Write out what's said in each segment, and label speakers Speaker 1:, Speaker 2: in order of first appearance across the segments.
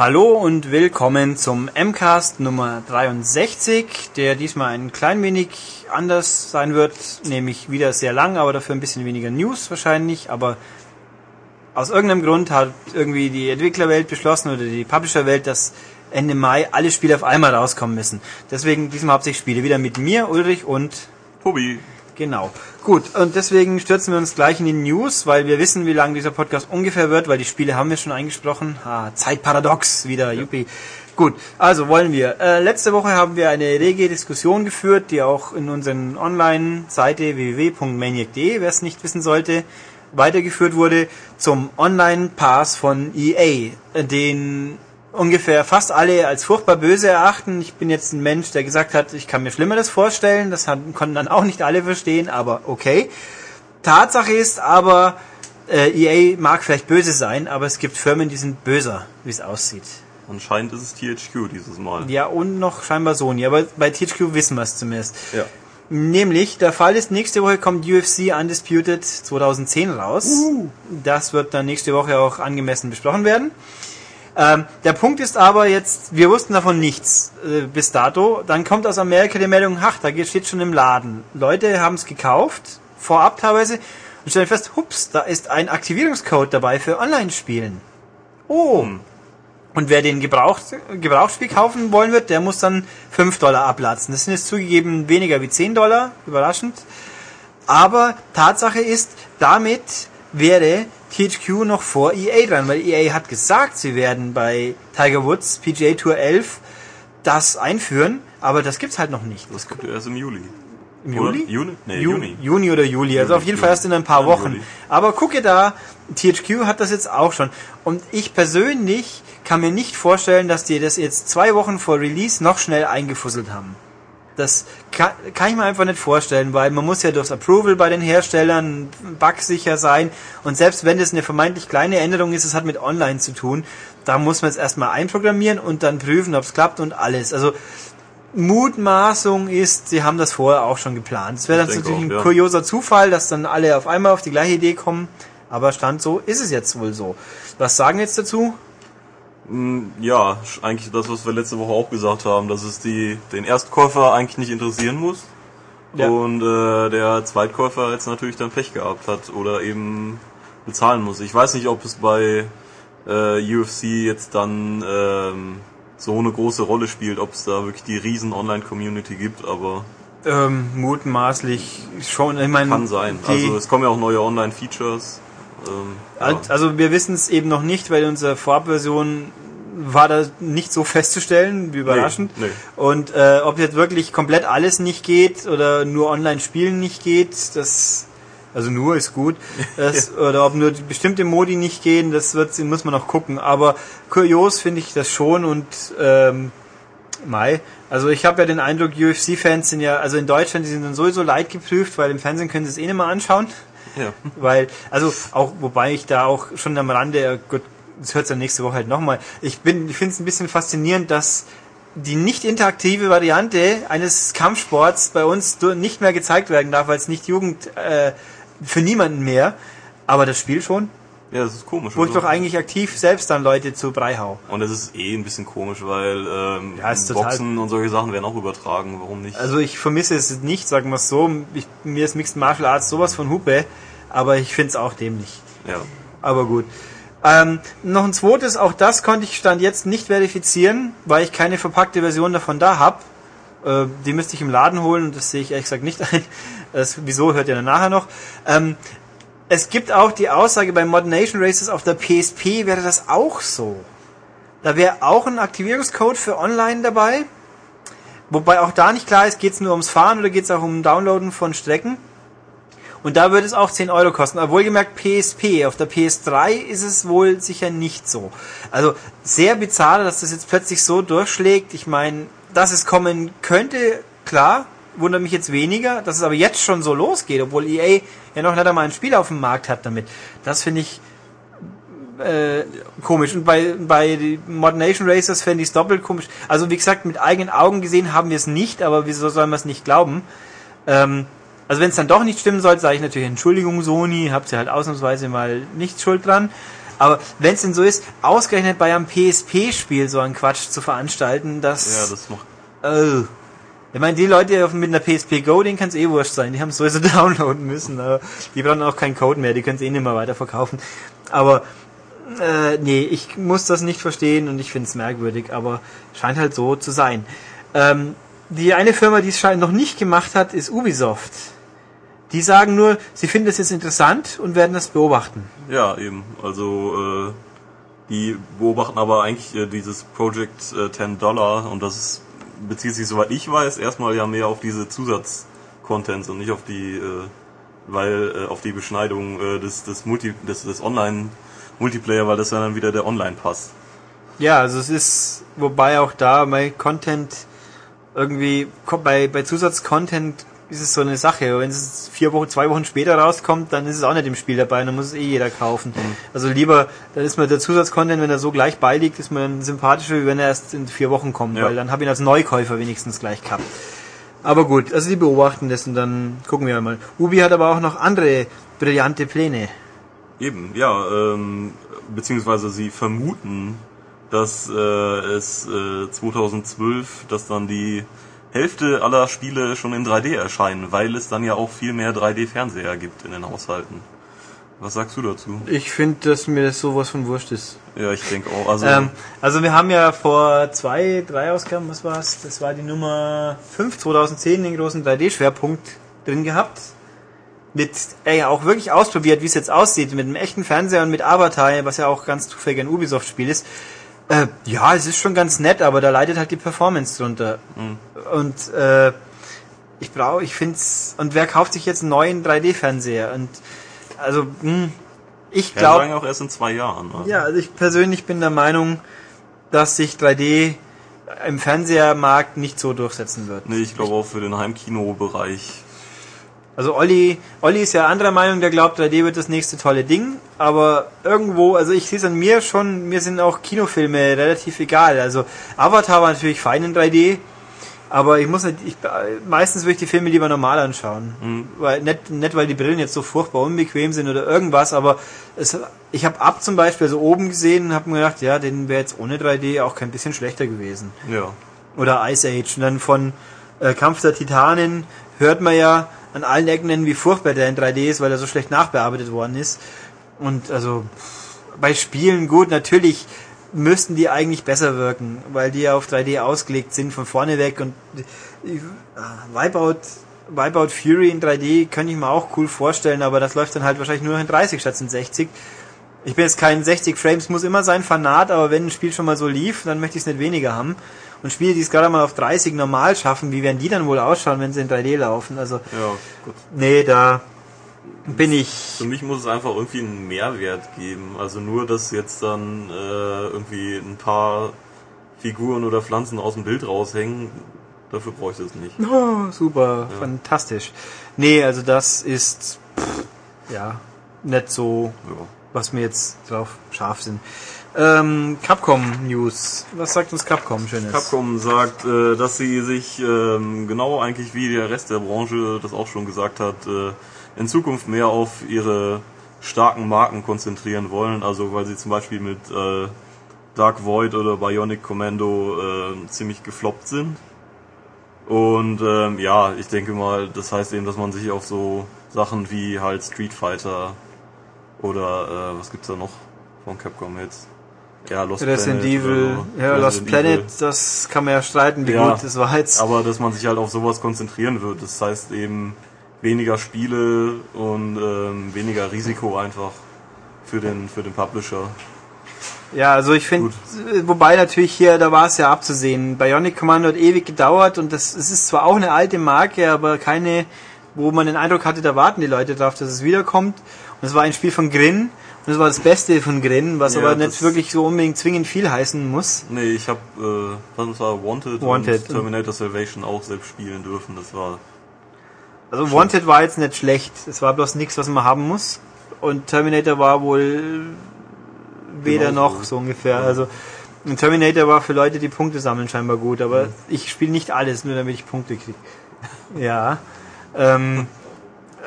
Speaker 1: Hallo und willkommen zum MCAST Nummer 63, der diesmal ein klein wenig anders sein wird, nämlich wieder sehr lang, aber dafür ein bisschen weniger News wahrscheinlich, aber aus irgendeinem Grund hat irgendwie die Entwicklerwelt beschlossen oder die Publisherwelt, dass Ende Mai alle Spiele auf einmal rauskommen müssen. Deswegen diesmal hauptsächlich Spiele wieder mit mir, Ulrich und
Speaker 2: Tobi.
Speaker 1: Genau. Gut, und deswegen stürzen wir uns gleich in die News, weil wir wissen, wie lang dieser Podcast ungefähr wird, weil die Spiele haben wir schon eingesprochen. Ah, Zeitparadox wieder, ja. Yuppie. Gut, also wollen wir. Äh, letzte Woche haben wir eine rege Diskussion geführt, die auch in unseren Online-Seite www.maniac.de, wer es nicht wissen sollte, weitergeführt wurde zum Online-Pass von EA, den ungefähr fast alle als furchtbar böse erachten. Ich bin jetzt ein Mensch, der gesagt hat, ich kann mir Schlimmeres vorstellen. Das konnten dann auch nicht alle verstehen, aber okay. Tatsache ist aber, äh, EA mag vielleicht böse sein, aber es gibt Firmen, die sind böser, wie es aussieht.
Speaker 2: Anscheinend ist es THQ dieses Mal.
Speaker 1: Ja, und noch scheinbar Sony, aber bei THQ wissen wir es zumindest.
Speaker 2: Ja.
Speaker 1: Nämlich, der Fall ist, nächste Woche kommt UFC Undisputed 2010 raus. Uh. Das wird dann nächste Woche auch angemessen besprochen werden. Ähm, der Punkt ist aber jetzt, wir wussten davon nichts äh, bis dato. Dann kommt aus Amerika die Meldung, ach, da steht schon im Laden. Leute haben es gekauft, vorab teilweise, und stellen fest, hups, da ist ein Aktivierungscode dabei für Online-Spielen. Oh. Hm. Und wer den Gebraucht, Gebrauchsspiel kaufen wollen wird, der muss dann 5 Dollar ablatzen. Das sind jetzt zugegeben weniger wie 10 Dollar, überraschend. Aber Tatsache ist, damit wäre THQ noch vor EA dran, weil EA hat gesagt, sie werden bei Tiger Woods PGA Tour 11 das einführen, aber das gibt's halt noch nicht.
Speaker 2: Das kommt erst im Juli.
Speaker 1: Im Juli?
Speaker 2: Juni? Nee,
Speaker 1: Ju
Speaker 2: Juni.
Speaker 1: Juni oder Juli, also auf jeden Fall erst in ein paar Wochen.
Speaker 2: Juli.
Speaker 1: Aber gucke da, THQ hat das jetzt auch schon. Und ich persönlich kann mir nicht vorstellen, dass die das jetzt zwei Wochen vor Release noch schnell eingefusselt haben. Das kann, kann ich mir einfach nicht vorstellen, weil man muss ja durchs Approval bei den Herstellern bugsicher sein und selbst wenn das eine vermeintlich kleine Änderung ist, es hat mit Online zu tun, da muss man es erstmal einprogrammieren und dann prüfen, ob es klappt und alles. Also Mutmaßung ist, sie haben das vorher auch schon geplant. Es wäre dann natürlich
Speaker 2: auch,
Speaker 1: ein
Speaker 2: ja.
Speaker 1: kurioser Zufall, dass dann alle auf einmal auf die gleiche Idee kommen, aber Stand so ist es jetzt wohl so. Was sagen wir jetzt dazu?
Speaker 2: Mm, Ja, eigentlich das, was wir letzte Woche auch gesagt haben, dass es die, den Erstkäufer eigentlich nicht interessieren muss.
Speaker 1: Ja.
Speaker 2: Und äh, der Zweitkäufer jetzt natürlich dann Pech gehabt hat oder eben bezahlen muss. Ich weiß nicht, ob es bei äh, UFC jetzt dann ähm, so eine große Rolle spielt, ob es da wirklich die riesen Online-Community gibt, aber
Speaker 1: Ähm, mutmaßlich schon. Ich meine,
Speaker 2: kann sein. Also es kommen ja auch neue Online-Features. Ähm, ja.
Speaker 1: Also wir wissen es eben noch nicht, weil unsere Vorabversion war da nicht so festzustellen, wie überraschend.
Speaker 2: Nee, nee.
Speaker 1: Und äh, ob jetzt wirklich komplett alles nicht geht oder nur Online-Spielen nicht geht, das also nur ist gut, das, oder ob nur bestimmte Modi nicht gehen, das wird, muss man noch gucken. Aber kurios finde ich das schon und ähm, Mai. Also ich habe ja den Eindruck, UFC-Fans sind ja, also in Deutschland, die sind dann sowieso leidgeprüft, weil im Fernsehen können sie es eh nicht mehr anschauen.
Speaker 2: Ja.
Speaker 1: Weil, also auch, wobei ich da auch schon am Rande, gut, das hört ja nächste Woche halt nochmal. Ich bin, ich finde es ein bisschen faszinierend, dass die nicht interaktive Variante eines Kampfsports bei uns nicht mehr gezeigt werden darf, weil es nicht Jugend äh, für niemanden mehr. Aber das Spiel schon,
Speaker 2: ja, das ist komisch.
Speaker 1: wo ich
Speaker 2: oder?
Speaker 1: doch eigentlich aktiv selbst dann Leute zu Brei hau.
Speaker 2: Und es ist eh ein bisschen komisch, weil ähm,
Speaker 1: Ja,
Speaker 2: Boxen und solche Sachen werden auch übertragen. Warum nicht?
Speaker 1: Also ich vermisse es nicht, sagen wir es so. Ich, mir ist Mixed Martial Arts sowas von Hupe, aber ich finde es auch dämlich.
Speaker 2: ja.
Speaker 1: Aber gut. Ähm, noch ein zweites, auch das konnte ich Stand jetzt nicht verifizieren, weil ich keine verpackte Version davon da habe. Äh, die müsste ich im Laden holen und das sehe ich ehrlich gesagt nicht ein. Das, wieso, hört ihr dann nachher noch. Ähm, es gibt auch die Aussage, bei Modern Nation Races auf der PSP wäre das auch so. Da wäre auch ein Aktivierungscode für Online dabei. Wobei auch da nicht klar ist, geht es nur ums Fahren oder geht es auch um Downloaden von Strecken. Und da würde es auch 10 Euro kosten. Aber wohlgemerkt PSP. Auf der PS3 ist es wohl sicher nicht so. Also sehr bizarr, dass das jetzt plötzlich so durchschlägt. Ich meine, dass es kommen könnte, klar, wundert mich jetzt weniger. Dass es aber jetzt schon so losgeht, obwohl EA ja noch nicht einmal ein Spiel auf dem Markt hat damit. Das finde ich äh, komisch. Und bei, bei Modern Nation Racers fände ich es doppelt komisch. Also wie gesagt, mit eigenen Augen gesehen haben wir es nicht, aber wieso sollen wir es nicht glauben? Ähm, also wenn es dann doch nicht stimmen sollte, sage ich natürlich Entschuldigung Sony, habt ihr halt ausnahmsweise mal nicht schuld dran. Aber wenn es denn so ist, ausgerechnet bei einem PSP-Spiel so einen Quatsch zu veranstalten, das...
Speaker 2: Ja, das macht.
Speaker 1: Oh. Ich meine, die Leute mit einer PSP Go, denen kann es eh wurscht sein. Die haben es sowieso downloaden müssen. Aber die brauchen auch keinen Code mehr. Die können es eh nicht mehr weiterverkaufen. Aber äh, nee, ich muss das nicht verstehen und ich finde es merkwürdig. Aber scheint halt so zu sein. Ähm, die eine Firma, die es scheint noch nicht gemacht hat, ist Ubisoft. Die sagen nur, sie finden es jetzt interessant und werden das beobachten.
Speaker 2: Ja, eben. Also äh, die beobachten aber eigentlich äh, dieses Project äh, 10 Dollar und das ist, bezieht sich, soweit ich weiß, erstmal ja mehr auf diese Zusatzcontents und nicht auf die, äh, weil äh, auf die Beschneidung äh, des des Multi des, des Online Multiplayer, weil das ja dann wieder der Online Pass.
Speaker 1: Ja, also es ist, wobei auch da bei Content irgendwie, bei, bei Zusatzcontent ist es so eine Sache. Wenn es vier Wochen, zwei Wochen später rauskommt, dann ist es auch nicht im Spiel dabei, dann muss es eh jeder kaufen. Also lieber, dann ist mir der Zusatzcontent, wenn er so gleich beiliegt, ist mir dann sympathischer, wie wenn er erst in vier Wochen kommt,
Speaker 2: Ja.
Speaker 1: weil dann habe ich ihn als Neukäufer wenigstens gleich gehabt. Aber gut, also die beobachten das und dann gucken wir mal. Ubi hat aber auch noch andere brillante Pläne.
Speaker 2: Eben, ja, ähm, beziehungsweise sie vermuten, dass äh, es äh, 2012, dass dann die Hälfte aller Spiele schon in 3D erscheinen, weil es dann ja auch viel mehr 3D-Fernseher gibt in den Haushalten. Was sagst du dazu?
Speaker 1: Ich finde, dass mir das sowas von wurscht ist.
Speaker 2: Ja, ich denke auch. Also
Speaker 1: Ähm, also wir haben ja vor zwei, drei Ausgaben, was war's? Das war die Nummer 5, 2010, den großen 3D-Schwerpunkt drin gehabt. Mit, ey, auch wirklich ausprobiert, wie es jetzt aussieht, mit einem echten Fernseher und mit Avatar, was ja auch ganz zufällig ein Ubisoft-Spiel ist. Äh, ja, es ist schon ganz nett, aber da leidet halt die Performance drunter. Und äh, ich brauche, ich find's, und wer kauft sich jetzt einen neuen 3D-Fernseher? Und also, hm, ich
Speaker 2: ja,
Speaker 1: glaube,
Speaker 2: sagen auch erst in zwei Jahren. Ne?
Speaker 1: ja, also ich persönlich bin der Meinung, dass sich 3D im Fernsehermarkt nicht so durchsetzen wird.
Speaker 2: Nee, ich glaube auch für den Heimkinobereich.
Speaker 1: Also Olli, Olli ist ja anderer Meinung, der glaubt, 3D wird das nächste tolle Ding, aber irgendwo, also ich sehe es an mir schon, mir sind auch Kinofilme relativ egal. Also Avatar war natürlich fein in 3D, aber ich muss nicht, ich, meistens würde ich die Filme lieber normal anschauen. Weil, nicht, nicht, weil die Brillen jetzt so furchtbar unbequem sind oder irgendwas, aber es, ich habe ab zum Beispiel so oben gesehen und habe mir gedacht, ja, den wäre jetzt ohne 3D auch kein bisschen schlechter gewesen.
Speaker 2: Ja.
Speaker 1: Oder Ice Age. Und dann von äh, Kampf der Titanen hört man ja an allen Ecken, wie furchtbar der in 3D ist, weil er so schlecht nachbearbeitet worden ist. Und also bei Spielen gut, natürlich müssten die eigentlich besser wirken, weil die ja auf 3D ausgelegt sind von vorne weg und äh, Wipeout, Wipeout Fury in 3D könnte ich mir auch cool vorstellen, aber das läuft dann halt wahrscheinlich nur noch in 30 statt in 60. Ich bin jetzt kein 60 Frames, muss immer sein Fanat, aber wenn ein Spiel schon mal so lief, dann möchte ich es nicht weniger haben. Und Spiele, die es gerade mal auf 30 normal schaffen, wie werden die dann wohl ausschauen, wenn sie in 3D laufen? Also,
Speaker 2: Ja, gut.
Speaker 1: nee, da bin ich.
Speaker 2: Für mich muss es einfach irgendwie einen Mehrwert geben. Also nur, dass jetzt dann äh, irgendwie ein paar Figuren oder Pflanzen aus dem Bild raushängen, dafür brauche ich das nicht.
Speaker 1: Oh, super, fantastisch. Nee, also das ist, pff, ja, nicht so,
Speaker 2: Ja.
Speaker 1: Was wir jetzt drauf scharf sind. Ähm, Capcom News. Was sagt uns Capcom Schönes?
Speaker 2: Capcom sagt, äh, dass sie sich ähm, genau eigentlich wie der Rest der Branche das auch schon gesagt hat, äh, in Zukunft mehr auf ihre starken Marken konzentrieren wollen. Also weil sie zum Beispiel mit äh, Dark Void oder Bionic Commando äh, ziemlich gefloppt sind. Und ähm, ja, ich denke mal, das heißt eben, dass man sich auf so Sachen wie halt Street Fighter oder äh, was gibt's da noch von Capcom jetzt? Ja, Lost
Speaker 1: Resident
Speaker 2: Planet
Speaker 1: Evil, ja, Lost Planet,
Speaker 2: Evil.
Speaker 1: das kann man ja streiten, wie
Speaker 2: Ja,
Speaker 1: gut das war jetzt.
Speaker 2: Aber dass man sich halt auf sowas konzentrieren wird. Das heißt eben weniger Spiele und ähm, weniger Risiko einfach für den für den Publisher.
Speaker 1: Ja, also ich finde, wobei natürlich hier, da war es ja abzusehen. Bionic Commando hat ewig gedauert und das, es ist zwar auch eine alte Marke, aber keine, wo man den Eindruck hatte, da warten die Leute drauf, dass es wiederkommt. Es war ein Spiel von Grin und es war das Beste von Grin, was
Speaker 2: Ja,
Speaker 1: aber
Speaker 2: das-
Speaker 1: nicht wirklich so unbedingt zwingend viel heißen muss.
Speaker 2: Nee, ich habe äh, was war Wanted,
Speaker 1: Wanted.
Speaker 2: und Terminator Salvation auch selbst spielen dürfen. Das war
Speaker 1: Also Wanted war jetzt nicht schlecht, es war bloß nichts, was man haben muss. Und Terminator war wohl weder
Speaker 2: Genauso.
Speaker 1: noch so ungefähr. Also und Terminator war für Leute, die Punkte sammeln, scheinbar gut, aber ich spiele nicht alles, nur damit ich Punkte kriege. Ja. Ähm,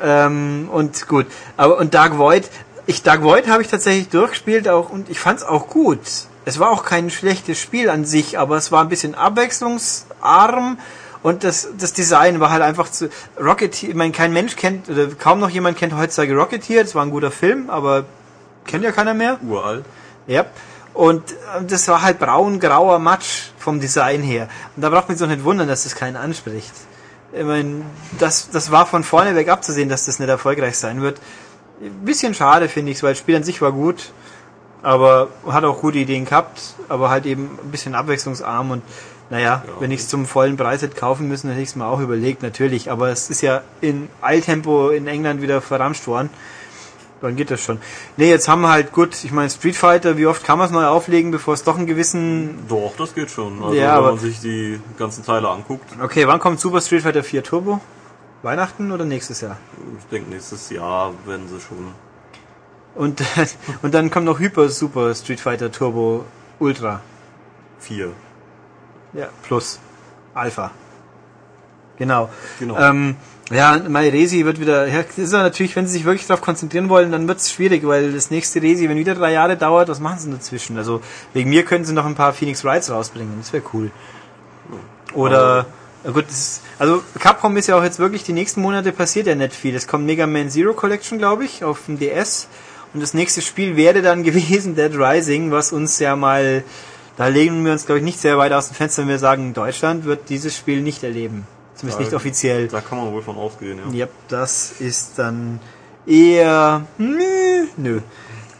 Speaker 1: ähm, und gut. Aber und Dark Void, ich Dark Void habe ich tatsächlich durchgespielt auch und ich fand es auch gut. Es war auch kein schlechtes Spiel an sich, aber es war ein bisschen abwechslungsarm und das, das Design war halt einfach zu Rocketeer. Ich meine, kein Mensch kennt oder kaum noch jemand kennt heutzutage Rocketeer. Das war ein guter Film, aber kennt ja keiner mehr.
Speaker 2: Uralt.
Speaker 1: Ja. Und das war halt braun, grauer Matsch vom Design her. Und da braucht man sich auch nicht wundern, dass das keinen anspricht. Ich meine, das, das war von vorne weg abzusehen, dass das nicht erfolgreich sein wird. Ein bisschen schade finde ich weil das Spiel an sich war gut, aber hat auch gute Ideen gehabt, aber halt eben ein bisschen abwechslungsarm und naja, ja. wenn ich es zum vollen Preis hätte kaufen müssen, hätte ich es mir auch überlegt, natürlich. Aber es ist ja in Eiltempo in England wieder verramscht worden. Dann geht das schon. Ne, jetzt haben wir halt gut, ich meine Street Fighter, wie oft kann man es neu auflegen, bevor es doch einen gewissen...
Speaker 2: Doch, das geht schon. Also
Speaker 1: ja,
Speaker 2: wenn man sich die ganzen Teile anguckt.
Speaker 1: Okay, wann kommt Super Street Fighter 4 Turbo? Weihnachten oder nächstes Jahr?
Speaker 2: Ich denke nächstes Jahr werden sie schon.
Speaker 1: Und, und dann kommt noch Hyper Super Street Fighter Turbo Ultra.
Speaker 2: 4.
Speaker 1: Ja, plus Alpha. Genau.
Speaker 2: Genau.
Speaker 1: Ähm, ja, mein Resi wird wieder, ja, das ist ja natürlich, wenn sie sich wirklich darauf konzentrieren wollen, dann wird es schwierig, weil das nächste Resi, wenn wieder drei Jahre dauert, was machen sie dazwischen? Also wegen mir können sie noch ein paar Phoenix Wrights rausbringen, das wäre cool. Oder, ja gut, ist, also Capcom ist ja auch jetzt wirklich, die nächsten Monate passiert ja nicht viel. Es kommt Mega Man Zero Collection, glaube ich, auf dem DS. Und das nächste Spiel wäre dann gewesen Dead Rising, was uns ja mal da legen wir uns, glaube ich, nicht sehr weit aus dem Fenster, wenn wir sagen, Deutschland wird dieses Spiel nicht erleben. Zumindest da, nicht offiziell.
Speaker 2: Da kann man wohl von ausgehen, ja.
Speaker 1: Ja, das ist dann eher... Nö. nö.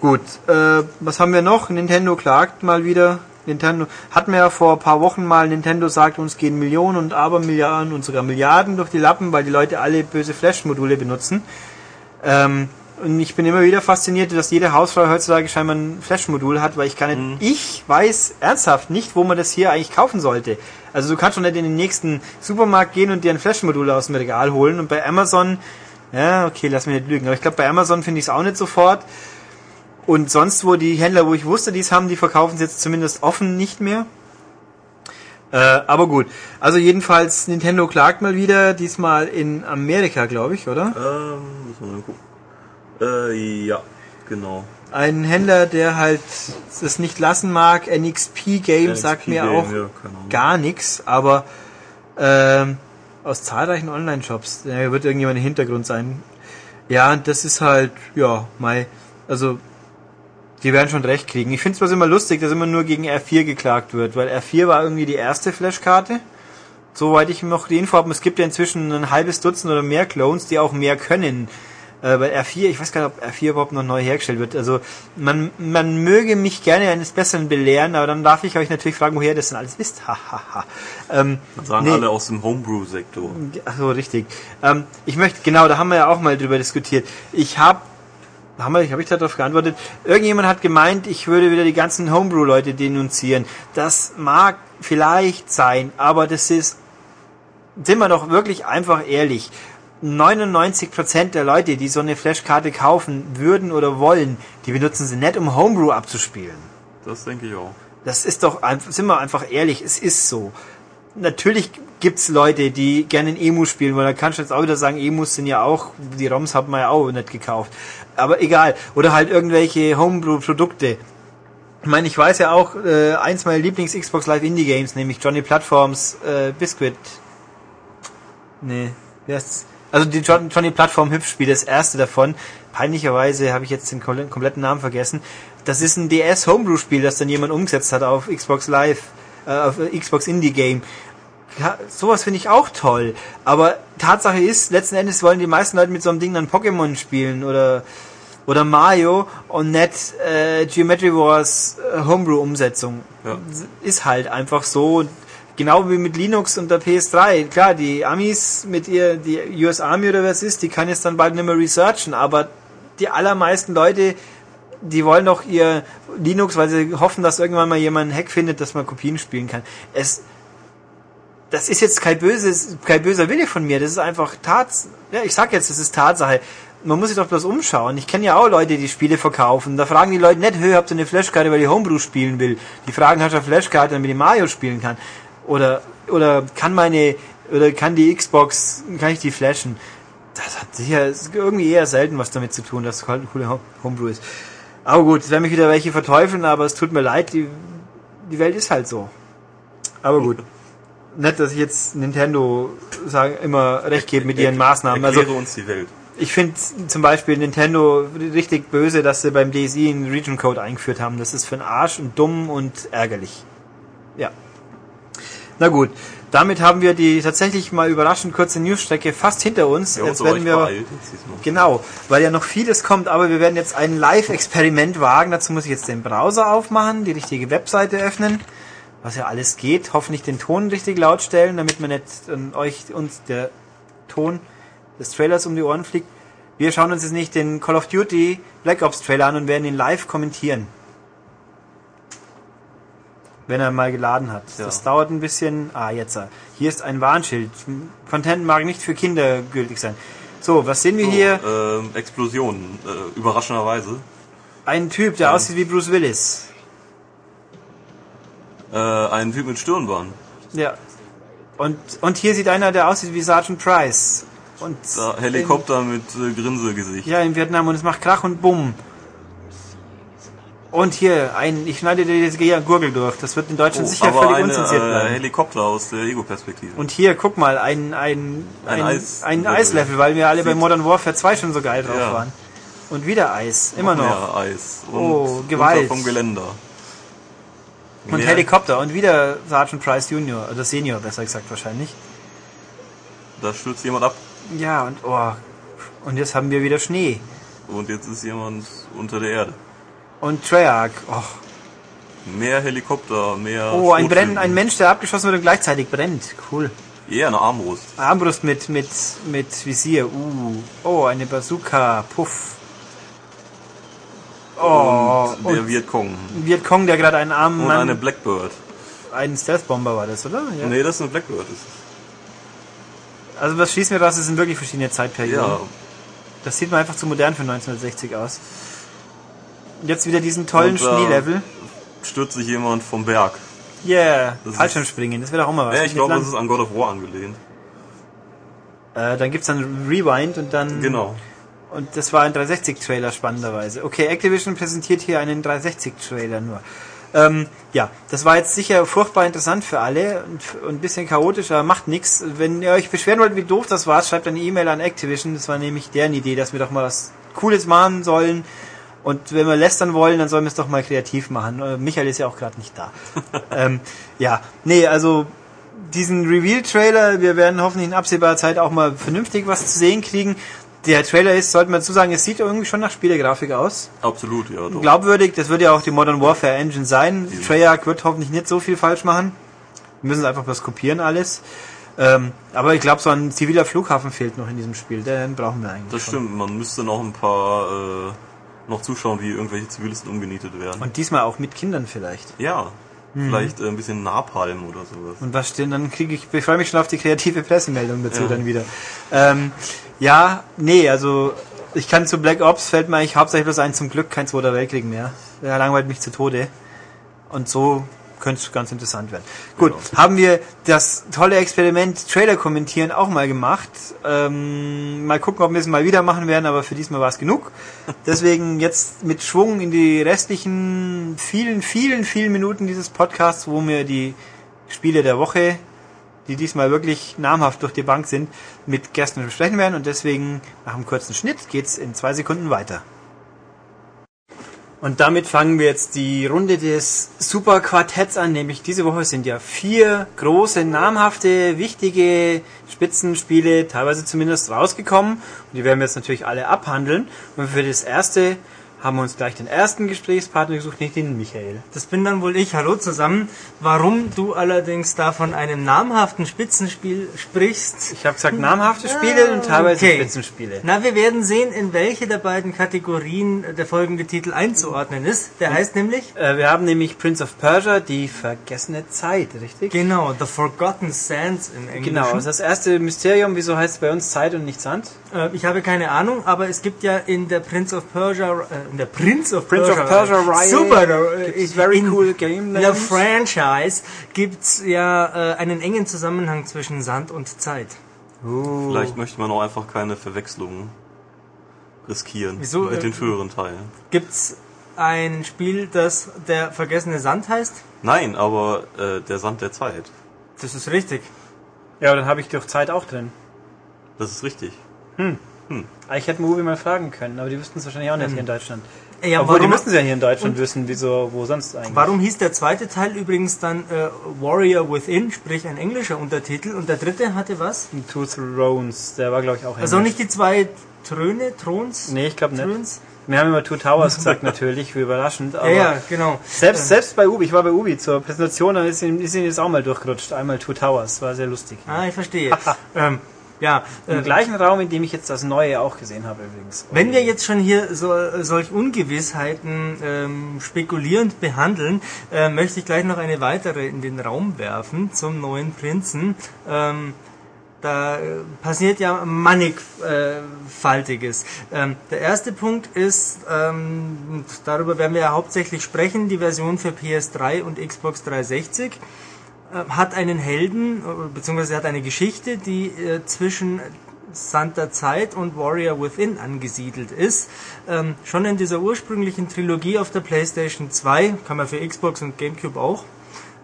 Speaker 1: Gut, äh, was haben wir noch? Nintendo klagt mal wieder. Nintendo hatten wir ja vor ein paar Wochen mal, Nintendo sagt uns gehen Millionen und Abermilliarden und sogar Milliarden durch die Lappen, weil die Leute alle böse Flash-Module benutzen. Ähm, und ich bin immer wieder fasziniert, dass jede Hausfrau heutzutage scheinbar ein Flash-Modul hat, weil ich kann nicht, mhm. ich weiß ernsthaft nicht, wo man das hier eigentlich kaufen sollte. Also du kannst schon nicht in den nächsten Supermarkt gehen und dir ein Flash-Modul aus dem Regal holen und bei Amazon, ja, okay, lass mich nicht lügen, aber ich glaube bei Amazon finde ich es auch nicht sofort. Und sonst, wo die Händler, wo ich wusste, die es haben, die verkaufen es jetzt zumindest offen nicht mehr. Äh, aber gut. Also jedenfalls, Nintendo klagt mal wieder, diesmal in Amerika, glaube ich, oder?
Speaker 2: Ähm, müssen wir mal gucken. Äh, ja, genau.
Speaker 1: Ein Händler, der halt es nicht lassen mag, NXP Game NXP sagt mir Game, auch ja, gar nichts, aber ähm, aus zahlreichen Online-Shops, da wird irgendjemand im Hintergrund sein. Ja, das ist halt, ja, mai, also die werden schon recht kriegen. Ich finde es immer lustig, dass immer nur gegen R4 geklagt wird, weil R4 war irgendwie die erste Flashkarte. Soweit ich noch die Info habe, es gibt ja inzwischen ein halbes Dutzend oder mehr Clones, die auch mehr können. Äh, bei R4, ich weiß gar nicht, ob R4 überhaupt noch neu hergestellt wird. Also man, man möge mich gerne eines Besseren belehren, aber dann darf ich euch natürlich fragen, woher das denn alles ist. Hahaha.
Speaker 2: ähm, sagen nee. alle aus dem Homebrew-Sektor.
Speaker 1: Ach so, richtig. Ähm, ich möchte, genau, da haben wir ja auch mal drüber diskutiert. Ich habe haben wir, habe ich darauf geantwortet. Irgendjemand hat gemeint, ich würde wieder die ganzen Homebrew-Leute denunzieren. Das mag vielleicht sein, aber das ist, sind wir doch wirklich einfach ehrlich. 99% der Leute, die so eine Flashkarte kaufen würden oder wollen, die benutzen sie nicht, um Homebrew abzuspielen.
Speaker 2: Das denke ich auch.
Speaker 1: Das ist doch, sind wir einfach ehrlich, es ist so. Natürlich gibt's Leute, die gerne in Emu spielen, weil da kannst du jetzt auch wieder sagen, Emus sind ja auch, die ROMs hat man ja auch nicht gekauft. Aber egal. Oder halt irgendwelche Homebrew-Produkte. Ich meine, ich weiß ja auch, äh, eins meiner Lieblings-Xbox Live Indie Games, nämlich Johnny Platforms äh, Biscuit. Nee, wie heißt's? Also die Johnny Plattform Hüpfspiel, das erste davon. Peinlicherweise habe ich jetzt den kompletten Namen vergessen. Das ist ein DS Homebrew Spiel, das dann jemand umgesetzt hat auf Xbox Live, äh, auf Xbox Indie Game. Ja, sowas finde ich auch toll. Aber Tatsache ist, letzten Endes wollen die meisten Leute mit so einem Ding dann Pokémon spielen oder oder Mario und nicht äh, Geometry Wars äh, Homebrew Umsetzung. Ja. Ist halt einfach so. Genau wie mit Linux und der PS3. Klar, die Amis mit ihr, die US Army oder was ist, die kann jetzt dann bald nicht mehr researchen, aber die allermeisten Leute, die wollen doch ihr Linux, weil sie hoffen, dass irgendwann mal jemand einen Hack findet, dass man Kopien spielen kann. Es, das ist jetzt kein böses, kein böser Wille von mir. Das ist einfach Tats, ja, ich sag jetzt, das ist Tatsache. Man muss sich doch bloß umschauen. Ich kenne ja auch Leute, die Spiele verkaufen. Da fragen die Leute nicht, hör, habt ihr eine Flashkarte, weil die Homebrew spielen will. Die fragen, hast du eine Flashkarte, damit ich Mario spielen kann? Oder, oder kann meine, oder kann die Xbox, kann ich die flashen? Das hat sicher irgendwie eher selten was damit zu tun, dass es halt ein cooler Homebrew ist. Aber gut, es werden mich wieder welche verteufeln, aber es tut mir leid, die, die Welt ist halt so. Aber gut. Nett, dass ich jetzt Nintendo sagen, immer recht gebe mit ihren Maßnahmen.
Speaker 2: Erkläre
Speaker 1: Also
Speaker 2: uns die Welt.
Speaker 1: ich finde zum Beispiel Nintendo richtig böse, dass sie beim DSI einen Region Code eingeführt haben. Das ist für den Arsch und dumm und ärgerlich. Ja. Na gut, damit haben wir die tatsächlich mal überraschend kurze Newsstrecke fast hinter uns.
Speaker 2: Haben
Speaker 1: Jetzt
Speaker 2: aber
Speaker 1: werden wir
Speaker 2: beeilt.
Speaker 1: Genau, weil ja noch vieles kommt, aber wir werden jetzt ein Live-Experiment wagen. Dazu muss ich jetzt den Browser aufmachen, die richtige Webseite öffnen, was ja alles geht. Hoffentlich den Ton richtig laut stellen, damit man nicht an euch uns der Ton des Trailers um die Ohren fliegt. Wir schauen uns jetzt nicht den Call of Duty Black Ops Trailer an und werden ihn live kommentieren. Wenn er mal geladen hat.
Speaker 2: Ja.
Speaker 1: Das dauert ein bisschen. Ah, jetzt. äh, Hier ist ein Warnschild. Content mag nicht für Kinder gültig sein. So, was sehen wir
Speaker 2: So,
Speaker 1: hier?
Speaker 2: ähm, Explosionen, äh, überraschenderweise.
Speaker 1: Ein Typ, der aussieht wie Bruce Willis.
Speaker 2: Äh, ein Typ mit Stirnband.
Speaker 1: Ja. Und, und hier sieht einer, der aussieht wie Sergeant Price. Und
Speaker 2: Da, Helikopter mit äh, Grinsegesicht.
Speaker 1: In, ja, in Vietnam und es macht Krach und Bumm. Und hier, ein, ich schneide dir das Ge- Gurgel durch. Das wird in Deutschland
Speaker 2: Oh,
Speaker 1: sicher
Speaker 2: aber
Speaker 1: völlig
Speaker 2: eine,
Speaker 1: unzensiert
Speaker 2: äh,
Speaker 1: bleiben.
Speaker 2: Helikopter aus der Ego-Perspektive.
Speaker 1: Und hier, guck mal, ein, ein,
Speaker 2: Ein
Speaker 1: ein,
Speaker 2: Eis-
Speaker 1: ein Eislevel, weil wir alle bei Modern Warfare 2 schon so geil drauf
Speaker 2: Ja.
Speaker 1: waren. Und wieder Eis, immer noch.
Speaker 2: Mehr Eis. Und
Speaker 1: Oh, Gewalt.
Speaker 2: vom Geländer.
Speaker 1: Und
Speaker 2: Mehr-
Speaker 1: Helikopter und wieder Sergeant Price Junior, oder Senior besser gesagt wahrscheinlich.
Speaker 2: Da stürzt jemand ab
Speaker 1: Ja, und oh. Und jetzt haben wir wieder Schnee.
Speaker 2: und jetzt ist jemand unter der Erde.
Speaker 1: Und Treyarch. Oh,
Speaker 2: Mehr Helikopter, mehr.
Speaker 1: oh ein,
Speaker 2: Schrotflinten.
Speaker 1: Brenn, ein Mensch, der abgeschossen wird und gleichzeitig brennt. Cool.
Speaker 2: Eher eine Armbrust.
Speaker 1: Armbrust mit, mit, mit Visier. Uh. Oh, eine Bazooka. Puff. Oh,
Speaker 2: und der Vietcong.
Speaker 1: Vietcong, der gerade einen armen
Speaker 2: Und
Speaker 1: Mann,
Speaker 2: eine Blackbird.
Speaker 1: einen Stealth-Bomber war das, oder? Ja.
Speaker 2: Nee, das ist eine Blackbird. Das ist,
Speaker 1: Also was schließen wir raus, es sind wirklich verschiedene Zeitperioden.
Speaker 2: ja,
Speaker 1: Das sieht mir einfach zu modern für 1960 aus. Jetzt wieder diesen tollen
Speaker 2: Und, äh,
Speaker 1: Schneelevel.
Speaker 2: stürzt sich jemand vom Berg.
Speaker 1: Yeah,
Speaker 2: das
Speaker 1: Fallschirmspringen, das wäre auch immer was.
Speaker 2: Ja, ich glaube, das ist an God of War angelehnt.
Speaker 1: äh, dann gibt's dann Rewind und dann...
Speaker 2: Genau.
Speaker 1: Und das war ein 360-Trailer spannenderweise. Okay, Activision präsentiert hier einen 360-Trailer nur. Ähm, ja, das war jetzt sicher furchtbar interessant für alle und, und ein bisschen chaotisch, aber macht nichts. Wenn ihr euch beschweren wollt, wie doof das war, schreibt eine E-Mail an Activision. Das war nämlich deren Idee, dass wir doch mal was Cooles machen sollen. Und wenn wir lästern wollen, dann sollen wir es doch mal kreativ machen. Äh, Michael ist ja auch gerade nicht da. ähm, ja, nee, also diesen Reveal-Trailer, wir werden hoffentlich in absehbarer Zeit auch mal vernünftig was zu sehen kriegen. Der Trailer ist, sollte man dazu sagen, es sieht irgendwie schon nach Spielegrafik aus.
Speaker 2: Absolut, ja. Doch.
Speaker 1: Glaubwürdig, das wird ja auch die Modern Warfare Engine sein.
Speaker 2: Ja.
Speaker 1: Treyarch wird hoffentlich nicht so viel falsch machen. Wir müssen einfach was kopieren alles. Ähm, aber ich glaube, so ein ziviler Flughafen fehlt noch in diesem Spiel. Den brauchen wir eigentlich.
Speaker 2: Das
Speaker 1: schon.
Speaker 2: stimmt, man müsste noch ein paar äh, noch zuschauen, wie irgendwelche Zivilisten umgenietet werden.
Speaker 1: Und diesmal auch mit Kindern vielleicht.
Speaker 2: ja,
Speaker 1: Mhm.
Speaker 2: vielleicht äh, ein bisschen Napalm oder sowas.
Speaker 1: Und was steht, dann kriege ich, ich freue mich schon auf die kreative Pressemeldung dazu
Speaker 2: Ja.
Speaker 1: dann wieder. Ähm, ja, nee, also ich kann zu Black Ops fällt mir eigentlich hauptsächlich bloß ein, zum Glück kein Zweiter Weltkrieg mehr. Der langweilt mich zu Tode. Und so könnte es ganz interessant werden. Gut,
Speaker 2: Genau.
Speaker 1: haben wir das tolle Experiment Trailer kommentieren auch mal gemacht. Ähm, mal gucken, ob wir es mal wieder machen werden, aber für diesmal war es genug. Deswegen jetzt mit Schwung in die restlichen vielen, vielen, vielen Minuten dieses Podcasts, wo wir die Spiele der Woche, die diesmal wirklich namhaft durch die Bank sind, mit Gästen besprechen werden. Und deswegen nach einem kurzen Schnitt geht's in zwei Sekunden weiter. Und damit fangen wir jetzt die Runde des Superquartetts an, nämlich diese Woche sind ja vier große, namhafte, wichtige Spitzenspiele, teilweise zumindest rausgekommen. Und die werden wir jetzt natürlich alle abhandeln. Und für das erste haben wir uns gleich den ersten Gesprächspartner gesucht, nicht den Michael.
Speaker 3: Das bin dann wohl ich. Hallo zusammen. Warum du allerdings da von einem namhaften Spitzenspiel sprichst?
Speaker 1: Ich habe gesagt namhafte Spiele und teilweise
Speaker 3: Okay.
Speaker 1: Spitzenspiele.
Speaker 3: Na, wir werden sehen, in welche der beiden Kategorien der folgende Titel einzuordnen ist. Der heißt nämlich
Speaker 1: Äh, wir haben nämlich Prince of Persia, die vergessene Zeit, richtig?
Speaker 3: genau The Forgotten Sands im Englischen.
Speaker 1: Genau, das erste Mysterium. Wieso heißt es bei uns Zeit und nicht Sand?
Speaker 3: Äh, ich habe keine Ahnung, aber es gibt ja in der Prince of Persia, äh, in der Prince of
Speaker 1: Prince of
Speaker 3: Persia,
Speaker 1: Persia Reihe
Speaker 3: super, äh,
Speaker 1: gibt's very
Speaker 3: in
Speaker 1: cool game
Speaker 3: der
Speaker 1: names.
Speaker 3: Franchise gibt's ja äh, einen engen Zusammenhang zwischen Sand und Zeit.
Speaker 1: Uh.
Speaker 2: Vielleicht möchte man auch einfach keine Verwechslung riskieren
Speaker 3: Wieso,
Speaker 2: mit
Speaker 3: äh,
Speaker 2: den früheren Teilen.
Speaker 3: Gibt's ein Spiel, das der vergessene Sand heißt?
Speaker 2: Nein, aber äh, der Sand der Zeit.
Speaker 3: Das ist richtig.
Speaker 1: Ja, aber dann habe ich doch Zeit auch drin.
Speaker 2: Das ist richtig.
Speaker 1: Ich hätte Movie mal fragen können, aber die wüssten es wahrscheinlich auch nicht hier in Deutschland.
Speaker 3: Ja,
Speaker 1: Obwohl, die
Speaker 3: warum,
Speaker 1: müssen sie ja hier in Deutschland wissen, wieso, wo sonst eigentlich.
Speaker 3: warum hieß der zweite Teil übrigens dann äh, Warrior Within, sprich ein englischer Untertitel, und der dritte hatte was?
Speaker 1: Two Thrones, der war glaube ich auch
Speaker 3: Also
Speaker 1: Englisch.
Speaker 3: nicht die zwei Tröne, Throns?
Speaker 1: Nee, ich glaube nicht.
Speaker 3: Throns?
Speaker 1: Wir haben immer Two Towers gesagt natürlich, wie überraschend. Aber
Speaker 3: Ja, ja, genau.
Speaker 1: Selbst, selbst bei Ubi, ich war bei Ubi zur Präsentation, da ist ihnen, ist ihnen jetzt auch mal durchgerutscht. Einmal Two Towers, war sehr lustig.
Speaker 3: Ah, ich verstehe. ähm, ja, äh,
Speaker 1: Im gleichen Raum, in dem ich jetzt das Neue auch gesehen habe übrigens.
Speaker 3: Wenn wir jetzt schon hier so, solch Ungewissheiten ähm, spekulierend behandeln, äh, möchte ich gleich noch eine weitere in den Raum werfen zum neuen Prinzen. Ähm, da äh, passiert ja mannigfaltiges. Ähm, der erste Punkt ist, ähm, darüber werden wir ja hauptsächlich sprechen, die Version für PS3 und Xbox 360 äh, hat einen Helden, äh, beziehungsweise hat eine Geschichte, die äh, zwischen Santa Zeit und Warrior Within angesiedelt ist. Ähm, schon in dieser ursprünglichen Trilogie auf der PlayStation 2, kann man für Xbox und GameCube auch,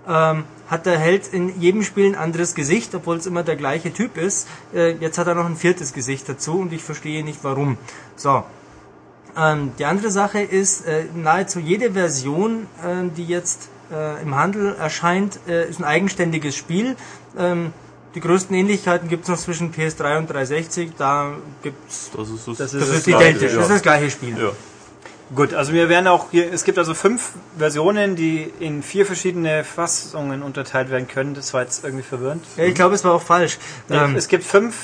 Speaker 3: ähm, hat der Held in jedem Spiel ein anderes Gesicht, obwohl es immer der gleiche Typ ist. Äh, jetzt hat er noch ein viertes Gesicht dazu und ich verstehe nicht warum. So. Ähm, die andere Sache ist, äh, nahezu jede Version, äh, die jetzt äh, im Handel erscheint, äh, ist ein eigenständiges Spiel. Ähm, die größten Ähnlichkeiten gibt es noch zwischen PS3 und 360. Da gibt's
Speaker 2: Das ist das,
Speaker 1: Das
Speaker 3: das
Speaker 1: ist
Speaker 3: ist
Speaker 1: das
Speaker 3: identisch,
Speaker 1: Gleiche,
Speaker 3: das ist das gleiche Spiel.
Speaker 2: Ja.
Speaker 1: Gut, also wir werden auch hier, es gibt also fünf Versionen, die in vier verschiedene Fassungen unterteilt werden können. Das war jetzt irgendwie verwirrend.
Speaker 3: Ja, ich glaube, es war auch falsch. Ähm,
Speaker 1: es gibt fünf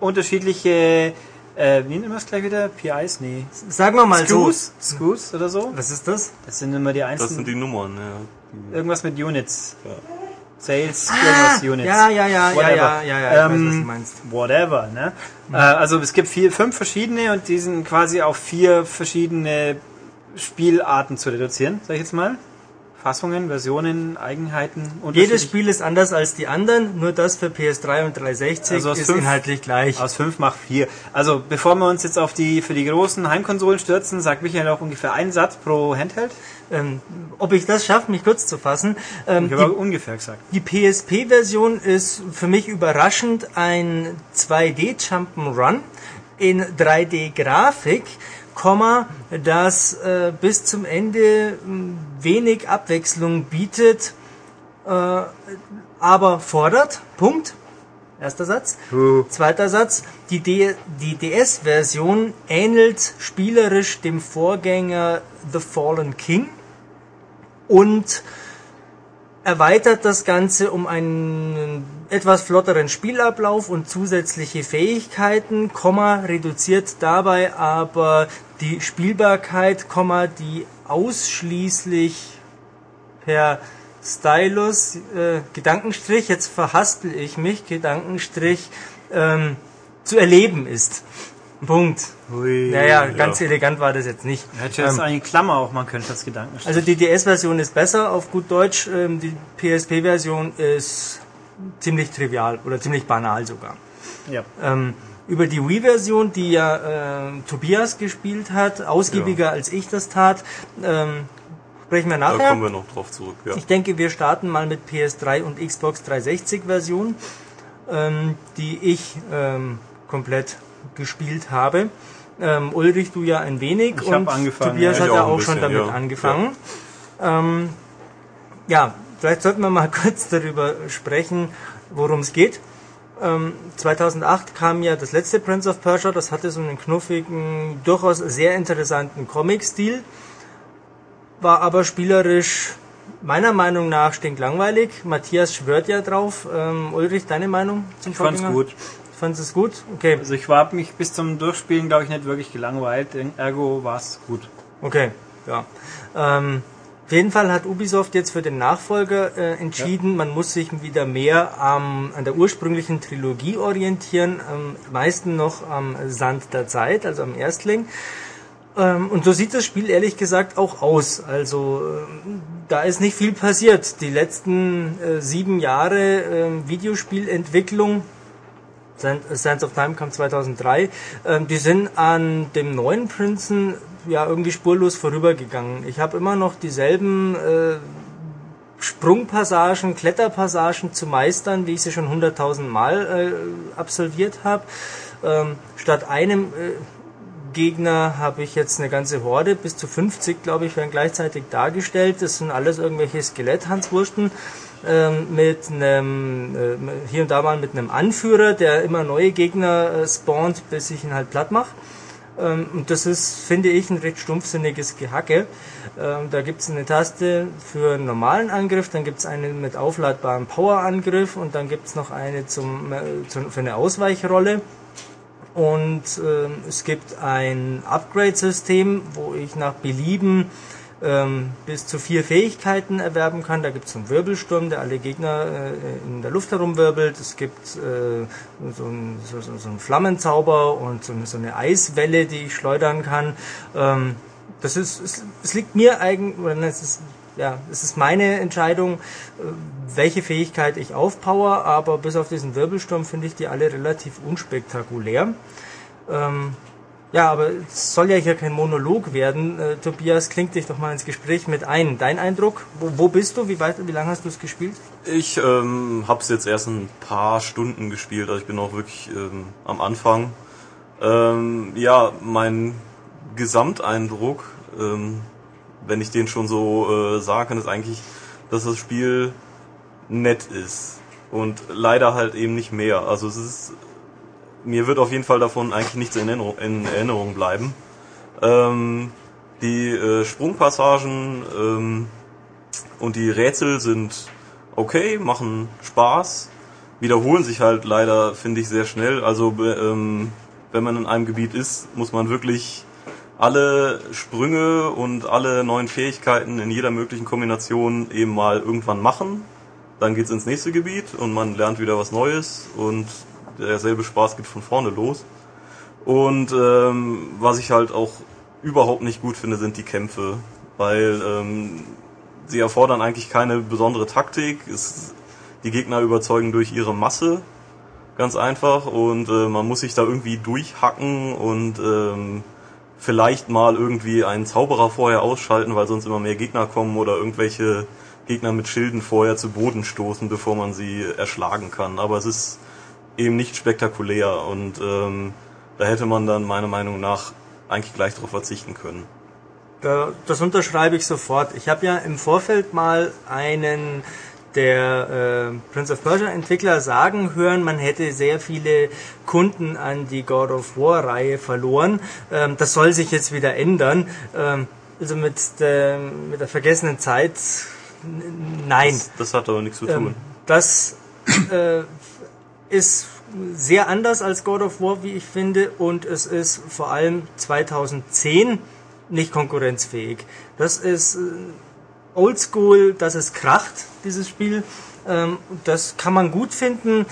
Speaker 1: unterschiedliche, äh, wie nennen wir es gleich wieder? PIs? Nee.
Speaker 3: sagen wir mal
Speaker 1: Screws? Screws oder so?
Speaker 3: so. Was ist das?
Speaker 1: Das sind immer die
Speaker 2: Das
Speaker 1: einzelnen.
Speaker 2: sind die Nummern, ja.
Speaker 1: Irgendwas mit Units.
Speaker 2: Ja.
Speaker 1: Sales,
Speaker 3: Ah,
Speaker 1: irgendwas Units.
Speaker 3: ja, ja, ja, ja,
Speaker 1: Whatever.
Speaker 3: ja, ja, ja, ich weiß, was du
Speaker 1: Ähm,
Speaker 3: meinst.
Speaker 1: Whatever, ne? Äh, also es gibt vier, fünf verschiedene und die sind quasi auf vier verschiedene Spielarten zu reduzieren, sag ich jetzt mal. Fassungen, Versionen, Eigenheiten.
Speaker 3: Jedes. Spiel ist anders als die anderen, nur das für PS3 und 360
Speaker 1: Also
Speaker 3: ist
Speaker 1: fünf-
Speaker 3: inhaltlich gleich.
Speaker 1: Aus fünf macht vier. Also bevor wir uns jetzt auf die für die großen Heimkonsolen stürzen, sagt Michael auch ungefähr einen Satz pro Handheld.
Speaker 3: Ähm, ob ich das schaffe, mich kurz zu fassen. Ähm,
Speaker 1: Ich habe ungefähr gesagt.
Speaker 3: die PSP-Version ist für mich überraschend ein 2D-Jump'n'Run in 3D-Grafik, Komma, das äh, bis zum Ende mh, wenig Abwechslung bietet, äh, aber fordert. Punkt. Erster Satz. Zweiter Satz. Die, D die DS-Version ähnelt spielerisch dem Vorgänger The Fallen King und erweitert das Ganze um einen etwas flotteren Spielablauf und zusätzliche Fähigkeiten, Komma, reduziert dabei aber die Spielbarkeit, Komma, die ausschließlich per Stylus, äh, Gedankenstrich, jetzt verhaspel ich mich, Gedankenstrich, ähm, zu erleben ist. Punkt. Naja, ganz elegant war das jetzt nicht.
Speaker 1: Hätte jetzt
Speaker 3: Ähm,
Speaker 1: eine Klammer auch machen können, das Gedanken.
Speaker 3: also die DS-Version ist besser auf gut Deutsch, ähm, die PSP-Version ist ziemlich trivial oder ziemlich banal sogar.
Speaker 1: ja.
Speaker 3: Ähm, über die Wii-Version, die ja äh, Tobias gespielt hat, ausgiebiger als ich das tat, ähm, sprechen wir
Speaker 2: Da
Speaker 3: nachher.
Speaker 2: kommen wir noch drauf zurück, ja.
Speaker 3: Ich denke, wir starten mal mit PS3 und Xbox 360 Version, ähm, die ich ähm, komplett gespielt habe. Ähm, Ulrich, du ja ein wenig
Speaker 1: Ich
Speaker 3: und Tobias
Speaker 2: ja.
Speaker 3: hat ja
Speaker 2: auch
Speaker 3: auch schon
Speaker 2: bisschen,
Speaker 3: damit
Speaker 2: ja.
Speaker 3: angefangen. Ähm, ja, vielleicht sollten wir mal kurz darüber sprechen, worum es geht. Ähm, 2008 kam ja das letzte Prince of Persia, das hatte so einen knuffigen, durchaus sehr interessanten Comic-Stil war aber spielerisch meiner Meinung nach stinklangweilig. Matthias schwört ja drauf. Ähm, Ulrich, deine Meinung zum
Speaker 1: Ich fand's gut.
Speaker 3: Fandest es gut? Okay,
Speaker 1: Also ich war mich bis zum Durchspielen, glaube ich, nicht wirklich gelangweilt. Ergo war es gut.
Speaker 3: okay, ja. Ähm, auf jeden Fall hat Ubisoft jetzt für den Nachfolger äh, entschieden, man muss sich wieder mehr am an der ursprünglichen Trilogie orientieren, am meisten noch am Sand der Zeit, also am Erstling. Ähm, und so sieht das Spiel ehrlich gesagt auch aus. Also ähm, da ist nicht viel passiert. Die letzten äh, sieben Jahre ähm, Videospielentwicklung Sands of Time kam 2003. Ähm, die sind an dem neuen Prinzen ja irgendwie spurlos vorübergegangen. Ich habe immer noch dieselben äh, Sprungpassagen, Kletterpassagen zu meistern, wie ich sie schon 100.000 Mal äh, absolviert habe. Ähm, statt einem äh, Gegner habe ich jetzt eine ganze Horde, bis zu 50, glaube ich, werden gleichzeitig dargestellt. Das sind alles irgendwelche Skelett-Hanswursten ähm, mit einem, äh, hier und da mal mit einem Anführer, der immer neue Gegner äh, spawnt, bis ich ihn halt platt mache. Ähm, und das ist, finde ich, ein recht stumpfsinniges Gehacke. Ähm, da gibt es eine Taste für einen normalen Angriff, dann gibt es eine mit aufladbarem Power-Angriff und dann gibt es noch eine zum, äh, für eine Ausweichrolle. Und ähm, es gibt ein Upgrade-System, wo ich nach Belieben ähm, bis zu vier Fähigkeiten erwerben kann. Da gibt es einen Wirbelsturm, der alle Gegner äh, in der Luft herumwirbelt. Es gibt äh, so, ein, so, so einen Flammenzauber und so eine, so eine, Eiswelle, die ich schleudern kann. Ähm, das ist, es, es liegt mir eigentlich, es ist, ja, es ist meine Entscheidung, äh, welche Fähigkeit ich aufpower, aber bis auf diesen Wirbelsturm finde ich die alle relativ unspektakulär. Ähm, ja, aber es soll ja hier kein Monolog werden. Äh, Tobias, klingt dich doch mal ins Gespräch mit ein. Dein Eindruck? Wo, wo bist du? Wie weit, wie lange hast du es gespielt?
Speaker 2: Ich ähm, habe es jetzt erst ein paar Stunden gespielt, also ich bin auch wirklich ähm, am Anfang. Ähm, ja, mein Gesamteindruck, ähm, wenn ich den schon so äh, sagen kann, ist eigentlich, dass das Spiel nett ist und leider halt eben nicht mehr. Also es ist mir wird auf jeden Fall davon eigentlich nichts in Erinnerung, in Erinnerung bleiben. Ähm, die äh, Sprungpassagen ähm, und die Rätsel sind okay, machen Spaß, wiederholen sich halt leider, finde ich, sehr schnell. Also ähm, wenn man in einem Gebiet ist, muss man wirklich alle Sprünge und alle neuen Fähigkeiten in jeder möglichen Kombination eben mal irgendwann machen. Dann geht's ins nächste Gebiet und man lernt wieder was Neues und derselbe Spaß geht von vorne los. Und ähm, was ich halt auch überhaupt nicht gut finde, sind die Kämpfe, weil ähm, sie erfordern eigentlich keine besondere Taktik. Es, die Gegner überzeugen durch ihre Masse, ganz einfach, und äh, man muss sich da irgendwie durchhacken und ähm, vielleicht mal irgendwie einen Zauberer vorher ausschalten, weil sonst immer mehr Gegner kommen oder irgendwelche Gegner mit Schilden vorher zu Boden stoßen, bevor man sie erschlagen kann. Aber es ist eben nicht spektakulär und ähm, da hätte man dann meiner Meinung nach eigentlich gleich darauf verzichten können.
Speaker 3: Das unterschreibe ich sofort. Ich habe ja im Vorfeld mal einen der äh, Prince of Persia Entwickler sagen hören, man hätte sehr viele Kunden an die God of War Reihe verloren. Ähm, das soll sich jetzt wieder ändern. Ähm, also mit der, mit der vergessenen Zeit, nein.
Speaker 2: Das, das hat aber nichts zu tun. Ähm,
Speaker 3: das äh, ist sehr anders als God of War, wie ich finde, und es ist vor allem 2010 nicht konkurrenzfähig. Das ist äh, oldschool, das ist kracht, dieses Spiel. Ähm, das kann man gut finden.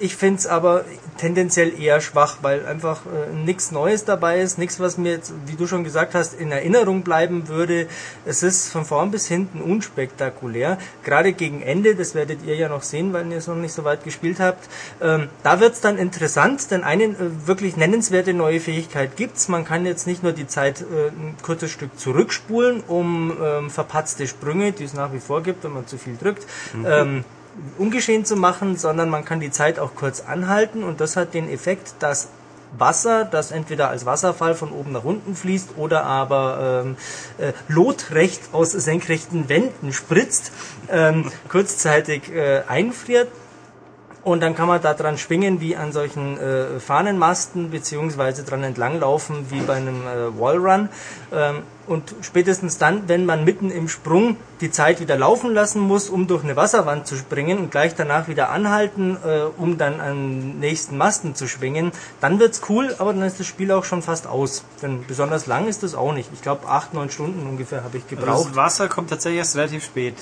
Speaker 3: Ich finde es aber tendenziell eher schwach, weil einfach äh, nichts Neues dabei ist, nichts, was mir jetzt, wie du schon gesagt hast, in Erinnerung bleiben würde. Es ist von vorn bis hinten unspektakulär. Gerade gegen Ende, das werdet ihr ja noch sehen, weil ihr es noch nicht so weit gespielt habt, ähm, da wird's dann interessant, denn eine äh, wirklich nennenswerte neue Fähigkeit gibt's. Man kann jetzt nicht nur die Zeit äh, ein kurzes Stück zurückspulen, um ähm, verpatzte Sprünge, die es nach wie vor gibt, wenn man zu viel drückt, mhm. ähm, ungeschehen zu machen, sondern man kann die Zeit auch kurz anhalten. Und das hat den Effekt, dass Wasser, das entweder als Wasserfall von oben nach unten fließt oder aber ähm, äh, lotrecht aus senkrechten Wänden spritzt, ähm, kurzzeitig äh, einfriert und dann kann man da dran schwingen wie an solchen äh, Fahnenmasten beziehungsweise dran entlanglaufen wie bei einem äh, Wallrun. Ähm, und spätestens dann, wenn man mitten im Sprung die Zeit wieder laufen lassen muss, um durch eine Wasserwand zu springen und gleich danach wieder anhalten, äh, um dann an nächsten Masten zu schwingen, dann wird's cool, aber dann ist das Spiel auch schon fast aus. Denn besonders lang ist das auch nicht. Ich glaube, acht, neun Stunden ungefähr habe ich gebraucht. Also
Speaker 1: das Wasser kommt tatsächlich erst relativ spät.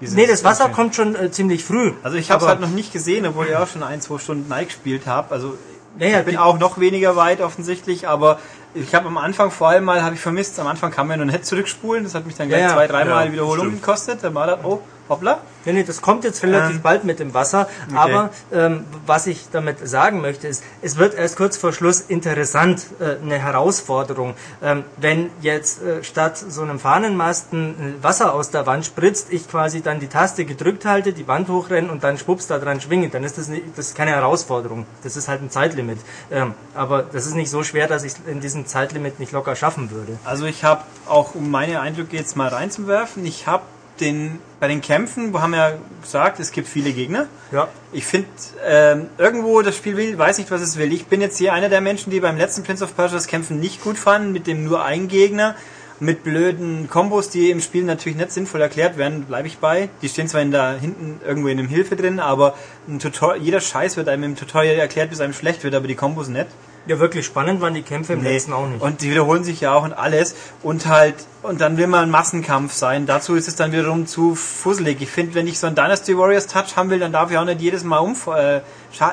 Speaker 3: Nee, das Wasser kommt schon äh, ziemlich früh.
Speaker 1: Also ich habe es halt noch nicht gesehen, obwohl ich auch schon ein, zwei Stunden Nike gespielt habe. Also naja, ich bin auch noch weniger weit offensichtlich, aber ich habe am Anfang vor allem mal, habe ich vermisst, am Anfang kann man ja noch nicht zurückspulen, das hat mich dann gleich ja, zwei, dreimal ja, Wiederholung gekostet, da war das, oh, Hoppla.
Speaker 3: Nee, nee, das kommt jetzt relativ
Speaker 1: Ähm.
Speaker 3: bald mit dem Wasser. Aber ähm, was ich damit sagen möchte, ist, es wird erst kurz vor Schluss interessant, äh, eine Herausforderung. Ähm, wenn jetzt äh, statt so einem Fahnenmasten äh, Wasser aus der Wand spritzt, ich quasi dann die Taste gedrückt halte, die Wand hochrenne und dann schwupps da dran schwinge, dann ist das, nicht, das ist keine Herausforderung. Das ist halt ein Zeitlimit. Ähm, aber das ist nicht so schwer, dass ich es in diesem Zeitlimit nicht locker schaffen würde.
Speaker 1: Also ich habe auch, um meine Eindrücke jetzt mal reinzuwerfen, ich habe den bei den Kämpfen, wir haben ja gesagt, es gibt viele Gegner.
Speaker 3: Ja.
Speaker 1: Ich finde, ähm, irgendwo das Spiel will, weiß nicht, was es will. Ich bin jetzt hier einer der Menschen, die beim letzten Prince of Persia das Kämpfen nicht gut fanden, mit dem nur ein Gegner, mit blöden Kombos, die im Spiel natürlich nicht sinnvoll erklärt werden, bleibe ich bei. Die stehen zwar in da hinten irgendwo in einem Hilfe drin, aber ein Tutorial, jeder Scheiß wird einem im Tutorial erklärt, bis einem schlecht wird, aber die Kombos nicht.
Speaker 3: Ja, wirklich spannend waren die Kämpfe im
Speaker 1: Nee.
Speaker 3: letzten auch nicht.
Speaker 1: Und die wiederholen sich ja auch und alles. Und halt, und dann will man ein Massenkampf sein. Dazu ist es dann wiederum zu fusselig. Ich finde, wenn ich so einen Dynasty Warriors Touch haben will, dann darf ich auch nicht jedes Mal umf äh,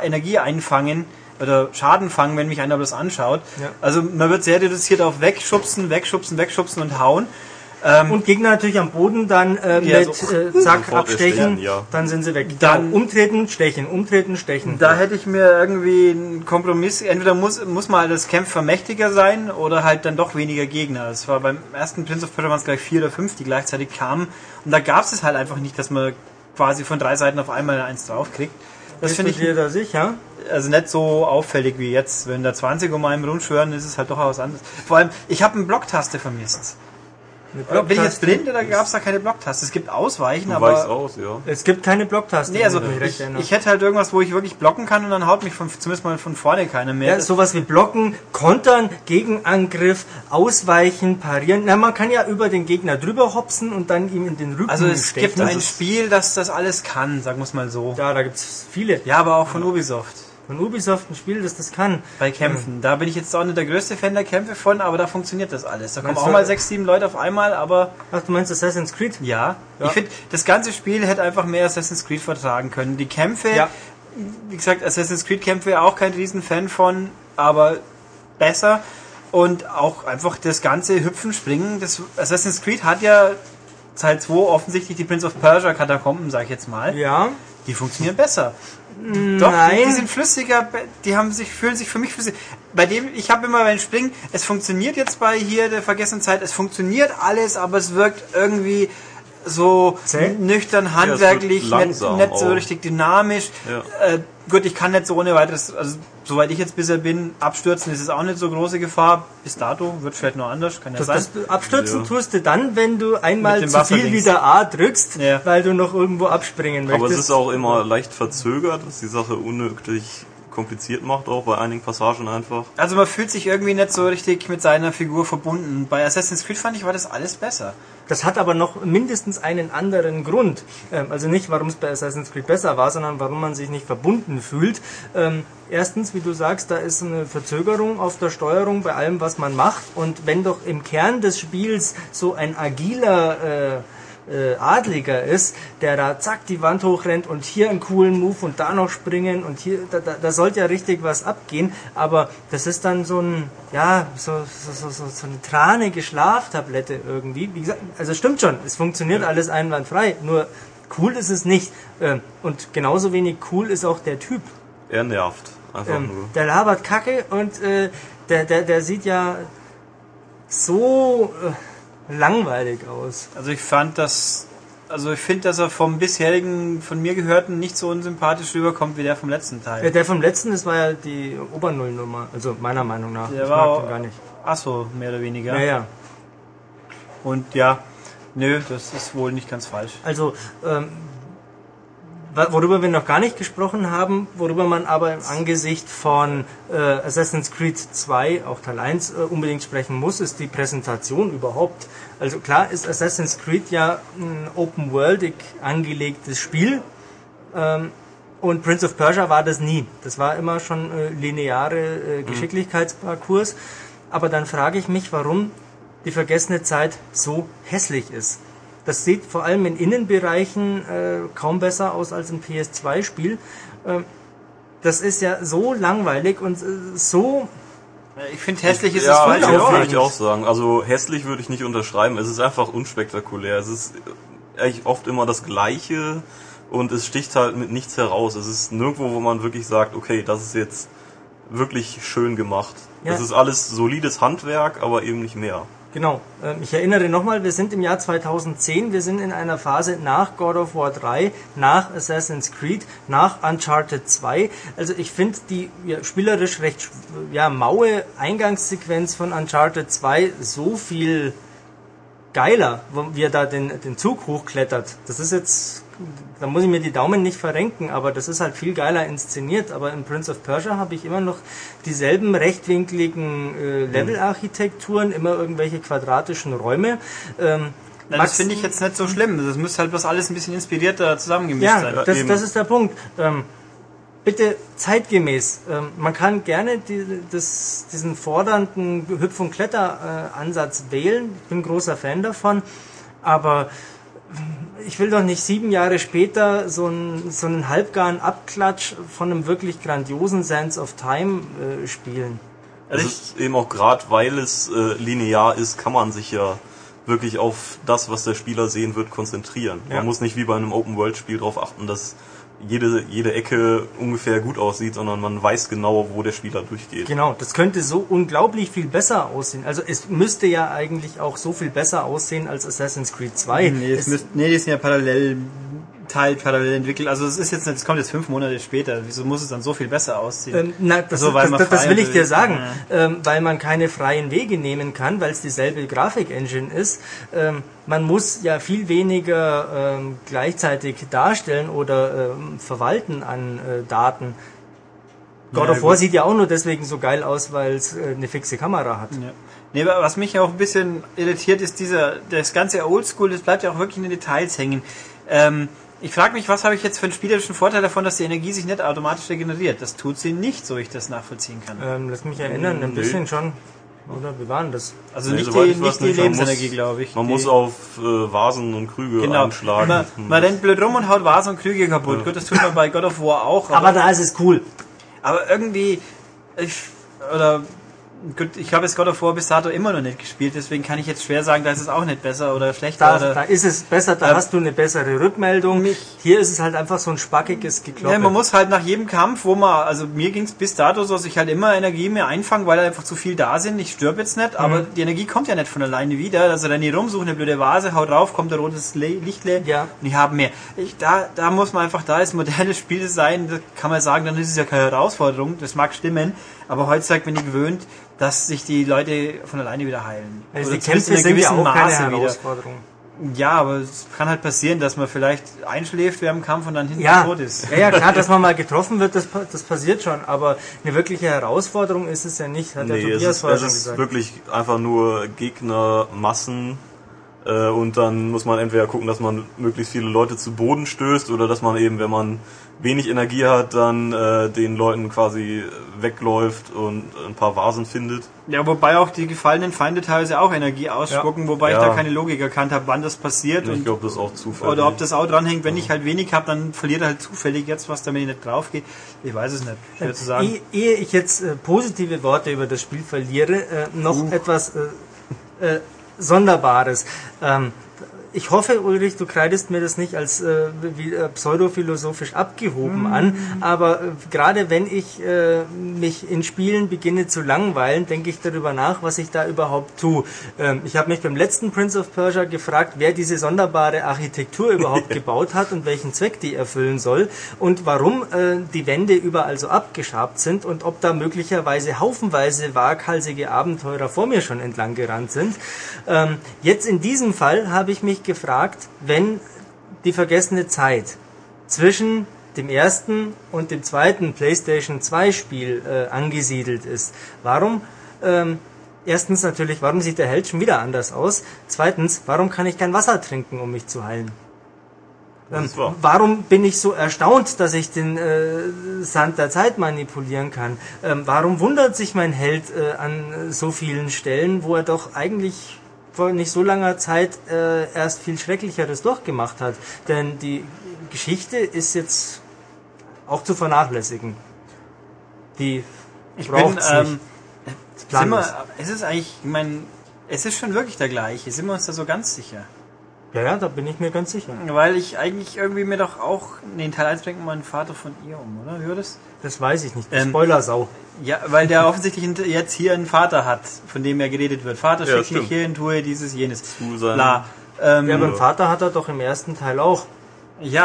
Speaker 1: Energie einfangen oder Schaden fangen, wenn mich einer das anschaut.
Speaker 3: Ja.
Speaker 1: Also man wird sehr reduziert auf wegschubsen, wegschubsen, wegschubsen und hauen.
Speaker 3: Und Gegner natürlich am Boden dann äh,
Speaker 1: Ja,
Speaker 3: mit
Speaker 1: so-
Speaker 3: äh, Zack abstechen,
Speaker 2: ja.
Speaker 3: dann sind sie weg.
Speaker 1: Dann-
Speaker 3: Genau, umtreten, stechen, umtreten, stechen.
Speaker 1: Da hätte ich mir irgendwie einen Kompromiss, entweder muss, muss mal das Kämpfer mächtiger sein oder halt dann doch weniger Gegner. Es war beim ersten Prince of Persia waren es gleich vier oder fünf, die gleichzeitig kamen. Und da gab es es halt einfach nicht, dass man quasi von drei Seiten auf einmal eins draufkriegt. Das finde ich
Speaker 3: dir da sicher?
Speaker 1: also nicht so auffällig wie jetzt. Wenn da 20 um einen rumschwören, ist es halt doch was anderes. Vor allem, ich habe eine Blocktaste vermisst. Bin ich jetzt blind oder gab es da keine Blocktaste? Es gibt Ausweichen,
Speaker 2: Du
Speaker 1: aber...
Speaker 2: aus, ja.
Speaker 3: Es gibt keine Blocktaste.
Speaker 1: Nee, also
Speaker 3: ich
Speaker 1: ich, hätte halt irgendwas, wo ich wirklich blocken kann und dann haut mich von, zumindest mal von vorne keiner mehr.
Speaker 3: ja, sowas wie Blocken, Kontern, Gegenangriff, Ausweichen, Parieren. Na, man kann ja über den Gegner drüber hopsen und dann ihm in den Rücken
Speaker 1: also es
Speaker 3: stechen.
Speaker 1: gibt ein Spiel, das das alles kann, sagen wir es mal so.
Speaker 3: Ja, da gibt's viele.
Speaker 1: Ja, aber auch von Ubisoft.
Speaker 3: Von Ubisoft ein Spiel, das das kann.
Speaker 1: Bei Kämpfen. Da bin ich jetzt auch nicht der größte Fan der Kämpfe von, aber da funktioniert das alles. Da kommen auch mal sechs, sieben Leute auf einmal, aber
Speaker 3: Ach, du meinst Assassin's Creed?
Speaker 1: ja.
Speaker 3: Ja.
Speaker 1: Ich finde, das ganze Spiel hätte einfach mehr Assassin's Creed vertragen können. Die Kämpfe,
Speaker 3: Ja.
Speaker 1: wie gesagt, Assassin's Creed Kämpfe auch kein riesen Fan von, aber besser. Und auch einfach das ganze Hüpfen, Springen. Das Assassin's Creed hat ja Teil 2 offensichtlich die Prince of Persia Katakomben, sag ich jetzt mal.
Speaker 3: Ja.
Speaker 1: Die funktionieren besser. Doch,
Speaker 3: Nein.
Speaker 1: Die, die sind flüssiger, die haben sich, fühlen sich für mich flüssig. Bei dem, ich habe immer beim Springen, es funktioniert jetzt bei hier der vergessenen Zeit, es funktioniert alles, aber es wirkt irgendwie so
Speaker 3: Zäh?
Speaker 1: nüchtern,
Speaker 2: Ja,
Speaker 1: handwerklich,
Speaker 2: wirkt
Speaker 1: nicht, nicht so richtig dynamisch.
Speaker 2: Ja.
Speaker 1: Äh, gut, ich kann nicht so ohne weiteres, also soweit ich jetzt bisher bin, abstürzen ist es auch nicht so große Gefahr. Bis dato wird vielleicht noch anders, kann ja
Speaker 3: Das,
Speaker 1: sein.
Speaker 3: das Abstürzen
Speaker 2: Ja.
Speaker 3: tust du dann, wenn du einmal zu viel wieder A drückst,
Speaker 1: Ja.
Speaker 3: weil du noch irgendwo abspringen möchtest.
Speaker 2: Aber es ist auch immer leicht verzögert, was die Sache unnötig kompliziert macht, auch bei einigen Passagen einfach.
Speaker 1: Also man fühlt sich irgendwie nicht so richtig mit seiner Figur verbunden. Bei Assassin's Creed fand ich, war das alles besser.
Speaker 3: Das hat aber noch mindestens einen anderen Grund. Ähm, also nicht, warum es bei Assassin's Creed besser war, sondern warum man sich nicht verbunden fühlt. Ähm, erstens, wie du sagst, da ist eine Verzögerung auf der Steuerung bei allem, was man macht. Und wenn doch im Kern des Spiels so ein agiler äh, äh, Adliger ist, der da zack die Wand hochrennt und hier einen coolen Move und da noch springen und hier, da, da, da sollte ja richtig was abgehen, aber das ist dann so ein, ja, so, so, so, so, so eine tranige Schlaftablette irgendwie. Wie gesagt, also stimmt schon, es funktioniert alles einwandfrei, nur cool ist es nicht. Ähm, Und genauso wenig cool ist auch der Typ.
Speaker 2: Er nervt. Einfach
Speaker 3: Ähm,
Speaker 2: nur.
Speaker 3: der labert Kacke und äh, der, der, der sieht ja so äh, langweilig aus.
Speaker 1: Also ich fand das, also ich finde, dass er vom bisherigen, von mir gehörten, nicht so unsympathisch rüberkommt wie der vom letzten
Speaker 3: Ja,
Speaker 1: Teil.
Speaker 3: der vom letzten, das war ja die Obernullnummer, also meiner Meinung nach.
Speaker 1: Der
Speaker 3: ich
Speaker 1: war
Speaker 3: mag
Speaker 1: auch-
Speaker 3: den gar nicht.
Speaker 1: Ach so, mehr oder weniger.
Speaker 3: Ja, ja.
Speaker 1: Und ja, nö, das ist wohl nicht ganz falsch.
Speaker 3: Also, ähm, worüber wir noch gar nicht gesprochen haben, worüber man aber im Angesicht von äh, Assassin's Creed 2, auch Teil 1, äh, unbedingt sprechen muss, ist die Präsentation überhaupt. Also klar ist Assassin's Creed ja ein open-worldig angelegtes Spiel. Ähm, und Prince of Persia war das nie. Das war immer schon äh, lineare äh, Geschicklichkeitsparcours. Aber dann frage ich mich, warum die vergessene Zeit so hässlich ist. Das sieht vor allem in Innenbereichen äh, kaum besser aus als ein PS2-Spiel. Ähm, das ist ja so langweilig und äh, so
Speaker 1: Ich finde hässlich ist
Speaker 2: ja,
Speaker 1: das Wort.
Speaker 2: würde ich auch sagen. Also hässlich würde ich nicht unterschreiben. Es ist einfach unspektakulär. Es ist eigentlich oft immer das Gleiche und es sticht halt mit nichts heraus. Es ist nirgendwo, wo man wirklich sagt, okay, das ist jetzt wirklich schön gemacht.
Speaker 3: Ja.
Speaker 2: Das ist alles solides Handwerk, aber eben nicht mehr.
Speaker 3: Genau. Ähm, Ich erinnere nochmal, wir sind im Jahr 2010, wir sind in einer Phase nach God of War 3, nach Assassin's Creed, nach Uncharted 2. Also ich finde die ja, spielerisch recht ja, maue Eingangssequenz von Uncharted 2 so viel geiler, wie er da den, den Zug hochklettert. Das ist jetzt, da muss ich mir die Daumen nicht verrenken, aber das ist halt viel geiler inszeniert. Aber in Prince of Persia habe ich immer noch dieselben rechtwinkligen äh, Levelarchitekturen, immer irgendwelche quadratischen Räume. Ähm,
Speaker 1: Na,
Speaker 3: Max-
Speaker 1: das finde ich jetzt nicht so schlimm. Das müsste halt bloß alles ein bisschen inspirierter zusammengemischt
Speaker 3: Ja,
Speaker 1: sein.
Speaker 3: das,
Speaker 2: eben.
Speaker 3: das ist der Punkt. Ähm, bitte zeitgemäß. Ähm, man kann gerne die, das, diesen fordernden Hüpf- und Kletteransatz wählen. Ich bin großer Fan davon. Aber ich will doch nicht sieben Jahre später so einen, so einen halbgaren Abklatsch von einem wirklich grandiosen Sands of Time äh, spielen.
Speaker 2: Es
Speaker 1: Also
Speaker 2: ist eben auch gerade, weil es äh, linear ist, kann man sich ja wirklich auf das, was der Spieler sehen wird, konzentrieren.
Speaker 3: Ja.
Speaker 2: Man muss nicht wie bei einem Open-World-Spiel darauf achten, dass jede, jede Ecke ungefähr gut aussieht, sondern man weiß genau, wo der Spieler durchgeht.
Speaker 3: Genau, das könnte so unglaublich viel besser aussehen. Also es müsste ja eigentlich auch so viel besser aussehen als Assassin's Creed 2.
Speaker 1: Nee, das
Speaker 3: Es-
Speaker 1: müsst, nee, die sind ja parallel, Teil parallel entwickelt. Also es ist jetzt es kommt jetzt fünf Monate später. Wieso muss es dann so viel besser aussehen?
Speaker 3: Ähm, na, das,
Speaker 1: So, weil
Speaker 3: das, das, das will ich dir sagen,
Speaker 1: Ja.
Speaker 3: ähm, weil man keine freien Wege nehmen kann, weil es dieselbe Grafik-Engine ist. Ähm, man muss ja viel weniger ähm, gleichzeitig darstellen oder ähm, verwalten an äh, Daten. God
Speaker 1: Ja,
Speaker 3: of War
Speaker 1: gut.
Speaker 3: sieht ja auch nur deswegen so geil aus, weil es äh, eine fixe Kamera hat.
Speaker 1: Ja. Nee, was mich auch ein bisschen irritiert, ist dieser, das ganze Oldschool, das bleibt ja auch wirklich in den Details hängen. Ähm, ich frage mich, was habe ich jetzt für einen spielerischen Vorteil davon, dass die Energie sich nicht automatisch regeneriert? Das tut sie nicht, so ich das nachvollziehen kann.
Speaker 3: Ähm, lass mich erinnern, ein
Speaker 2: Nee.
Speaker 3: bisschen schon. Oder wie war denn das?
Speaker 1: Also
Speaker 2: Nee,
Speaker 1: nicht die, nicht die
Speaker 2: nicht.
Speaker 1: Lebensenergie, glaube ich.
Speaker 2: Man
Speaker 1: die,
Speaker 2: muss auf äh, Vasen und Krüge
Speaker 1: genau.
Speaker 2: einschlagen.
Speaker 1: Man, man rennt blöd rum und haut Vasen und Krüge kaputt. Gut, das tut man bei God of War auch.
Speaker 3: Aber da ist es cool.
Speaker 1: Aber irgendwie, ich, oder, gut, ich habe jetzt God of War bis dato immer noch nicht gespielt, deswegen kann ich jetzt schwer sagen, da ist es auch nicht besser oder schlechter.
Speaker 3: Da,
Speaker 1: oder,
Speaker 3: da ist es besser, da
Speaker 1: Ähm,
Speaker 3: hast du eine bessere Rückmeldung.
Speaker 1: mich-
Speaker 3: Hier ist es halt einfach so ein spackiges Gekloppe.
Speaker 1: ja, man muss halt nach jedem Kampf, wo man, also mir ging es bis dato so, dass ich halt immer Energie mehr einfangen, weil einfach zu viel da sind. Ich stirb jetzt nicht, aber
Speaker 3: Mhm.
Speaker 1: die Energie kommt ja nicht von alleine wieder. Also dann hier rumsuchen, eine blöde Vase, haut drauf, kommt ein rotes Le Lichtle
Speaker 3: Ja.
Speaker 1: und ich habe mehr. Ich, da, da muss man einfach, da ist modernes Spieldesign, da kann man sagen, dann ist es ja keine Herausforderung, das mag stimmen, aber heutzutage bin ich gewöhnt, dass sich die Leute von alleine wieder heilen.
Speaker 3: Also
Speaker 1: Oder
Speaker 3: die Kämpfe sind ja auch keine
Speaker 1: wieder.
Speaker 3: Herausforderung.
Speaker 1: Ja, aber es kann halt passieren, dass man vielleicht einschläft während dem Kampf und dann hinten
Speaker 3: Ja,
Speaker 1: tot ist.
Speaker 3: ja, ja, klar, dass man mal getroffen wird, das, das passiert schon, aber eine wirkliche Herausforderung ist es ja nicht, hat der
Speaker 2: Nee, es
Speaker 3: Tobias
Speaker 2: ist,
Speaker 3: vorher
Speaker 2: es
Speaker 3: schon
Speaker 2: ist
Speaker 3: gesagt.
Speaker 2: wirklich einfach nur Gegnermassen äh, und dann muss man entweder gucken, dass man möglichst viele Leute zu Boden stößt oder dass man eben, wenn man wenig Energie hat, dann äh, den Leuten quasi wegläuft und ein paar Vasen findet.
Speaker 1: Ja, wobei auch die gefallenen Feinde teilweise auch Energie ausspucken, wobei ich
Speaker 2: Ja.
Speaker 1: da keine Logik erkannt habe, wann das passiert.
Speaker 2: Ich glaube, das ist auch zufällig.
Speaker 1: oder ob das auch dranhängt, wenn ich halt wenig habe, dann verliert er halt zufällig jetzt was, damit ich nicht drauf geht. Ich weiß es nicht. Schwer zu sagen.
Speaker 3: Ehe, ehe ich jetzt äh, positive Worte über das Spiel verliere, äh, noch
Speaker 1: Uh.
Speaker 3: etwas äh, äh, Sonderbares. Ähm, ich hoffe, Ulrich, du kreidest mir das nicht als äh, wie, äh, pseudophilosophisch abgehoben an, aber äh, gerade wenn ich äh, mich in Spielen beginne zu langweilen, denke ich darüber nach, was ich da überhaupt tue. Ähm, ich habe mich beim letzten Prince of Persia gefragt, wer diese sonderbare Architektur überhaupt gebaut hat und welchen Zweck die erfüllen soll und warum äh, die Wände überall so abgeschabt sind und ob da möglicherweise haufenweise waghalsige Abenteurer vor mir schon entlang gerannt sind. Ähm, jetzt in diesem Fall habe ich mich gefragt, wenn die vergessene Zeit zwischen dem ersten und dem zweiten PlayStation 2 Spiel äh, angesiedelt ist. Warum? Ähm, erstens natürlich, warum sieht der Held schon wieder anders aus? Zweitens, warum kann ich kein Wasser trinken, um mich zu heilen? Ähm, warum bin ich so erstaunt, dass ich den äh, Sand der Zeit manipulieren kann? Ähm, warum wundert sich mein Held äh, an so vielen Stellen, wo er doch eigentlich vor nicht so langer Zeit äh, erst viel Schrecklicheres durchgemacht hat? Denn die Geschichte ist jetzt auch zu vernachlässigen. Die
Speaker 1: Ich
Speaker 3: braucht es
Speaker 1: ähm,
Speaker 3: nicht.
Speaker 1: sind wir,
Speaker 3: Planlos.
Speaker 1: es ist eigentlich, ich meine, es ist schon wirklich der gleiche. Sind wir uns da so ganz sicher?
Speaker 3: Ja, ja, da bin ich mir ganz sicher.
Speaker 1: Weil ich eigentlich irgendwie mir doch auch. Nee, in Teil 1 bringt man einen Vater von ihr um, oder? War das?
Speaker 3: Das weiß ich nicht.
Speaker 1: Ähm,
Speaker 3: Spoilersau.
Speaker 1: Ja, weil der offensichtlich jetzt hier einen Vater hat, von dem er geredet wird. Vater
Speaker 2: Ja,
Speaker 1: schickt mich
Speaker 2: stimmt.
Speaker 1: hierhin, tue dieses, jenes.
Speaker 2: Zu seinem-
Speaker 1: Bla. Ähm,
Speaker 3: Ja,
Speaker 1: ja,
Speaker 3: beim Vater hat er doch im ersten Teil auch.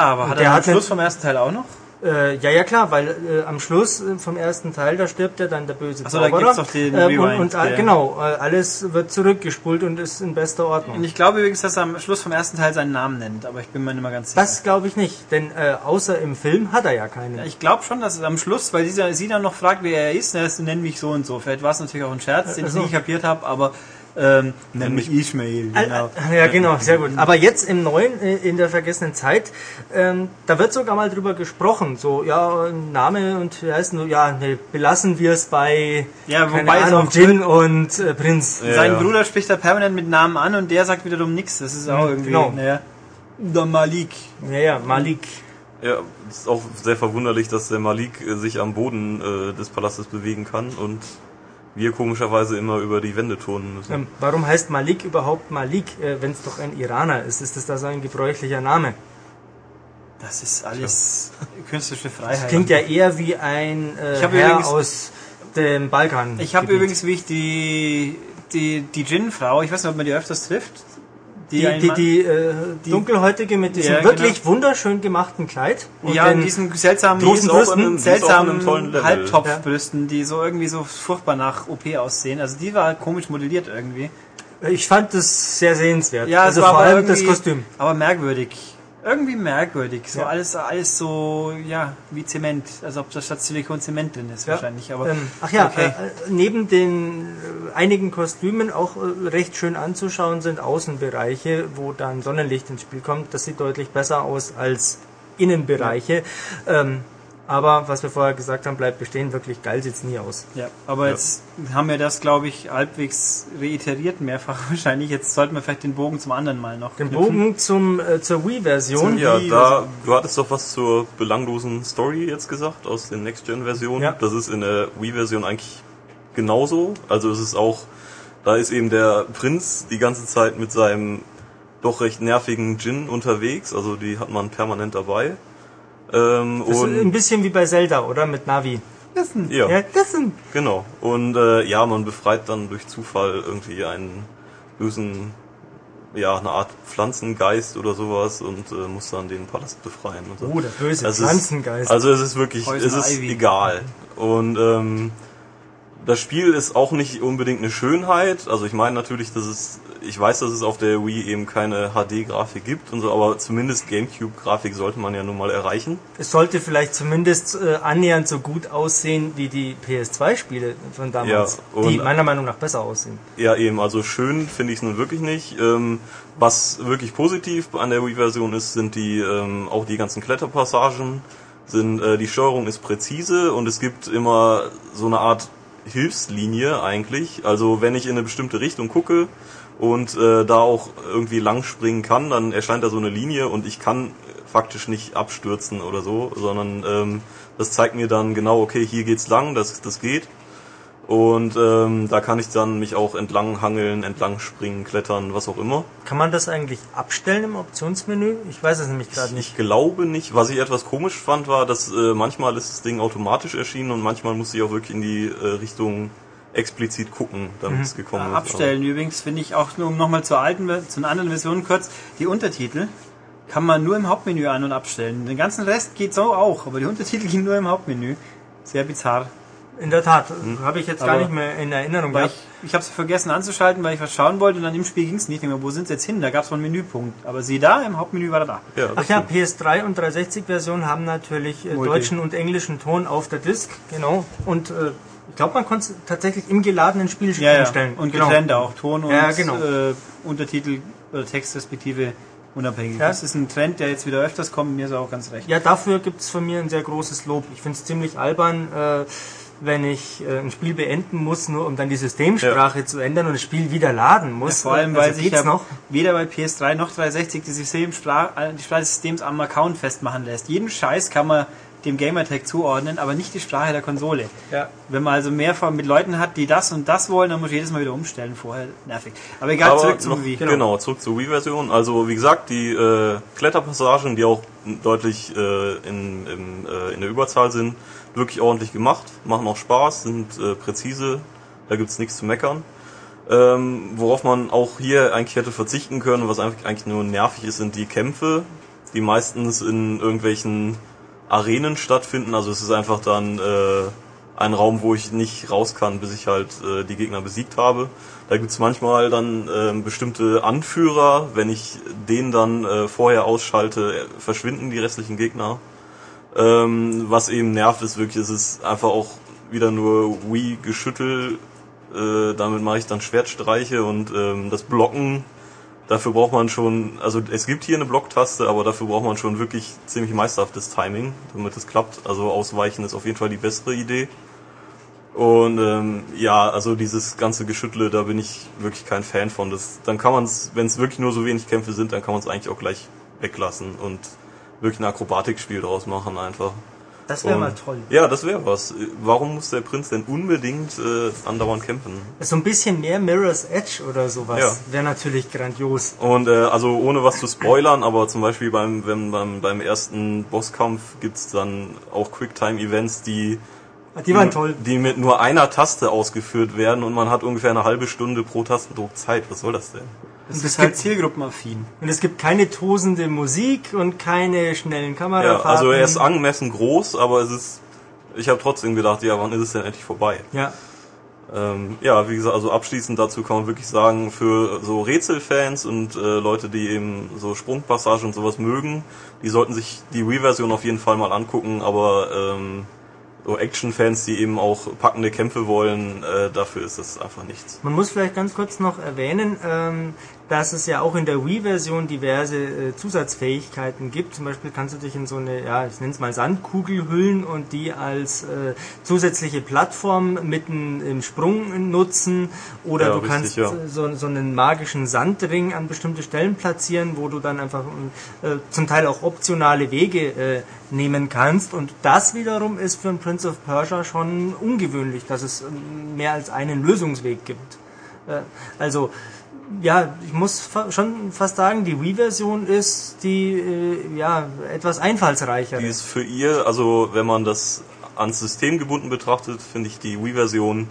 Speaker 1: aber hat
Speaker 3: der
Speaker 1: er am
Speaker 3: hat
Speaker 1: Schluss
Speaker 3: einen-
Speaker 1: vom ersten Teil auch noch?
Speaker 3: Äh, ja, ja, klar, weil äh, am Schluss äh, vom ersten Teil, da stirbt ja dann der böse
Speaker 1: Ach so, da
Speaker 3: Zauberer.
Speaker 1: gibt's doch den
Speaker 3: ähm, und,
Speaker 1: Rewind,
Speaker 3: und, äh,
Speaker 1: der-
Speaker 3: Genau, äh, alles wird zurückgespult und ist in bester
Speaker 1: Und
Speaker 3: Ordnung.
Speaker 1: ich glaube übrigens, dass er am Schluss vom ersten Teil seinen Namen nennt, aber ich bin mir nicht mehr ganz sicher.
Speaker 3: Das glaube ich nicht, denn äh, außer im Film hat er ja keinen.
Speaker 1: Ja, Ich glaube schon, dass es am Schluss, weil sie, sie dann noch fragt, wer er ist, ne, das nennt mich so und so. Vielleicht war es natürlich auch ein Scherz, den ich
Speaker 3: Also.
Speaker 1: nicht kapiert habe, aber ähm, nenn mich Ismail. Genau.
Speaker 3: Äh, Ja, genau, sehr gut. Aber jetzt im neuen, äh, in der vergessenen Zeit, ähm, da wird sogar mal drüber gesprochen. So, ja, Name und wie heißt nur, ja, nee, belassen wir es bei,
Speaker 1: Ja,
Speaker 3: keine
Speaker 1: wobei es
Speaker 3: Ahnung, Jin und äh, Prinz.
Speaker 2: Ja,
Speaker 1: Sein
Speaker 2: ja.
Speaker 1: Bruder spricht da permanent mit Namen an und der sagt wiederum nichts. Das ist auch
Speaker 3: Mhm,
Speaker 1: irgendwie,
Speaker 3: genau.
Speaker 1: naja. Der Malik.
Speaker 3: Ja, ja, Malik.
Speaker 2: Ja, es ist auch sehr verwunderlich, dass der Malik äh, sich am Boden äh, des Palastes bewegen kann und wir komischerweise immer über die Wände turnen müssen.
Speaker 3: Ähm, warum heißt Malik überhaupt Malik, äh, wenn es doch ein Iraner ist? Ist das da so ein gebräuchlicher Name?
Speaker 1: Das ist alles künstlerische Freiheit.
Speaker 3: Klingt ja eher wie ein äh, Herr
Speaker 1: übrigens-
Speaker 3: aus dem Balkan.
Speaker 1: Ich habe übrigens, wie ich die, die, die Djinn-Frau, ich weiß nicht, ob man die öfters trifft.
Speaker 3: Die, die, die, äh, dunkelhäutige mit diesem
Speaker 1: Ja,
Speaker 3: wirklich wunderschön gemachten Kleid. Und
Speaker 1: ja, und diesen seltsamen, die einem-
Speaker 3: Brüsten,
Speaker 2: die
Speaker 1: seltsamen. Halbtopfbrüsten, die so irgendwie so furchtbar nach OP aussehen. Also die war komisch modelliert irgendwie.
Speaker 3: ich fand das sehr sehenswert.
Speaker 1: Ja,
Speaker 3: also vor allem das Kostüm.
Speaker 1: Aber merkwürdig. Irgendwie merkwürdig. So
Speaker 3: Ja.
Speaker 1: alles, alles so, ja, wie Zement. Als ob da statt Silikon Zement drin ist
Speaker 3: Ja.
Speaker 1: wahrscheinlich. Aber
Speaker 3: Ähm, ach ja,
Speaker 1: okay.
Speaker 3: äh, neben den äh, einigen Kostümen auch äh, recht schön anzuschauen sind Außenbereiche, wo dann Sonnenlicht ins Spiel kommt. Das sieht deutlich besser aus als Innenbereiche. Ähm, aber was wir vorher gesagt haben, bleibt bestehen. Wirklich geil sieht's nie aus.
Speaker 1: Ja, aber
Speaker 2: Ja.
Speaker 1: jetzt haben wir das, glaube ich, halbwegs reiteriert mehrfach wahrscheinlich. Jetzt sollten wir vielleicht den Bogen zum anderen mal noch
Speaker 3: Den
Speaker 1: knüpfen.
Speaker 3: Bogen zum, äh, zur Wii-Version.
Speaker 2: Ja,
Speaker 1: Wie-
Speaker 2: da, du hattest doch was zur belanglosen Story jetzt gesagt aus den Next-Gen-Versionen.
Speaker 3: Ja.
Speaker 2: Das ist in der Wii-Version eigentlich genauso. Also es ist auch, da ist eben der Prinz die ganze Zeit mit seinem doch recht nervigen Djinn unterwegs. Also die hat man permanent dabei. Ähm,
Speaker 3: Das ist ein bisschen wie bei Zelda, oder? Mit Navi.
Speaker 2: ja,
Speaker 3: Ja, das sind
Speaker 2: genau. Und äh, ja, man befreit dann durch Zufall irgendwie einen bösen, ja, eine Art Pflanzengeist oder sowas und äh, muss dann den Palast befreien. Und so.
Speaker 3: Oh, der böse
Speaker 2: Also
Speaker 3: Pflanzengeist.
Speaker 2: Also es ist wirklich,
Speaker 1: Poison
Speaker 2: es ist
Speaker 1: Ivy.
Speaker 2: egal. Und ähm, das Spiel ist auch nicht unbedingt eine Schönheit. Also ich meine natürlich, dass es, ich weiß, dass es auf der Wii eben keine HD-Grafik gibt und so, aber zumindest GameCube-Grafik sollte man ja nun mal erreichen.
Speaker 3: es sollte vielleicht zumindest äh, annähernd so gut aussehen wie die PS2-Spiele von damals,
Speaker 2: Ja,
Speaker 3: die meiner Meinung nach besser aussehen.
Speaker 2: Ja, eben, also schön finde ich es nun wirklich nicht. Ähm, was wirklich positiv an der Wii-Version ist, sind die ähm, auch die ganzen Kletterpassagen. Sind äh, die Steuerung ist präzise und es gibt immer so eine Art Hilfslinie eigentlich. Also wenn ich in eine bestimmte Richtung gucke und äh, da auch irgendwie lang springen kann, dann erscheint da so eine Linie und ich kann faktisch nicht abstürzen oder so, sondern ähm, das zeigt mir dann genau, okay, hier geht's lang, das, das geht. Und ähm, da kann ich dann mich auch entlang hangeln, entlang springen, klettern, was auch immer.
Speaker 3: Kann man das eigentlich abstellen im Optionsmenü? Ich weiß es nämlich gerade nicht.
Speaker 2: Ich glaube nicht. Was ich etwas komisch fand, war, dass äh, manchmal ist das Ding automatisch erschienen und manchmal musste ich auch wirklich in die äh, Richtung explizit gucken, damit es gekommen ist.
Speaker 1: Abstellen übrigens finde ich auch nur, um nochmal zur alten, zu einer anderen Version kurz, die Untertitel kann man nur im Hauptmenü an- und abstellen. Den ganzen Rest geht so auch, aber die Untertitel gehen nur im Hauptmenü. Sehr bizarr.
Speaker 3: In der Tat, habe ich jetzt gar
Speaker 1: Aber-
Speaker 3: nicht mehr in Erinnerung gehabt.
Speaker 1: ich ich habe es vergessen anzuschalten, weil ich was schauen wollte und dann im Spiel ging es nicht mehr. Wo sind sie jetzt hin? Da gab es mal einen Menüpunkt. Aber sie da, im Hauptmenü war er da.
Speaker 2: Ja,
Speaker 3: Ach ja, PS3 und 360-Version haben natürlich äh,
Speaker 1: Multi.
Speaker 3: deutschen und englischen Ton auf der Disk, genau. Und äh, ich glaube, man konnte es tatsächlich im geladenen Spiel
Speaker 1: Ja, ja.
Speaker 3: einstellen.
Speaker 1: Und
Speaker 3: genau.
Speaker 1: getrennt auch. Ton und
Speaker 3: Ja, genau.
Speaker 1: äh, Untertitel oder Text respektive unabhängig.
Speaker 3: Ja.
Speaker 1: Das ist ein Trend, der jetzt wieder öfters kommt. Mir ist auch ganz recht.
Speaker 3: Ja, dafür gibt's von mir ein sehr großes Lob. Ich finde es ziemlich albern, äh, wenn ich äh, ein Spiel beenden muss, nur um dann die Systemsprache zu ändern und das Spiel wieder laden muss.
Speaker 1: vor allem,
Speaker 3: Also
Speaker 1: weil sich
Speaker 3: geht's
Speaker 1: ja
Speaker 3: noch.
Speaker 1: weder bei PS3 noch 360 die, Systemsprache, äh, die Sprache des Systems am Account festmachen lässt. Jeden Scheiß kann man dem Gamertag zuordnen, aber nicht die Sprache der Konsole.
Speaker 3: Ja.
Speaker 1: Wenn man also mehr von- mit Leuten hat, die das und das wollen, dann muss ich jedes Mal wieder umstellen vorher. Nervig. Aber egal,
Speaker 2: Aber
Speaker 1: zurück zum
Speaker 2: noch,
Speaker 1: Wii.
Speaker 2: genau. zurück zur Wii-Version. Also wie gesagt, die äh, Kletterpassagen, die auch deutlich äh, in, im, äh, in der Überzahl sind, wirklich ordentlich gemacht, machen auch Spaß, sind äh, präzise, da gibt's nichts zu meckern. Ähm, worauf man auch hier eigentlich hätte verzichten können, was einfach eigentlich nur nervig ist, sind die Kämpfe, die meistens in irgendwelchen Arenen stattfinden. Also es ist einfach dann äh, ein Raum, wo ich nicht raus kann, bis ich halt äh, die Gegner besiegt habe. Da gibt's manchmal dann ähm, bestimmte Anführer. Wenn ich den dann äh, vorher ausschalte, äh, verschwinden die restlichen Gegner. Ähm, was eben nervt, ist wirklich, es ist einfach auch wieder nur Wii-Geschüttel. Äh, damit mache ich dann Schwertstreiche und ähm, das Blocken. Dafür braucht man schon, also es gibt hier eine Blocktaste, aber dafür braucht man schon wirklich ziemlich meisterhaftes Timing, damit es klappt. Also ausweichen ist auf jeden Fall die bessere Idee. Und ähm, ja, also dieses ganze Geschüttle, da bin ich wirklich kein Fan von. Das, dann kann man es, wenn es wirklich nur so wenig Kämpfe sind, dann kann man es eigentlich auch gleich weglassen und wirklich ein Akrobatikspiel draus machen einfach.
Speaker 3: Das wäre mal toll.
Speaker 2: Ja, das wäre was. Warum muss der Prinz denn unbedingt äh, andauernd kämpfen?
Speaker 3: So ein bisschen mehr Mirror's Edge oder sowas
Speaker 2: Ja.
Speaker 3: wäre natürlich grandios.
Speaker 2: Und äh, also ohne was zu spoilern, aber zum Beispiel beim, wenn, beim, beim ersten Bosskampf gibt's dann auch Quicktime-Events, die
Speaker 3: Die waren toll.
Speaker 2: die mit nur einer Taste ausgeführt werden und man hat ungefähr eine halbe Stunde pro Tastendruck Zeit. Was soll das denn?
Speaker 1: Das
Speaker 3: Und
Speaker 1: ist
Speaker 3: es
Speaker 1: halt
Speaker 3: gibt-
Speaker 1: zielgruppenaffin.
Speaker 3: Und es gibt keine tosende Musik und keine schnellen
Speaker 2: Ja,
Speaker 3: Kamerafahrten.
Speaker 2: also er ist angemessen groß, aber es ist. Ich habe trotzdem gedacht, ja, wann ist es denn endlich vorbei?
Speaker 3: Ja,
Speaker 2: Ähm, ja, wie gesagt, also abschließend dazu kann man wirklich sagen, für so Rätselfans und äh, Leute, die eben so Sprungpassagen und sowas mögen, die sollten sich die Wii-Version auf jeden Fall mal angucken, aber ähm, so Action-Fans, die eben auch packende Kämpfe wollen, äh, dafür ist das einfach nichts.
Speaker 3: Man muss vielleicht ganz kurz noch erwähnen, ähm, dass es ja auch in der Wii-Version diverse äh, Zusatzfähigkeiten gibt. Zum Beispiel kannst du dich in so eine, ja, ich nenne es mal Sandkugel hüllen und die als äh, zusätzliche Plattform mitten im Sprung nutzen. Oder
Speaker 2: Ja,
Speaker 3: du
Speaker 2: richtig,
Speaker 3: kannst
Speaker 2: ja.
Speaker 3: äh, so, so einen magischen Sandring an bestimmte Stellen platzieren, wo du dann einfach äh, zum Teil auch optionale Wege äh, nehmen kannst. Und das wiederum ist für ein Prince of Persia schon ungewöhnlich, dass es ähm, mehr als einen Lösungsweg gibt. Äh, Also, ja, ich muss fa schon fast sagen, die Wii-Version ist die, äh, ja, etwas einfallsreicher.
Speaker 2: Die ist für ihr, also wenn man das ans System gebunden betrachtet, finde ich die Wii-Version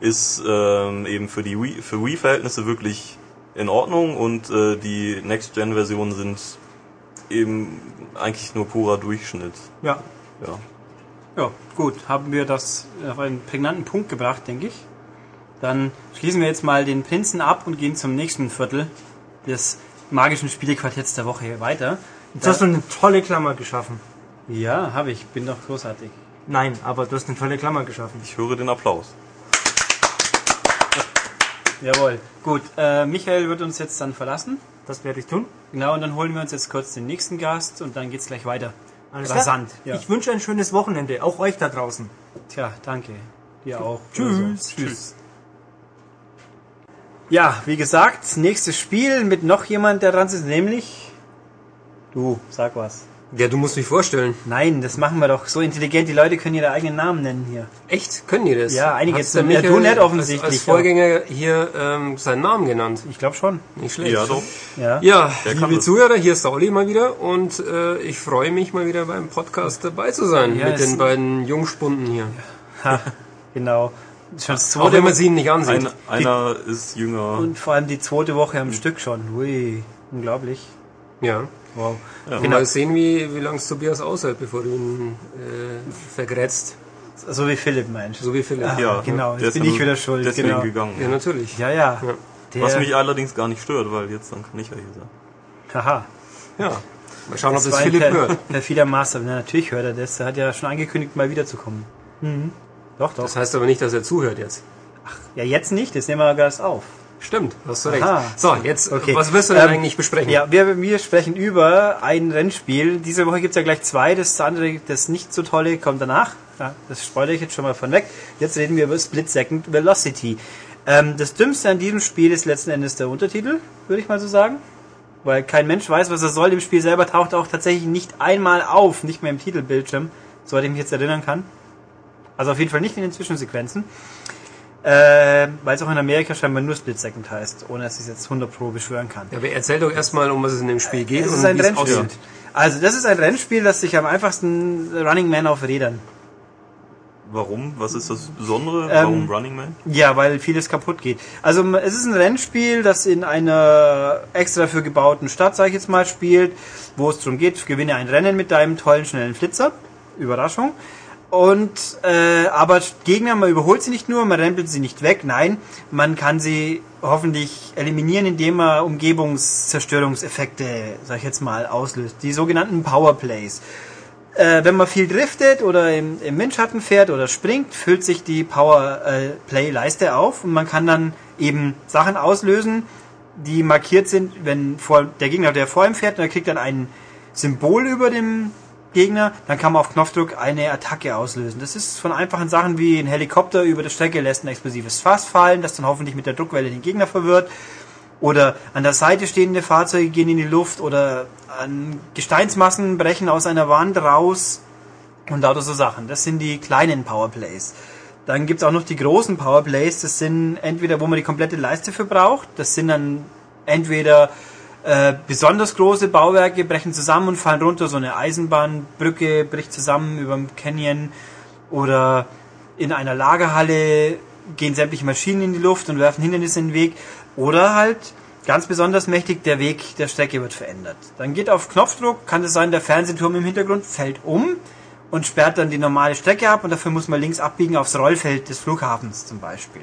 Speaker 2: ist ähm, eben für die Wii, für Wii-Verhältnisse wirklich in Ordnung und äh, die Next-Gen-Versionen sind eben eigentlich nur purer Durchschnitt.
Speaker 3: Ja.
Speaker 2: Ja.
Speaker 1: Ja, gut, haben wir das auf einen prägnanten Punkt gebracht, denke ich. Dann schließen wir jetzt mal den Prinzen ab und gehen zum nächsten Viertel des magischen Spielequartetts der Woche weiter.
Speaker 3: Jetzt hast du eine tolle Klammer geschaffen.
Speaker 1: Ja, habe ich, bin doch großartig.
Speaker 3: Nein, aber du hast eine tolle Klammer geschaffen.
Speaker 2: Ich höre den Applaus.
Speaker 1: Jawohl. Gut, äh, Michael wird uns jetzt dann verlassen.
Speaker 3: Das werde ich tun.
Speaker 1: Genau, und dann holen wir uns jetzt kurz den nächsten Gast und dann geht's gleich weiter.
Speaker 3: Alles
Speaker 1: Rasant, ja.
Speaker 3: Ich wünsche ein schönes Wochenende, auch euch da draußen.
Speaker 1: Tja, danke. Dir auch.
Speaker 3: Tschüss.
Speaker 1: Oder so. Tschüss. Ja, wie gesagt, nächstes Spiel mit noch jemand, der dran ist, nämlich du, sag was.
Speaker 4: Ja, du musst mich vorstellen.
Speaker 1: Nein, das machen wir doch so intelligent. Die Leute können ihre eigenen Namen nennen hier.
Speaker 4: Echt? Können die das?
Speaker 1: Ja, einige zum- ja, du nicht offensichtlich,
Speaker 4: Als, als
Speaker 1: ja.
Speaker 4: Vorgänger hier ähm, seinen Namen genannt.
Speaker 1: Ich glaube schon.
Speaker 4: Nicht schlecht.
Speaker 2: Ja, doch.
Speaker 1: Ja.
Speaker 4: Ja, liebe
Speaker 2: das.
Speaker 4: Zuhörer, hier ist Sauli mal wieder und äh, ich freue mich mal wieder beim Podcast dabei zu sein
Speaker 1: Ja,
Speaker 4: mit den beiden Jungspunden hier.
Speaker 1: Ha, genau. Schon das
Speaker 4: Auch
Speaker 1: zweite
Speaker 4: wenn man sie nicht ansieht.
Speaker 2: Ein, einer ist jünger.
Speaker 1: und vor allem die zweite Woche am Stück schon. Ui, unglaublich.
Speaker 4: ja.
Speaker 1: Wow.
Speaker 2: Ja.
Speaker 4: Mal sehen, wie, wie lange Tobias aushält, bevor du ihn äh, vergrätzt.
Speaker 1: So wie Philipp meinst.
Speaker 4: So wie Philipp.
Speaker 1: Ah,
Speaker 2: ja,
Speaker 1: genau, jetzt bin ich wieder schuld,
Speaker 2: Deswegen
Speaker 1: genau.
Speaker 2: gegangen.
Speaker 4: Ja, natürlich.
Speaker 1: Ja, ja.
Speaker 4: Ja.
Speaker 1: Der,
Speaker 2: Was mich allerdings gar nicht stört, weil jetzt dann kann ich ja hier sein.
Speaker 1: haha.
Speaker 4: Ja. Mal schauen, ob das
Speaker 1: war ein
Speaker 4: Philipp
Speaker 1: per,
Speaker 4: hört.
Speaker 1: Perfider Master. Na, natürlich hört er das. Er hat ja schon angekündigt, mal wiederzukommen. Mhm. Doch, doch.
Speaker 4: Das heißt aber nicht, dass er zuhört jetzt.
Speaker 1: ja, jetzt nicht. Jetzt nehmen wir Gas auf.
Speaker 4: Stimmt, hast du recht.
Speaker 1: Aha.
Speaker 4: So, jetzt,
Speaker 1: Okay.
Speaker 4: was wirst du denn
Speaker 1: Ähm,
Speaker 4: eigentlich besprechen?
Speaker 1: Ja, wir, wir sprechen über ein Rennspiel. Diese Woche gibt's ja gleich zwei. Das andere, das nicht so tolle, kommt danach. Ja, das spoilere ich jetzt schon mal von weg. Jetzt reden wir über Split Second Velocity. Ähm, das Dümmste an diesem Spiel ist letzten Endes der Untertitel, würde ich mal so sagen. Weil kein Mensch weiß, was er soll. Im Spiel selber taucht auch tatsächlich nicht einmal auf, nicht mehr im Titelbildschirm, soweit ich mich jetzt erinnern kann. Also auf jeden Fall nicht in den Zwischensequenzen. Äh, weil es auch in Amerika scheinbar nur Split Second heißt, ohne dass ich es jetzt 100 Pro beschwören kann.
Speaker 4: Ja, aber erzähl doch erstmal, um was es in dem Spiel geht
Speaker 1: Es ist
Speaker 4: und
Speaker 1: ein
Speaker 4: wie es
Speaker 1: Rennspiel.
Speaker 4: aussieht.
Speaker 1: Also das ist ein Rennspiel, das sich am einfachsten Running Man auf Rädern.
Speaker 2: Warum? Was ist das Besondere?
Speaker 1: Ähm,
Speaker 2: Warum Running Man?
Speaker 1: Ja, weil vieles kaputt geht. Also es ist ein Rennspiel, das in einer extra für gebauten Stadt, sag ich jetzt mal, spielt, wo es darum geht, gewinne ein Rennen mit deinem tollen, schnellen Flitzer. Überraschung. Und äh, aber Gegner, man überholt sie nicht nur, man rempelt sie nicht weg, nein, man kann sie hoffentlich eliminieren, indem man Umgebungszerstörungseffekte, sag ich jetzt mal, auslöst. Die sogenannten Powerplays. Äh, wenn man viel driftet oder im, im Windschatten fährt oder springt, füllt sich die Power-Play-Leiste auf und man kann dann eben Sachen auslösen, die markiert sind, wenn vor, der Gegner, der vor ihm fährt, der kriegt dann ein Symbol über dem Gegner, dann kann man auf Knopfdruck eine Attacke auslösen. Das ist von einfachen Sachen wie ein Helikopter über der Strecke lässt ein explosives Fass fallen, das dann hoffentlich mit der Druckwelle den Gegner verwirrt. Oder an der Seite stehende Fahrzeuge gehen in die Luft oder an Gesteinsmassen brechen aus einer Wand raus und lauter so Sachen. Das sind die kleinen Powerplays. Dann gibt's auch noch die großen Powerplays. Das sind entweder, wo man die komplette Leiste für braucht. Das sind dann entweder äh, besonders große Bauwerke brechen zusammen und fallen runter. So eine Eisenbahnbrücke bricht zusammen über dem Canyon. Oder in einer Lagerhalle gehen sämtliche Maschinen in die Luft und werfen Hindernisse in den Weg. Oder halt ganz besonders mächtig, der Weg der Strecke wird verändert. Dann geht auf Knopfdruck, kann es sein, der Fernsehturm im Hintergrund fällt um und sperrt dann die normale Strecke ab und dafür muss man links abbiegen aufs Rollfeld des Flughafens zum Beispiel.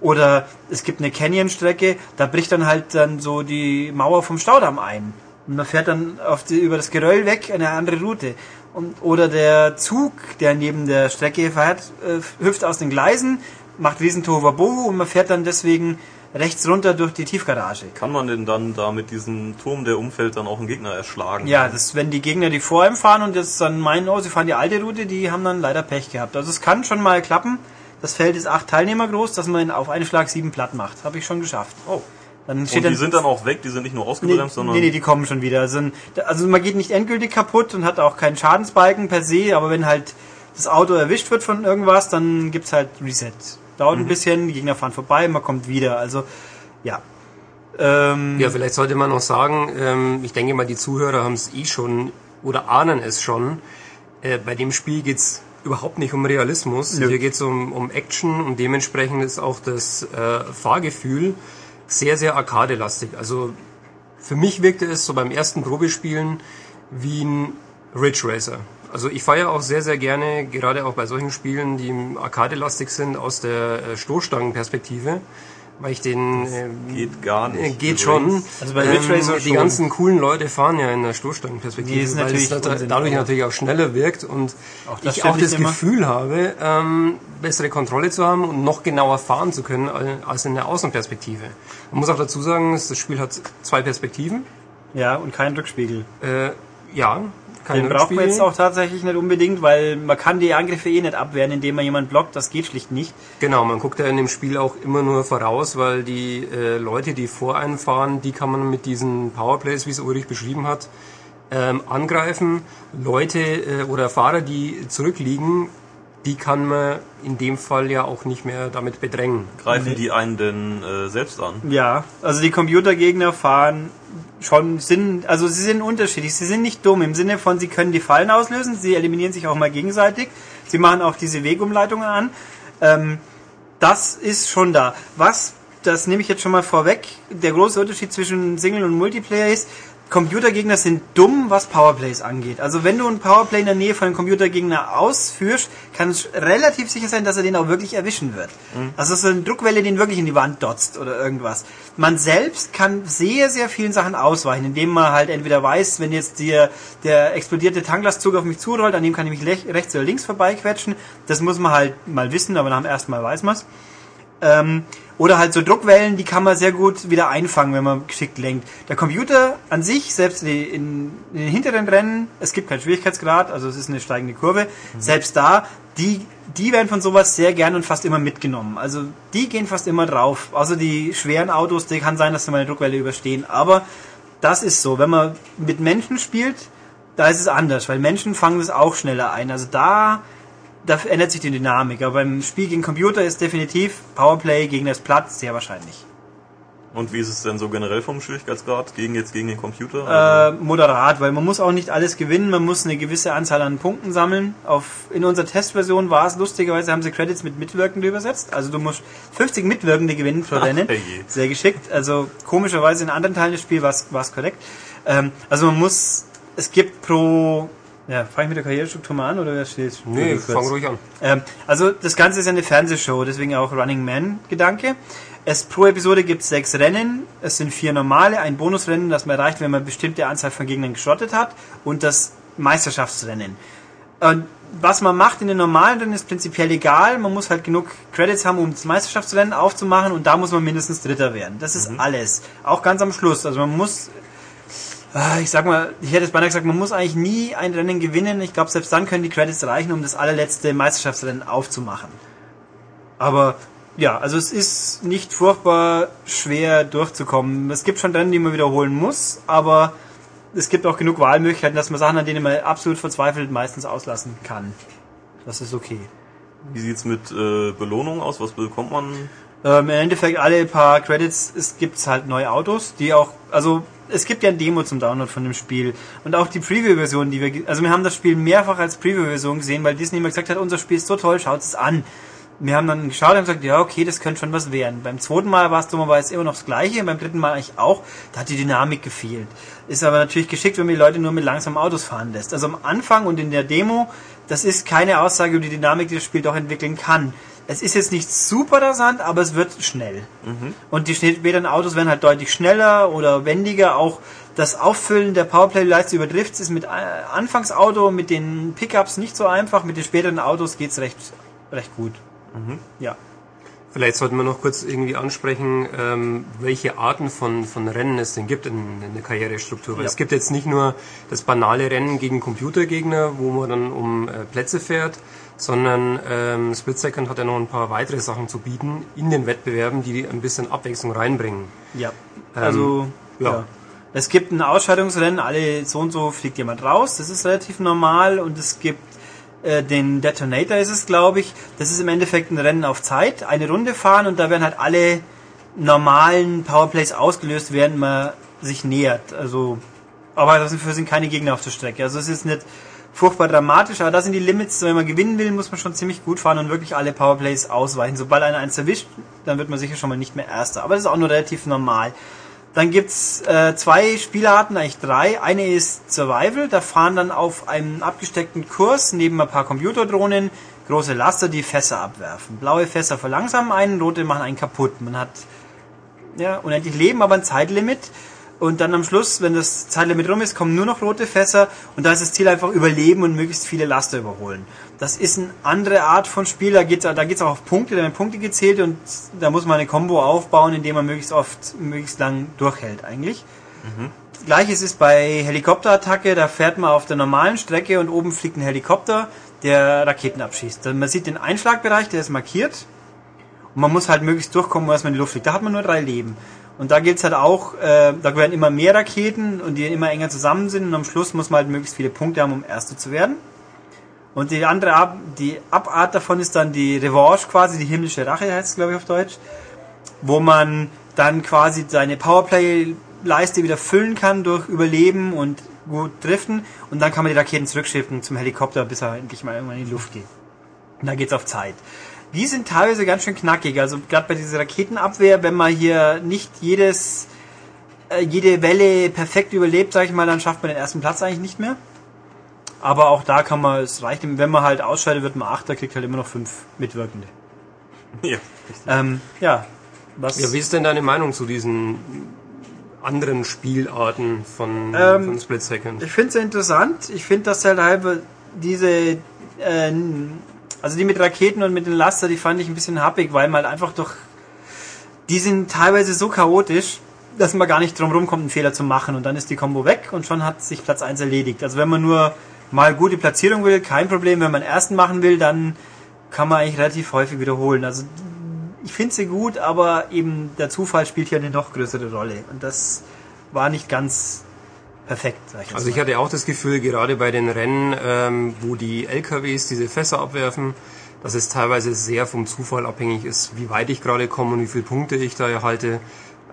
Speaker 1: Oder es gibt eine Canyon-Strecke, da bricht dann halt dann so die Mauer vom Staudamm ein. Und man fährt dann auf die, über das Geröll weg eine andere Route. Und, oder der Zug, der neben der Strecke fährt, äh, hüpft aus den Gleisen, macht riesen Tohuwabohu und man fährt dann deswegen rechts runter durch die Tiefgarage.
Speaker 2: Kann man denn dann da mit diesem Turm, der umfällt, dann auch einen Gegner erschlagen?
Speaker 1: Ja, das, wenn die Gegner, die vor ihm fahren und jetzt dann meinen, oh, sie fahren die alte Route, die haben dann leider Pech gehabt. Also es kann schon mal klappen. Das Feld ist acht Teilnehmer groß, dass man auf einen Schlag sieben platt macht. Habe ich schon geschafft.
Speaker 2: Oh.
Speaker 1: Dann
Speaker 2: Und die sind dann auch weg, die sind nicht nur
Speaker 1: Nee,
Speaker 2: ausgebremst, sondern
Speaker 1: nee, nee, die kommen schon wieder. Also, also man geht nicht endgültig kaputt und hat auch keinen Schadensbalken per se, aber wenn halt das Auto erwischt wird von irgendwas, dann gibt's halt Reset. Dauert ein bisschen, die Gegner fahren vorbei, man kommt wieder. Also ja. Ähm,
Speaker 4: Ja, vielleicht sollte man noch sagen, ähm, ich denke mal, die Zuhörer haben es eh schon oder ahnen es schon. Äh, bei dem Spiel geht's überhaupt nicht um Realismus.
Speaker 1: Nö.
Speaker 4: Hier geht's um, um Action und dementsprechend ist auch das äh, Fahrgefühl sehr, sehr arkadelastig. Also für mich wirkte es so beim ersten Probespielen wie ein Ridge Racer. Also ich feiere auch sehr, sehr gerne, gerade auch bei solchen Spielen, die arkadelastig sind, aus der äh, Stoßstangenperspektive, weil ich den äh,
Speaker 2: geht gar nicht.
Speaker 4: äh, Geht schon.
Speaker 1: Also bei Ridge Racer
Speaker 4: Die
Speaker 1: schon.
Speaker 4: ganzen coolen Leute fahren ja in der Stoßstangenperspektive,
Speaker 1: Nee,
Speaker 4: weil
Speaker 1: natürlich
Speaker 4: es dadurch natürlich auch schneller wirkt und
Speaker 1: Auch das
Speaker 4: ich auch das
Speaker 1: immer.
Speaker 4: Gefühl habe, ähm, bessere Kontrolle zu haben und noch genauer fahren zu können al- als in der Außenperspektive. Man muss auch dazu sagen, das Spiel hat zwei Perspektiven.
Speaker 1: ja, und kein Rückspiegel.
Speaker 4: Äh, ja, kein
Speaker 1: Den braucht man jetzt auch tatsächlich nicht unbedingt, weil man kann die Angriffe eh nicht abwehren, indem man jemanden blockt. Das geht schlicht nicht.
Speaker 4: Genau, man guckt ja in dem Spiel auch immer nur voraus, weil die äh, Leute, die vor einem fahren, die kann man mit diesen Powerplays, wie es Ulrich beschrieben hat, ähm, angreifen. Leute äh, oder Fahrer, die zurückliegen, die kann man in dem Fall ja auch nicht mehr damit bedrängen.
Speaker 2: Greifen die einen denn äh, selbst an?
Speaker 1: Ja, also die Computergegner fahren schon, sind, also sie sind unterschiedlich. Sie sind nicht dumm im Sinne von, sie können die Fallen auslösen, sie eliminieren sich auch mal gegenseitig. Sie machen auch diese Wegumleitungen an. Ähm, das ist schon da. Was, das nehme ich jetzt schon mal vorweg, der große Unterschied zwischen Single und Multiplayer ist, Computergegner sind dumm, was Powerplays angeht. Also wenn du einen Powerplay in der Nähe von einem Computergegner ausführst, kann es relativ sicher sein, dass er den auch wirklich erwischen wird. Also so eine Druckwelle den wirklich in die Wand dotzt oder irgendwas. Man selbst kann sehr, sehr vielen Sachen ausweichen, indem man halt entweder weiß, wenn jetzt der, der explodierte Tanklastzug auf mich zurollt, an dem kann ich mich rechts oder links vorbeiquetschen. Das muss man halt mal wissen, aber nach dem ersten Mal weiß man's. Ähm, oder halt so Druckwellen, die kann man sehr gut wieder einfangen, wenn man geschickt lenkt. Der Computer an sich, selbst in, in, in den hinteren Rennen, es gibt keinen Schwierigkeitsgrad, also es ist eine steigende Kurve, selbst da, die, die werden von sowas sehr gern und fast immer mitgenommen. Also die gehen fast immer drauf. Also die schweren Autos, die kann sein, dass sie mal eine Druckwelle überstehen. Aber das ist so. Wenn man mit Menschen spielt, da ist es anders, weil Menschen fangen das auch schneller ein. Also da, da ändert sich die Dynamik. Aber beim Spiel gegen Computer ist definitiv Powerplay gegen das Platz sehr wahrscheinlich.
Speaker 2: Und wie ist es denn so generell vom Schwierigkeitsgrad gegen jetzt gegen den Computer? Also
Speaker 1: Äh, moderat, weil man muss auch nicht alles gewinnen, man muss eine gewisse Anzahl an Punkten sammeln. Auf, in unserer Testversion war es lustigerweise, haben sie Credits mit Mitwirkende übersetzt. Also du musst 50 Mitwirkende gewinnen pro Rennen. Sehr geschickt. Also komischerweise in anderen Teilen des Spiels war es war es korrekt. Ähm, also man muss, es gibt pro, ja, fange ich mit der Karrierestruktur mal an oder wer steht?
Speaker 4: Nee, fang ruhig an.
Speaker 1: Ähm, also das Ganze ist ja eine Fernsehshow, deswegen auch Running Man Gedanke. Es pro Episode gibt es sechs Rennen. Es sind vier normale, ein Bonusrennen, das man erreicht, wenn man bestimmte Anzahl von Gegnern geschottet hat, und das Meisterschaftsrennen. Und was man macht in den normalen Rennen ist prinzipiell egal. Man muss halt genug Credits haben, um das Meisterschaftsrennen aufzumachen, und da muss man mindestens Dritter werden. Das ist alles. Auch ganz am Schluss. Also man muss ich sag mal, ich hätte es beinahe gesagt, man muss eigentlich nie ein Rennen gewinnen. Ich glaube, selbst dann können die Credits reichen, um das allerletzte Meisterschaftsrennen aufzumachen. Aber ja, also es ist nicht furchtbar schwer durchzukommen. Es gibt schon Rennen, die man wiederholen muss, aber es gibt auch genug Wahlmöglichkeiten, dass man Sachen, an denen man absolut verzweifelt, meistens auslassen kann. Das ist okay.
Speaker 2: wie sieht's mit äh, Belohnung aus? Was bekommt man?
Speaker 1: Ähm, Im Endeffekt alle paar Credits, es gibt halt neue Autos, die auch, also es gibt ja ein Demo zum Download von dem Spiel und auch die Preview-Version, die wir, also wir haben das Spiel mehrfach als Preview-Version gesehen, weil Disney immer gesagt hat, unser Spiel ist so toll, schaut es an. Wir haben dann geschaut und gesagt, ja okay, das könnte schon was werden. Beim zweiten Mal war es dummerweise immer noch das gleiche, und beim dritten Mal eigentlich auch, da hat die Dynamik gefehlt. Ist aber natürlich geschickt, wenn man die Leute nur mit langsamen Autos fahren lässt. Also am Anfang und in der Demo, das ist keine Aussage über die Dynamik, die das Spiel doch entwickeln kann. Es ist jetzt nicht super rasant, aber es wird schnell. Und die späteren Autos werden halt deutlich schneller oder wendiger. Auch das Auffüllen der Powerplay-Leiste über Drifts ist mit äh, Anfangsauto, mit den Pickups nicht so einfach. Mit den späteren Autos geht's recht, recht gut. Ja.
Speaker 4: Vielleicht sollten wir noch kurz irgendwie ansprechen, ähm, welche Arten von, von Rennen es denn gibt in, in der Karrierestruktur. Weil
Speaker 1: Ja.
Speaker 4: es gibt jetzt nicht nur das banale Rennen gegen Computergegner, wo man dann um äh, Plätze fährt, sondern ähm, Split Second hat ja noch ein paar weitere Sachen zu bieten in den Wettbewerben, die ein bisschen Abwechslung reinbringen.
Speaker 1: Ja. Also, ja.
Speaker 4: ja.
Speaker 1: Es gibt ein Ausscheidungsrennen, alle so und so fliegt jemand raus, das ist relativ normal und es gibt äh, den Detonator ist es, glaube ich. Das ist im Endeffekt ein Rennen auf Zeit, eine Runde fahren und da werden halt alle normalen Powerplays ausgelöst, während man sich nähert. Also, aber dafür sind keine Gegner auf der Strecke. Also es ist nicht furchtbar dramatisch, aber da sind die Limits, wenn man gewinnen will, muss man schon ziemlich gut fahren und wirklich alle Powerplays ausweichen. Sobald einer eins erwischt, dann wird man sicher schon mal nicht mehr Erster. Aber das ist auch nur relativ normal. Dann gibt's äh, zwei Spielarten, eigentlich drei. Eine ist Survival, da fahren dann auf einem abgesteckten Kurs neben ein paar Computerdrohnen große Laster, die Fässer abwerfen. Blaue Fässer verlangsamen einen, rote machen einen kaputt. Man hat ja, unendlich Leben, aber ein Zeitlimit. Und dann am Schluss, wenn das Zeitlimit rum ist, kommen nur noch rote Fässer und da ist das Ziel einfach überleben und möglichst viele Laster überholen. Das ist eine andere Art von Spiel, da geht's, da geht's auch auf Punkte, da werden Punkte gezählt und da muss man eine Combo aufbauen, indem man möglichst oft, möglichst lang durchhält eigentlich. Gleiches ist bei Helikopterattacke, da fährt man auf der normalen Strecke und oben fliegt ein Helikopter, der Raketen abschießt. Man sieht den Einschlagbereich, der ist markiert und man muss halt möglichst durchkommen, als man in die Luft fliegt. Da hat man nur drei Leben. Und da gilt's halt auch, äh, da werden immer mehr Raketen und die immer enger zusammen sind und am Schluss muss man halt möglichst viele Punkte haben, um Erste zu werden. Und die andere Ab die Abart davon ist dann die Revanche quasi, die himmlische Rache heißt es, glaube ich, auf Deutsch, wo man dann quasi seine Powerplay-Leiste wieder füllen kann durch Überleben und gut driften und dann kann man die Raketen zurückschiffen zum Helikopter, bis er endlich mal irgendwann in die Luft geht. Und da geht's auf Zeit. Die sind teilweise ganz schön knackig. Also gerade bei dieser Raketenabwehr, wenn man hier nicht jedes äh, jede Welle perfekt überlebt, sage ich mal, dann schafft man den ersten Platz eigentlich nicht mehr. Aber auch da kann man, es reicht, wenn man halt ausscheidet, wird man Achter, kriegt halt immer noch fünf Mitwirkende.
Speaker 2: Ja.
Speaker 1: Ähm, ja, was?
Speaker 4: Ja, wie ist denn deine Meinung zu diesen anderen Spielarten von,
Speaker 1: Ähm,
Speaker 4: von Split Second?
Speaker 1: Ich finde es interessant. Ich finde, dass halt diese, äh, also die mit Raketen und mit den Laster, die fand ich ein bisschen happig, weil man halt einfach durch die sind teilweise so chaotisch, dass man gar nicht drum rumkommt, einen Fehler zu machen und dann ist die Combo weg und schon hat sich Platz 1 erledigt. Also wenn man nur mal gute Platzierung will, kein Problem. Wenn man ersten machen will, dann kann man eigentlich relativ häufig wiederholen. Also ich finde sie gut, aber eben der Zufall spielt hier eine noch größere Rolle und das war nicht ganz perfekt. Sag ich
Speaker 4: Also ich hatte auch das Gefühl, gerade bei den Rennen, ähm, wo die LKWs diese Fässer abwerfen, dass es teilweise sehr vom Zufall abhängig ist, wie weit ich gerade komme und wie viele Punkte ich da erhalte.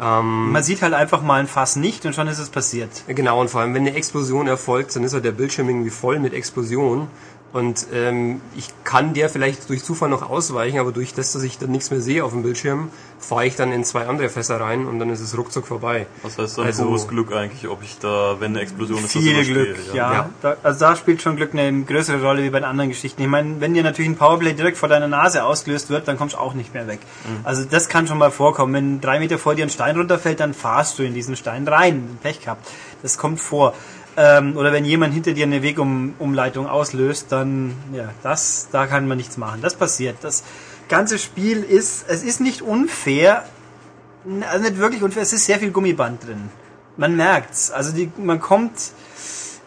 Speaker 4: Ähm,
Speaker 1: man sieht halt einfach mal ein Fass nicht und schon ist es passiert.
Speaker 4: Genau, und vor allem, wenn eine Explosion erfolgt, dann ist halt der Bildschirm irgendwie voll mit Explosionen. Und ähm, ich kann der vielleicht durch Zufall noch ausweichen, aber durch das, dass ich dann nichts mehr sehe auf dem Bildschirm, fahre ich dann in zwei andere Fässer rein und dann ist es ruckzuck vorbei.
Speaker 2: Was heißt dann
Speaker 4: Also-
Speaker 2: hohes Glück eigentlich, ob ich da, wenn eine Explosion ist, das
Speaker 1: Viel
Speaker 2: überstehe,
Speaker 1: Glück, ja.
Speaker 4: Ja.
Speaker 1: Da, also da spielt schon Glück eine größere Rolle wie bei den anderen Geschichten. Ich meine, wenn dir natürlich ein Powerplay direkt vor deiner Nase ausgelöst wird, dann kommst du auch nicht mehr weg. Also das kann schon mal vorkommen. Wenn drei Meter vor dir ein Stein runterfällt, dann fahrst du in diesen Stein rein. Pech gehabt. Das kommt vor. Ähm, oder wenn jemand hinter dir eine Wegumleitung auslöst, dann, ja, das, da kann man nichts machen. Das passiert. Das ganze Spiel ist, es ist nicht unfair, also nicht wirklich unfair, es ist sehr viel Gummiband drin. Man merkt's. Also die, man kommt,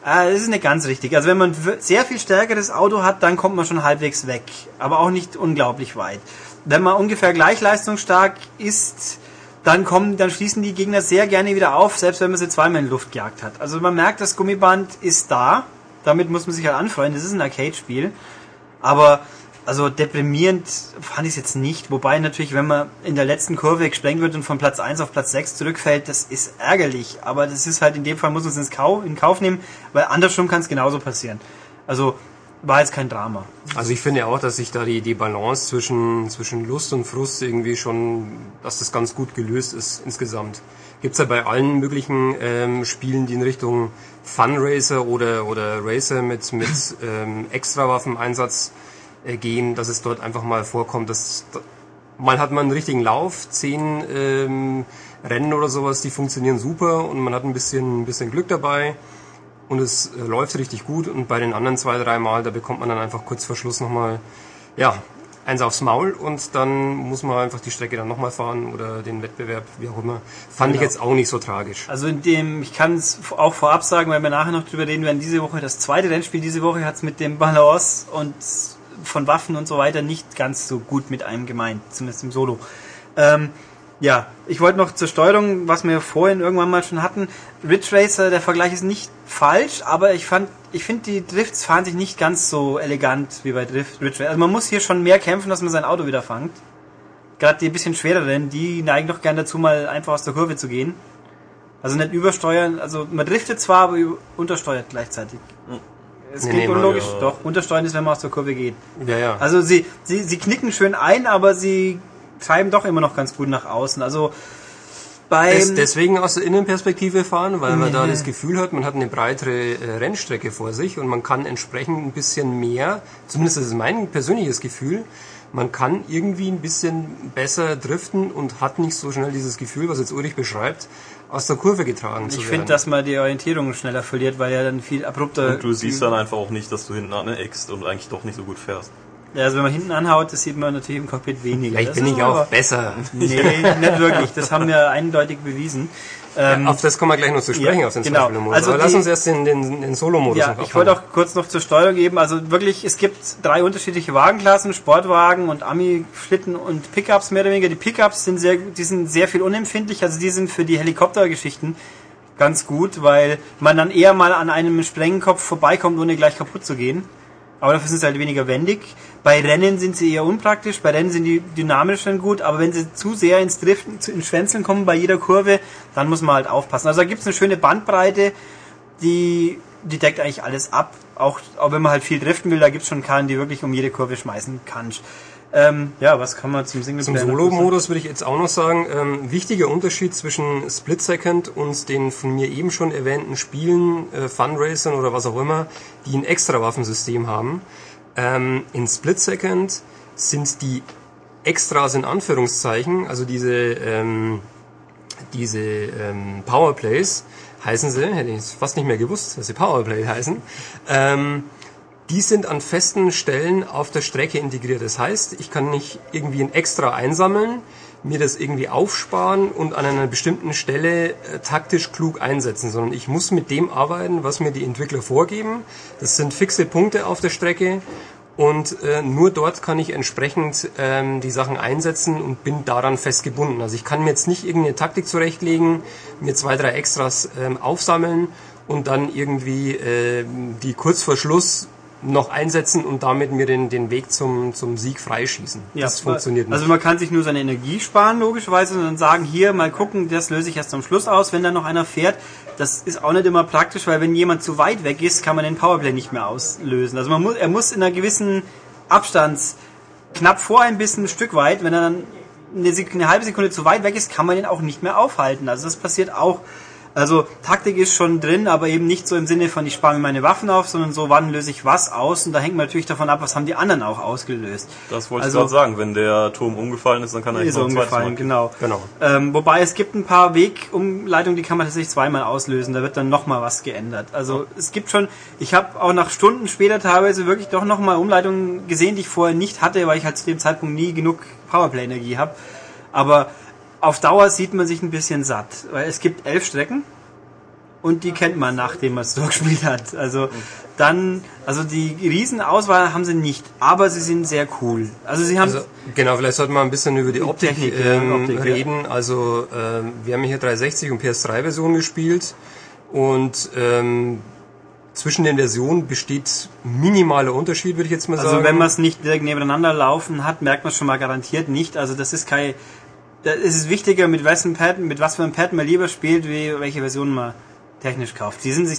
Speaker 1: Ah, das ist nicht ganz richtig. Also wenn man sehr viel stärkeres Auto hat, dann kommt man schon halbwegs weg. Aber auch nicht unglaublich weit. Wenn man ungefähr gleich leistungsstark ist, dann kommen, dann schließen die Gegner sehr gerne wieder auf, selbst wenn man sie zweimal in Luft gejagt hat. Also man merkt, das Gummiband ist da. Damit muss man sich halt anfreunden. Das ist ein Arcade-Spiel. Aber also deprimierend fand ich es jetzt nicht. Wobei natürlich, wenn man in der letzten Kurve gesprengt wird und von Platz 1 auf Platz 6 zurückfällt, das ist ärgerlich. Aber das ist halt in dem Fall, muss man es in Kauf nehmen, weil andersrum kann es genauso passieren. Also war jetzt kein Drama.
Speaker 4: Also ich finde auch, dass sich da die, die Balance zwischen, zwischen Lust und Frust irgendwie schon, dass das ganz gut gelöst ist insgesamt. Gibt's ja bei allen möglichen ähm, Spielen, die in Richtung Funracer oder, oder Racer mit, mit ähm, Extrawaffeneinsatz äh, gehen, dass es dort einfach mal vorkommt, dass da- mal hat man einen richtigen Lauf, zehn ähm, Rennen oder sowas, die funktionieren super und man hat ein bisschen, ein bisschen Glück dabei und es äh, läuft richtig gut und bei den anderen zwei, drei Mal, da bekommt man dann einfach kurz vor Schluss nochmal, ja, eins aufs Maul und dann muss man einfach die Strecke dann nochmal fahren oder den Wettbewerb, wie auch immer. Fand ich
Speaker 1: Genau.
Speaker 4: jetzt auch nicht so tragisch.
Speaker 1: Also in dem, ich kann es auch vorab sagen, weil wir nachher noch drüber reden werden, diese Woche, das zweite Rennspiel diese Woche hat es mit dem Balance und von Waffen und so weiter nicht ganz so gut mit einem gemeint, zumindest im Solo. Ähm, ja, ich wollte noch zur Steuerung, was wir vorhin irgendwann mal schon hatten. Ridge Racer, der Vergleich ist nicht falsch, aber ich fand, ich finde die Drifts fahren sich nicht ganz so elegant wie bei Drift, Ridge Racer. Also man muss hier schon mehr kämpfen, dass man sein Auto wieder fangt. Gerade die bisschen schwereren, die neigen doch gern dazu, mal einfach aus der Kurve zu gehen. Also nicht übersteuern, also man driftet zwar, aber untersteuert gleichzeitig. Es
Speaker 4: Nee,
Speaker 1: klingt
Speaker 4: nee,
Speaker 1: unlogisch,
Speaker 2: ja.
Speaker 1: doch. Untersteuern ist, wenn man aus der Kurve geht.
Speaker 4: Ja, ja.
Speaker 1: Also sie, sie, sie knicken schön ein, aber sie treiben doch immer noch ganz gut nach außen. Also beim
Speaker 4: Des, deswegen aus der Innenperspektive fahren, weil man da
Speaker 1: Nee.
Speaker 4: das Gefühl hat, man hat eine breitere äh, Rennstrecke vor sich und man kann entsprechend ein bisschen mehr, zumindest das ist mein persönliches Gefühl, man kann irgendwie ein bisschen besser driften und hat nicht so schnell dieses Gefühl, was jetzt Ulrich beschreibt, aus der Kurve getragen zu
Speaker 1: ich
Speaker 4: werden.
Speaker 1: finde, dass man die Orientierung schneller verliert, weil ja dann viel abrupter.
Speaker 2: Und du siehst dann einfach auch nicht, dass du hinten aneckst und eigentlich doch nicht so gut fährst.
Speaker 1: Ja, also wenn man hinten anhaut, das sieht man natürlich im Cockpit weniger.
Speaker 4: Vielleicht
Speaker 1: Das
Speaker 4: bin ich auch besser.
Speaker 1: Nee, nicht wirklich. Das haben wir eindeutig bewiesen. Ähm,
Speaker 4: Auf das kommen wir gleich noch zu sprechen,
Speaker 1: Ja,
Speaker 4: auf den
Speaker 1: genau.
Speaker 4: Zweispieler-Modus.
Speaker 1: Also
Speaker 4: Aber lass uns erst den, den, den Solo-Modus
Speaker 1: Ja, ich wollte auch kurz noch zur Steuerung geben. Also wirklich, es gibt drei unterschiedliche Wagenklassen, Sportwagen und Ami-Schlitten und Pickups mehr oder weniger. Die Pickups sind sehr, die sind sehr viel unempfindlich. Also die sind für die Helikoptergeschichten ganz gut, weil man dann eher mal an einem Sprengenkopf vorbeikommt, ohne gleich kaputt zu gehen. Aber dafür sind sie halt weniger wendig. Bei Rennen sind sie eher unpraktisch. Bei Rennen sind die dynamisch dann gut. Aber wenn sie zu sehr ins Driften, ins Schwänzeln kommen bei jeder Kurve, dann muss man halt aufpassen. Also da gibt es eine schöne Bandbreite die, die deckt eigentlich alles ab. Auch, auch wenn man halt viel driften will, da gibt's schon Karren, die wirklich um jede Kurve schmeißen kann. Ähm, ja, was kann man zum
Speaker 4: Zum
Speaker 1: Singleplayer sagen?
Speaker 4: Solo-Modus würde ich jetzt auch noch sagen, ähm, wichtiger Unterschied zwischen Split Second und den von mir eben schon erwähnten Spielen, äh, Funracern oder was auch immer, die ein extra Waffensystem haben. Ähm, in Split Second sind die Extras in Anführungszeichen, also diese, ähm, diese ähm, Powerplays, heißen sie, hätte ich fast nicht mehr gewusst, dass sie Powerplay heißen, ähm, die sind an festen Stellen auf der Strecke integriert. Das heißt, ich kann nicht irgendwie ein extra einsammeln, mir das irgendwie aufsparen und an einer bestimmten Stelle äh, taktisch klug einsetzen, sondern ich muss mit dem arbeiten, was mir die Entwickler vorgeben. Das sind fixe Punkte auf der Strecke und äh, nur dort kann ich entsprechend ähm, die Sachen einsetzen und bin daran festgebunden. Also ich kann mir jetzt nicht irgendeine Taktik zurechtlegen, mir zwei, drei Extras ähm, aufsammeln und dann irgendwie äh, die kurz vor Schluss noch einsetzen und damit mir den, den Weg zum, zum Sieg freischießen.
Speaker 1: Ja,
Speaker 4: das funktioniert nicht.
Speaker 1: Also man kann sich nur seine Energie sparen, logischerweise, und dann sagen, hier, mal gucken, das löse ich erst zum Schluss aus, wenn da noch einer fährt. Das ist auch nicht immer praktisch, weil wenn jemand zu weit weg ist, kann man den Powerplay nicht mehr auslösen. Also man muss, er muss in einer gewissen Abstands, knapp vor ein bisschen ein Stück weit, wenn er dann eine, eine halbe Sekunde zu weit weg ist, kann man den auch nicht mehr aufhalten. Also das passiert auch. Also Taktik ist schon drin, aber eben nicht so im Sinne von ich spare mir meine Waffen auf, sondern so wann löse ich was aus und da hängt man natürlich davon ab, was haben die anderen auch ausgelöst.
Speaker 2: Das wollte
Speaker 1: Also-
Speaker 2: ich gerade sagen. Wenn der Turm umgefallen ist, dann kann er nicht Mal.
Speaker 1: umgefallen, genau.
Speaker 4: Genau.
Speaker 1: Ähm, wobei es gibt ein paar Wegumleitungen, die kann man tatsächlich zweimal auslösen. Da wird dann nochmal was geändert. Also es gibt schon, ich habe auch nach Stunden später teilweise wirklich doch nochmal Umleitungen gesehen, die ich vorher nicht hatte, weil ich halt zu dem Zeitpunkt nie genug Powerplay-Energie habe. Aber auf Dauer sieht man sich ein bisschen satt, weil es gibt elf Strecken und die kennt man, nachdem man es durchgespielt hat. Also dann, also die Riesenauswahl haben sie nicht, aber sie sind sehr cool. Also sie haben
Speaker 4: Also, genau, vielleicht sollten wir ein bisschen über die Optik,
Speaker 1: Technik, ja,
Speaker 4: ähm,
Speaker 1: Optik, ja.
Speaker 4: reden. Also ähm, wir haben hier 360 und PS3-Version gespielt und ähm, zwischen den Versionen besteht minimaler Unterschied, würde ich jetzt mal sagen.
Speaker 1: Also wenn man es nicht direkt nebeneinander laufen hat, merkt man schon mal garantiert nicht. Also das ist kein. Da ist es wichtiger, mit wessen Pad, mit was für einem Pad man lieber spielt, wie welche Version man technisch kauft. Die sind sich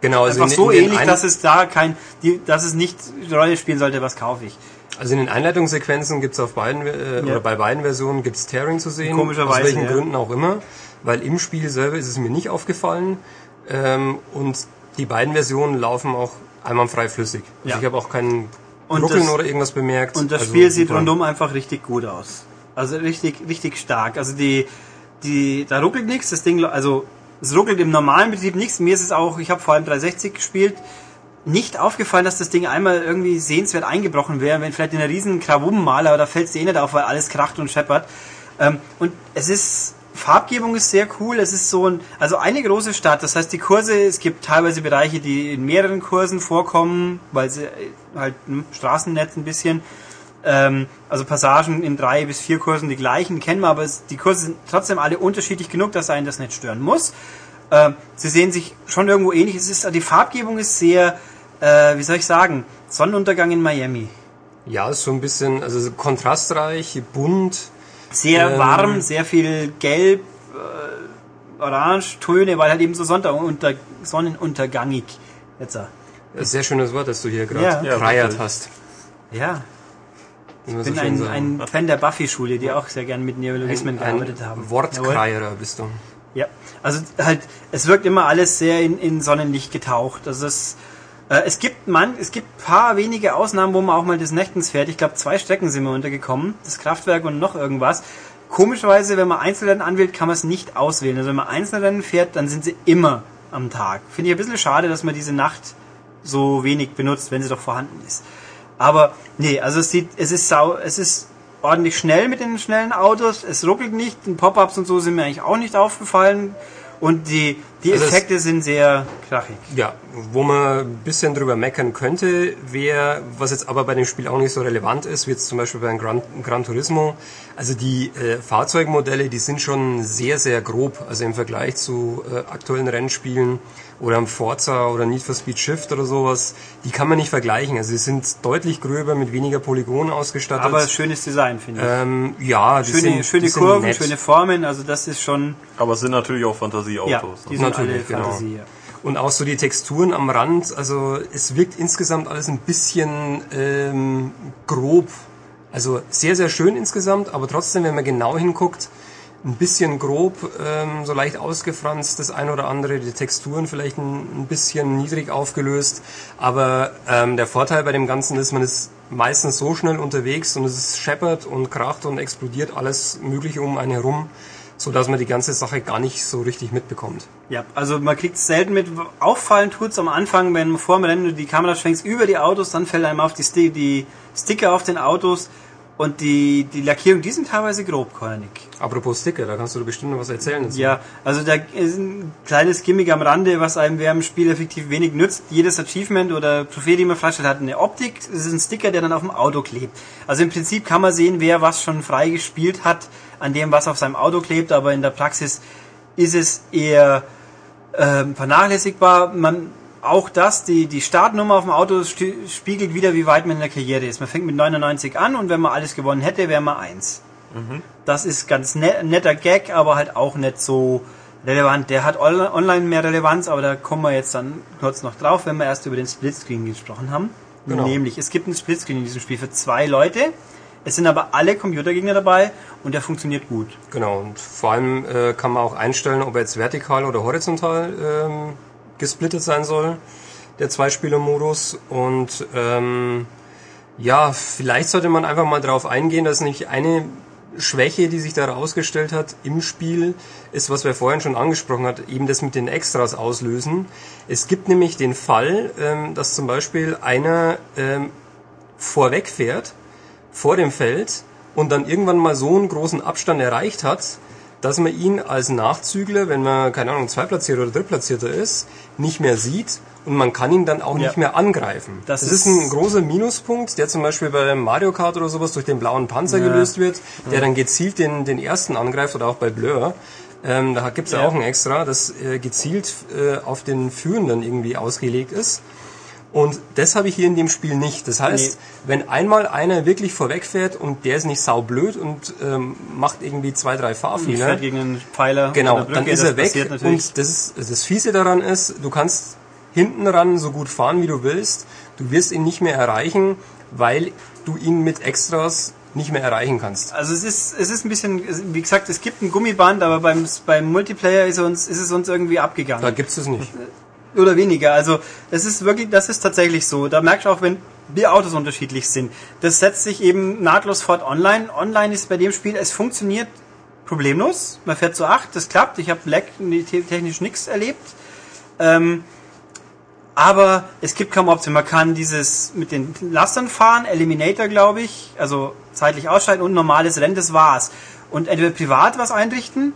Speaker 4: genau, also
Speaker 1: einfach
Speaker 4: in,
Speaker 1: so
Speaker 4: in
Speaker 1: ähnlich, dass es da kein, die, dass es nicht Rolle spielen sollte, was kaufe ich.
Speaker 4: Also in den Einleitungssequenzen gibt's auf beiden äh,
Speaker 1: Ja.
Speaker 4: oder bei beiden Versionen gibt's Tearing zu sehen.
Speaker 1: Komischerweise,
Speaker 4: Aus welchen
Speaker 1: ja.
Speaker 4: Gründen auch immer. Weil im Spiel selber ist es mir nicht aufgefallen. Ähm, und die beiden Versionen laufen auch einwandfrei flüssig. Also
Speaker 1: Ja.
Speaker 4: ich habe auch keinen
Speaker 1: Und
Speaker 4: Ruckeln
Speaker 1: das-
Speaker 4: oder irgendwas bemerkt.
Speaker 1: Und das
Speaker 4: also
Speaker 1: Spiel sieht rundum einfach richtig gut aus. Also richtig, richtig stark. Also die, die, da ruckelt nichts. Das Ding, also es ruckelt im normalen Betrieb nichts. Mir ist es auch, ich habe vor allem 360 gespielt, nicht aufgefallen, dass das Ding einmal irgendwie sehenswert eingebrochen wäre. Wenn vielleicht in einer riesen Krawummenmaler, da fällt es eh nicht auf, weil alles kracht und scheppert. Ähm, und es ist Farbgebung ist sehr cool. Es ist so ein, also eine große Stadt. Das heißt, die Kurse, es gibt teilweise Bereiche, die in mehreren Kursen vorkommen, weil sie äh, halt ein Straßennetz ein bisschen. Ähm, also Passagen in drei bis vier Kursen die gleichen kennen wir, aber es, die Kurse sind trotzdem alle unterschiedlich genug, dass einen das nicht stören muss. Ähm, sie sehen sich schon irgendwo ähnlich. Es ist, die Farbgebung ist sehr, äh, wie soll ich sagen, Sonnenuntergang in Miami.
Speaker 4: Ja, ist so ein bisschen, also kontrastreich, bunt.
Speaker 1: Sehr
Speaker 4: Ähm,
Speaker 1: warm, sehr viel Gelb, äh, Orange, Töne, weil halt eben so Sonnenunter sonnenuntergangig. Jetzt, äh,
Speaker 4: Sehr schönes Wort, das du hier gerade
Speaker 1: Ja.
Speaker 2: Ja,
Speaker 4: hast.
Speaker 1: ja, ich bin ein, ein Fan der Buffy-Schule, die auch sehr gern mit Neologismen
Speaker 4: ein,
Speaker 1: gearbeitet haben.
Speaker 4: ein Wortkreierer bist du.
Speaker 1: Ja, also halt, es wirkt immer alles sehr in, in Sonnenlicht getaucht. Also es, äh, es gibt man, es gibt paar wenige Ausnahmen, wo man auch mal des Nächtens fährt. Ich glaube, zwei Strecken sind wir untergekommen, das Kraftwerk und noch irgendwas. Komischerweise, wenn man Einzelrennen anwählt, kann man es nicht auswählen. Also wenn man Einzelrennen fährt, dann sind sie immer am Tag. Finde ich ein bisschen schade, dass man diese Nacht so wenig benutzt, wenn sie doch vorhanden ist. Aber nee, also es sieht, es ist sau, es ist ordentlich schnell mit den schnellen Autos. Es ruckelt nicht. Den Pop-ups und so sind mir eigentlich auch nicht aufgefallen. Und die, die
Speaker 4: Also
Speaker 1: Effekte sind sehr krachig.
Speaker 4: Ja, wo man ein bisschen drüber meckern könnte, wäre, was jetzt aber bei dem Spiel auch nicht so relevant ist, wie jetzt zum Beispiel beim Gran, Gran Turismo. Also die äh, Fahrzeugmodelle, die sind schon sehr, sehr grob. Also im Vergleich zu äh, aktuellen Rennspielen oder am Forza oder Need for Speed Shift oder sowas, die kann man nicht vergleichen. Also sie sind deutlich gröber, mit weniger Polygonen ausgestattet.
Speaker 1: Aber schönes Design, finde ich.
Speaker 4: ähm, ja, die
Speaker 1: schöne
Speaker 4: sind,
Speaker 1: schöne
Speaker 4: die sind
Speaker 1: Kurven,
Speaker 4: nett.
Speaker 1: schöne Formen. Also das ist schon,
Speaker 2: Aber es sind natürlich auch
Speaker 1: ja,
Speaker 2: Fantasieautos.
Speaker 1: die sind alle
Speaker 4: Natürlich, genau.
Speaker 1: Fantasie. Ja.
Speaker 4: Und auch so die Texturen am Rand, also es wirkt insgesamt alles ein bisschen ähm, grob. Also sehr, sehr schön insgesamt, aber trotzdem, wenn man genau hinguckt, ein bisschen grob, ähm, so leicht ausgefranst, das ein oder andere, die Texturen vielleicht ein, ein bisschen niedrig aufgelöst. Aber ähm, der Vorteil bei dem Ganzen ist, man ist meistens so schnell unterwegs und es scheppert und kracht und explodiert alles Mögliche um einen herum, so dass man die ganze Sache gar nicht so richtig mitbekommt.
Speaker 1: Ja, also man kriegt es selten mit. Auffallen tut's am Anfang, wenn vor Rennen du die Kamera schwenkst über die Autos, dann fällt einem auf die, Sti die Sticker auf den Autos und die, die Lackierung, die sind teilweise grob, Kornik.
Speaker 4: Apropos Sticker, da kannst du bestimmt noch was erzählen. dazu.
Speaker 1: Ja, also da ist ein kleines Gimmick am Rande, was einem während dem Spiel effektiv wenig nützt. Jedes Achievement oder Trophäe, die man freistellt, hat eine Optik. Es ist ein Sticker, der dann auf dem Auto klebt. Also im Prinzip kann man sehen, wer was schon frei gespielt hat, an dem was auf seinem Auto klebt, aber in der Praxis ist es eher ähm, vernachlässigbar. Man auch das, die, die Startnummer auf dem Auto spiegelt wieder, wie weit man in der Karriere ist. Man fängt mit 99 an und wenn man alles gewonnen hätte, wäre man 1. Das ist ganz net, netter Gag, aber halt auch nicht so relevant. Der hat on- online mehr Relevanz, aber da kommen wir jetzt dann kurz noch drauf, wenn wir erst über den Splitscreen gesprochen haben.
Speaker 4: Genau.
Speaker 1: Nämlich, es gibt einen Splitscreen in diesem Spiel für zwei Leute. Es sind aber alle Computergegner dabei und der funktioniert gut.
Speaker 4: Genau, und vor allem äh, kann man auch einstellen, ob er jetzt vertikal oder horizontal ähm, gesplittet sein soll, der Zweispieler-Modus. Und ähm, ja, vielleicht sollte man einfach mal darauf eingehen, dass nämlich eine Schwäche, die sich da herausgestellt hat im Spiel, ist, was wir vorhin schon angesprochen hat, eben das mit den Extras auslösen. Es gibt nämlich den Fall, ähm, dass zum Beispiel einer ähm, vorweg fährt, vor dem Feld und dann irgendwann mal so einen großen Abstand erreicht hat, dass man ihn als Nachzügler, wenn man, keine Ahnung, Zweitplatzierter oder Drittplatzierter ist, nicht mehr sieht und man kann ihn dann auch
Speaker 1: Ja.
Speaker 4: nicht mehr angreifen.
Speaker 1: Das
Speaker 4: Das,
Speaker 1: ist-
Speaker 4: ist ein großer Minuspunkt, der zum Beispiel bei Mario Kart oder sowas durch den blauen Panzer
Speaker 1: Ja.
Speaker 4: gelöst wird, der dann gezielt den, den ersten angreift oder auch bei Blur. Ähm, da gibt's ja.
Speaker 1: Ja.
Speaker 4: auch ein Extra, das äh, gezielt äh, auf den Führenden irgendwie ausgelegt ist. Und das habe ich hier in dem Spiel nicht. Das heißt, wenn einmal einer wirklich vorwegfährt und der ist nicht saublöd und ähm, macht irgendwie zwei, drei Fahrfehler,
Speaker 1: fährt gegen einen Pfeiler
Speaker 4: genau,
Speaker 1: der
Speaker 4: dann
Speaker 1: Brücke,
Speaker 4: ist er weg. Und das, ist, das Fiese daran ist, du kannst hinten ran so gut fahren, wie du willst. Du wirst ihn nicht mehr erreichen, weil du ihn mit Extras nicht mehr erreichen kannst.
Speaker 1: Also es ist, es ist ein bisschen, wie gesagt, es gibt ein Gummiband, aber beim, beim Multiplayer ist, uns, ist es uns irgendwie abgegangen.
Speaker 4: Da gibt's es nicht.
Speaker 1: Oder weniger. Also das ist wirklich, das ist tatsächlich so. Da merkst du auch, wenn die Autos unterschiedlich sind. Das setzt sich eben nahtlos fort online. Online ist bei dem Spiel, es funktioniert problemlos. Man fährt zu acht, das klappt. Ich habe Black technisch nichts erlebt. Ähm, aber es gibt kaum Option. Man kann dieses mit den Lastern fahren, Eliminator, glaube ich, also zeitlich ausschalten und normales Rennen, das war's. Und entweder privat was einrichten,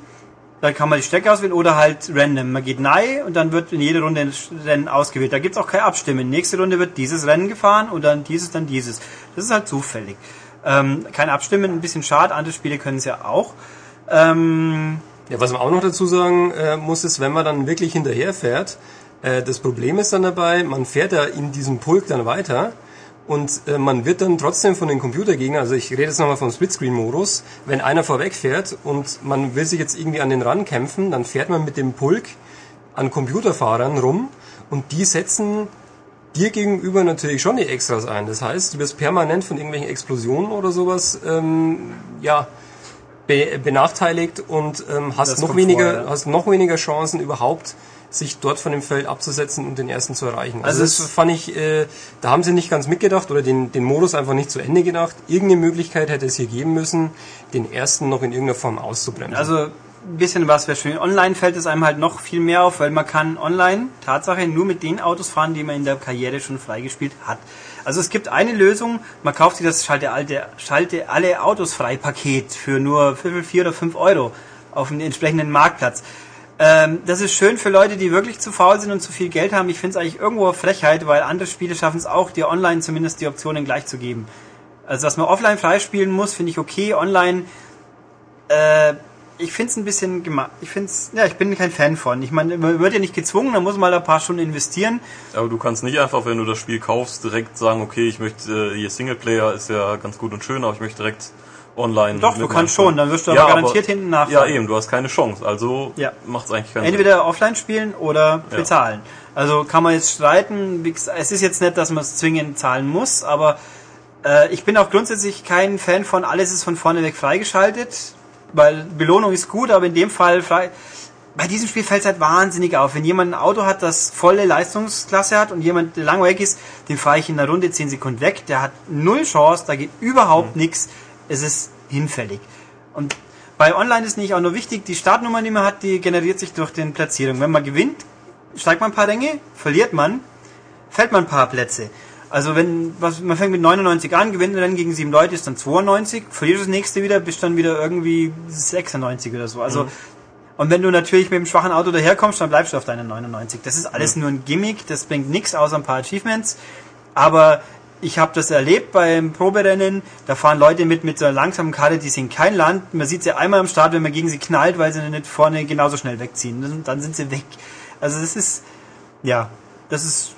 Speaker 1: dann kann man die Strecke auswählen oder halt random. Man geht nein und dann wird in jede Runde ein Rennen ausgewählt. Da gibt's auch kein Abstimmen. Nächste Runde wird dieses Rennen gefahren und dann dieses, dann dieses. Das ist halt zufällig. Ähm, kein Abstimmen, ein bisschen schade. Andere Spiele können es ja auch. Ähm,
Speaker 4: Ja, was man auch noch dazu sagen äh, muss, ist, wenn man dann wirklich hinterher fährt, äh, das Problem ist dann dabei, man fährt ja in diesem Pulk dann weiter und äh, man wird dann trotzdem von den Computergegnern, also ich rede jetzt nochmal vom Splitscreen-Modus, wenn einer vorweg fährt und man will sich jetzt irgendwie an den Rand kämpfen, dann fährt man mit dem Pulk an Computerfahrern rum und die setzen dir gegenüber natürlich schon die Extras ein. Das heißt, du wirst permanent von irgendwelchen Explosionen oder sowas, ähm, ja, be benachteiligt und ähm, hast
Speaker 1: Das
Speaker 4: noch weniger,
Speaker 1: vor, ja.
Speaker 4: hast noch weniger Chancen überhaupt sich dort von dem Feld abzusetzen und den ersten zu erreichen. Also,
Speaker 1: Also
Speaker 4: das fand ich, äh, da haben sie nicht ganz mitgedacht oder den, den Modus einfach nicht zu Ende gedacht. Irgendeine Möglichkeit hätte es hier geben müssen, den ersten noch in irgendeiner Form auszubremsen.
Speaker 1: Also ein bisschen was wäre schön. Online fällt es einem halt noch viel mehr auf, weil man kann online, Tatsache, nur mit den Autos fahren, die man in der Karriere schon freigespielt hat. Also es gibt eine Lösung, man kauft sich das Schalte, alte, Schalte alle Autos frei Paket für nur 5, 4 oder 5 Euro auf dem entsprechenden Marktplatz. Ähm, das ist schön für Leute, die wirklich zu faul sind und zu viel Geld haben. Ich finde es eigentlich irgendwo Frechheit, weil andere Spiele schaffen es auch, dir online zumindest die Optionen gleich zu geben. Also dass man offline freispielen muss, finde ich okay. Online äh, ich finde es ein bisschen gemacht. Ich finde ja, ich bin kein Fan von. Ich meine, man wird ja nicht gezwungen, man muss mal ein paar Stunden investieren.
Speaker 2: Aber du kannst nicht einfach, wenn du das Spiel kaufst, direkt sagen, okay, ich möchte, äh, hier Singleplayer ist ja ganz gut und schön, aber ich möchte direkt online.
Speaker 1: Doch, du kannst schon, dann wirst du aber
Speaker 2: Ja,
Speaker 1: garantiert hinten
Speaker 2: Ja,
Speaker 1: nachfragen.
Speaker 2: eben, du hast keine Chance. Also
Speaker 1: Ja.
Speaker 2: macht's eigentlich keinen
Speaker 1: Entweder offline spielen oder
Speaker 2: Ja.
Speaker 1: bezahlen. Also kann man jetzt streiten. Es ist jetzt nicht, dass man es zwingend zahlen muss, aber äh, ich bin auch grundsätzlich kein Fan von alles ist von vorne weg freigeschaltet, weil Belohnung ist gut, aber in dem Fall frei. Bei diesem Spiel fällt es halt wahnsinnig auf. Wenn jemand ein Auto hat, das volle Leistungsklasse hat und jemand der lang weg ist, den fahre ich in einer Runde 10 Sekunden weg. Der hat null Chance, da geht überhaupt nichts. Es ist hinfällig. Und Bei Online ist nicht auch nur wichtig, die Startnummer, die man hat, die generiert sich durch den Platzierung. Wenn man gewinnt, steigt man ein paar Ränge, verliert man, fällt man ein paar Plätze. Also wenn was, man fängt mit 99 an, gewinnt ein Rennen gegen sieben Leute, ist dann 92, verlierst das nächste wieder, bist dann wieder irgendwie 96 oder so. Also und wenn du natürlich mit dem schwachen Auto daherkommst, dann bleibst du auf deinen 99. Das ist alles nur ein Gimmick, das bringt nichts außer ein paar Achievements. Aber ich habe das erlebt beim Proberennen, da fahren Leute mit mit so einer langsamen Karte, die sind kein Land. Man sieht sie einmal am Start, wenn man gegen sie knallt, weil sie nicht vorne genauso schnell wegziehen. Dann, sind sie weg. Also das ist, ja, das ist,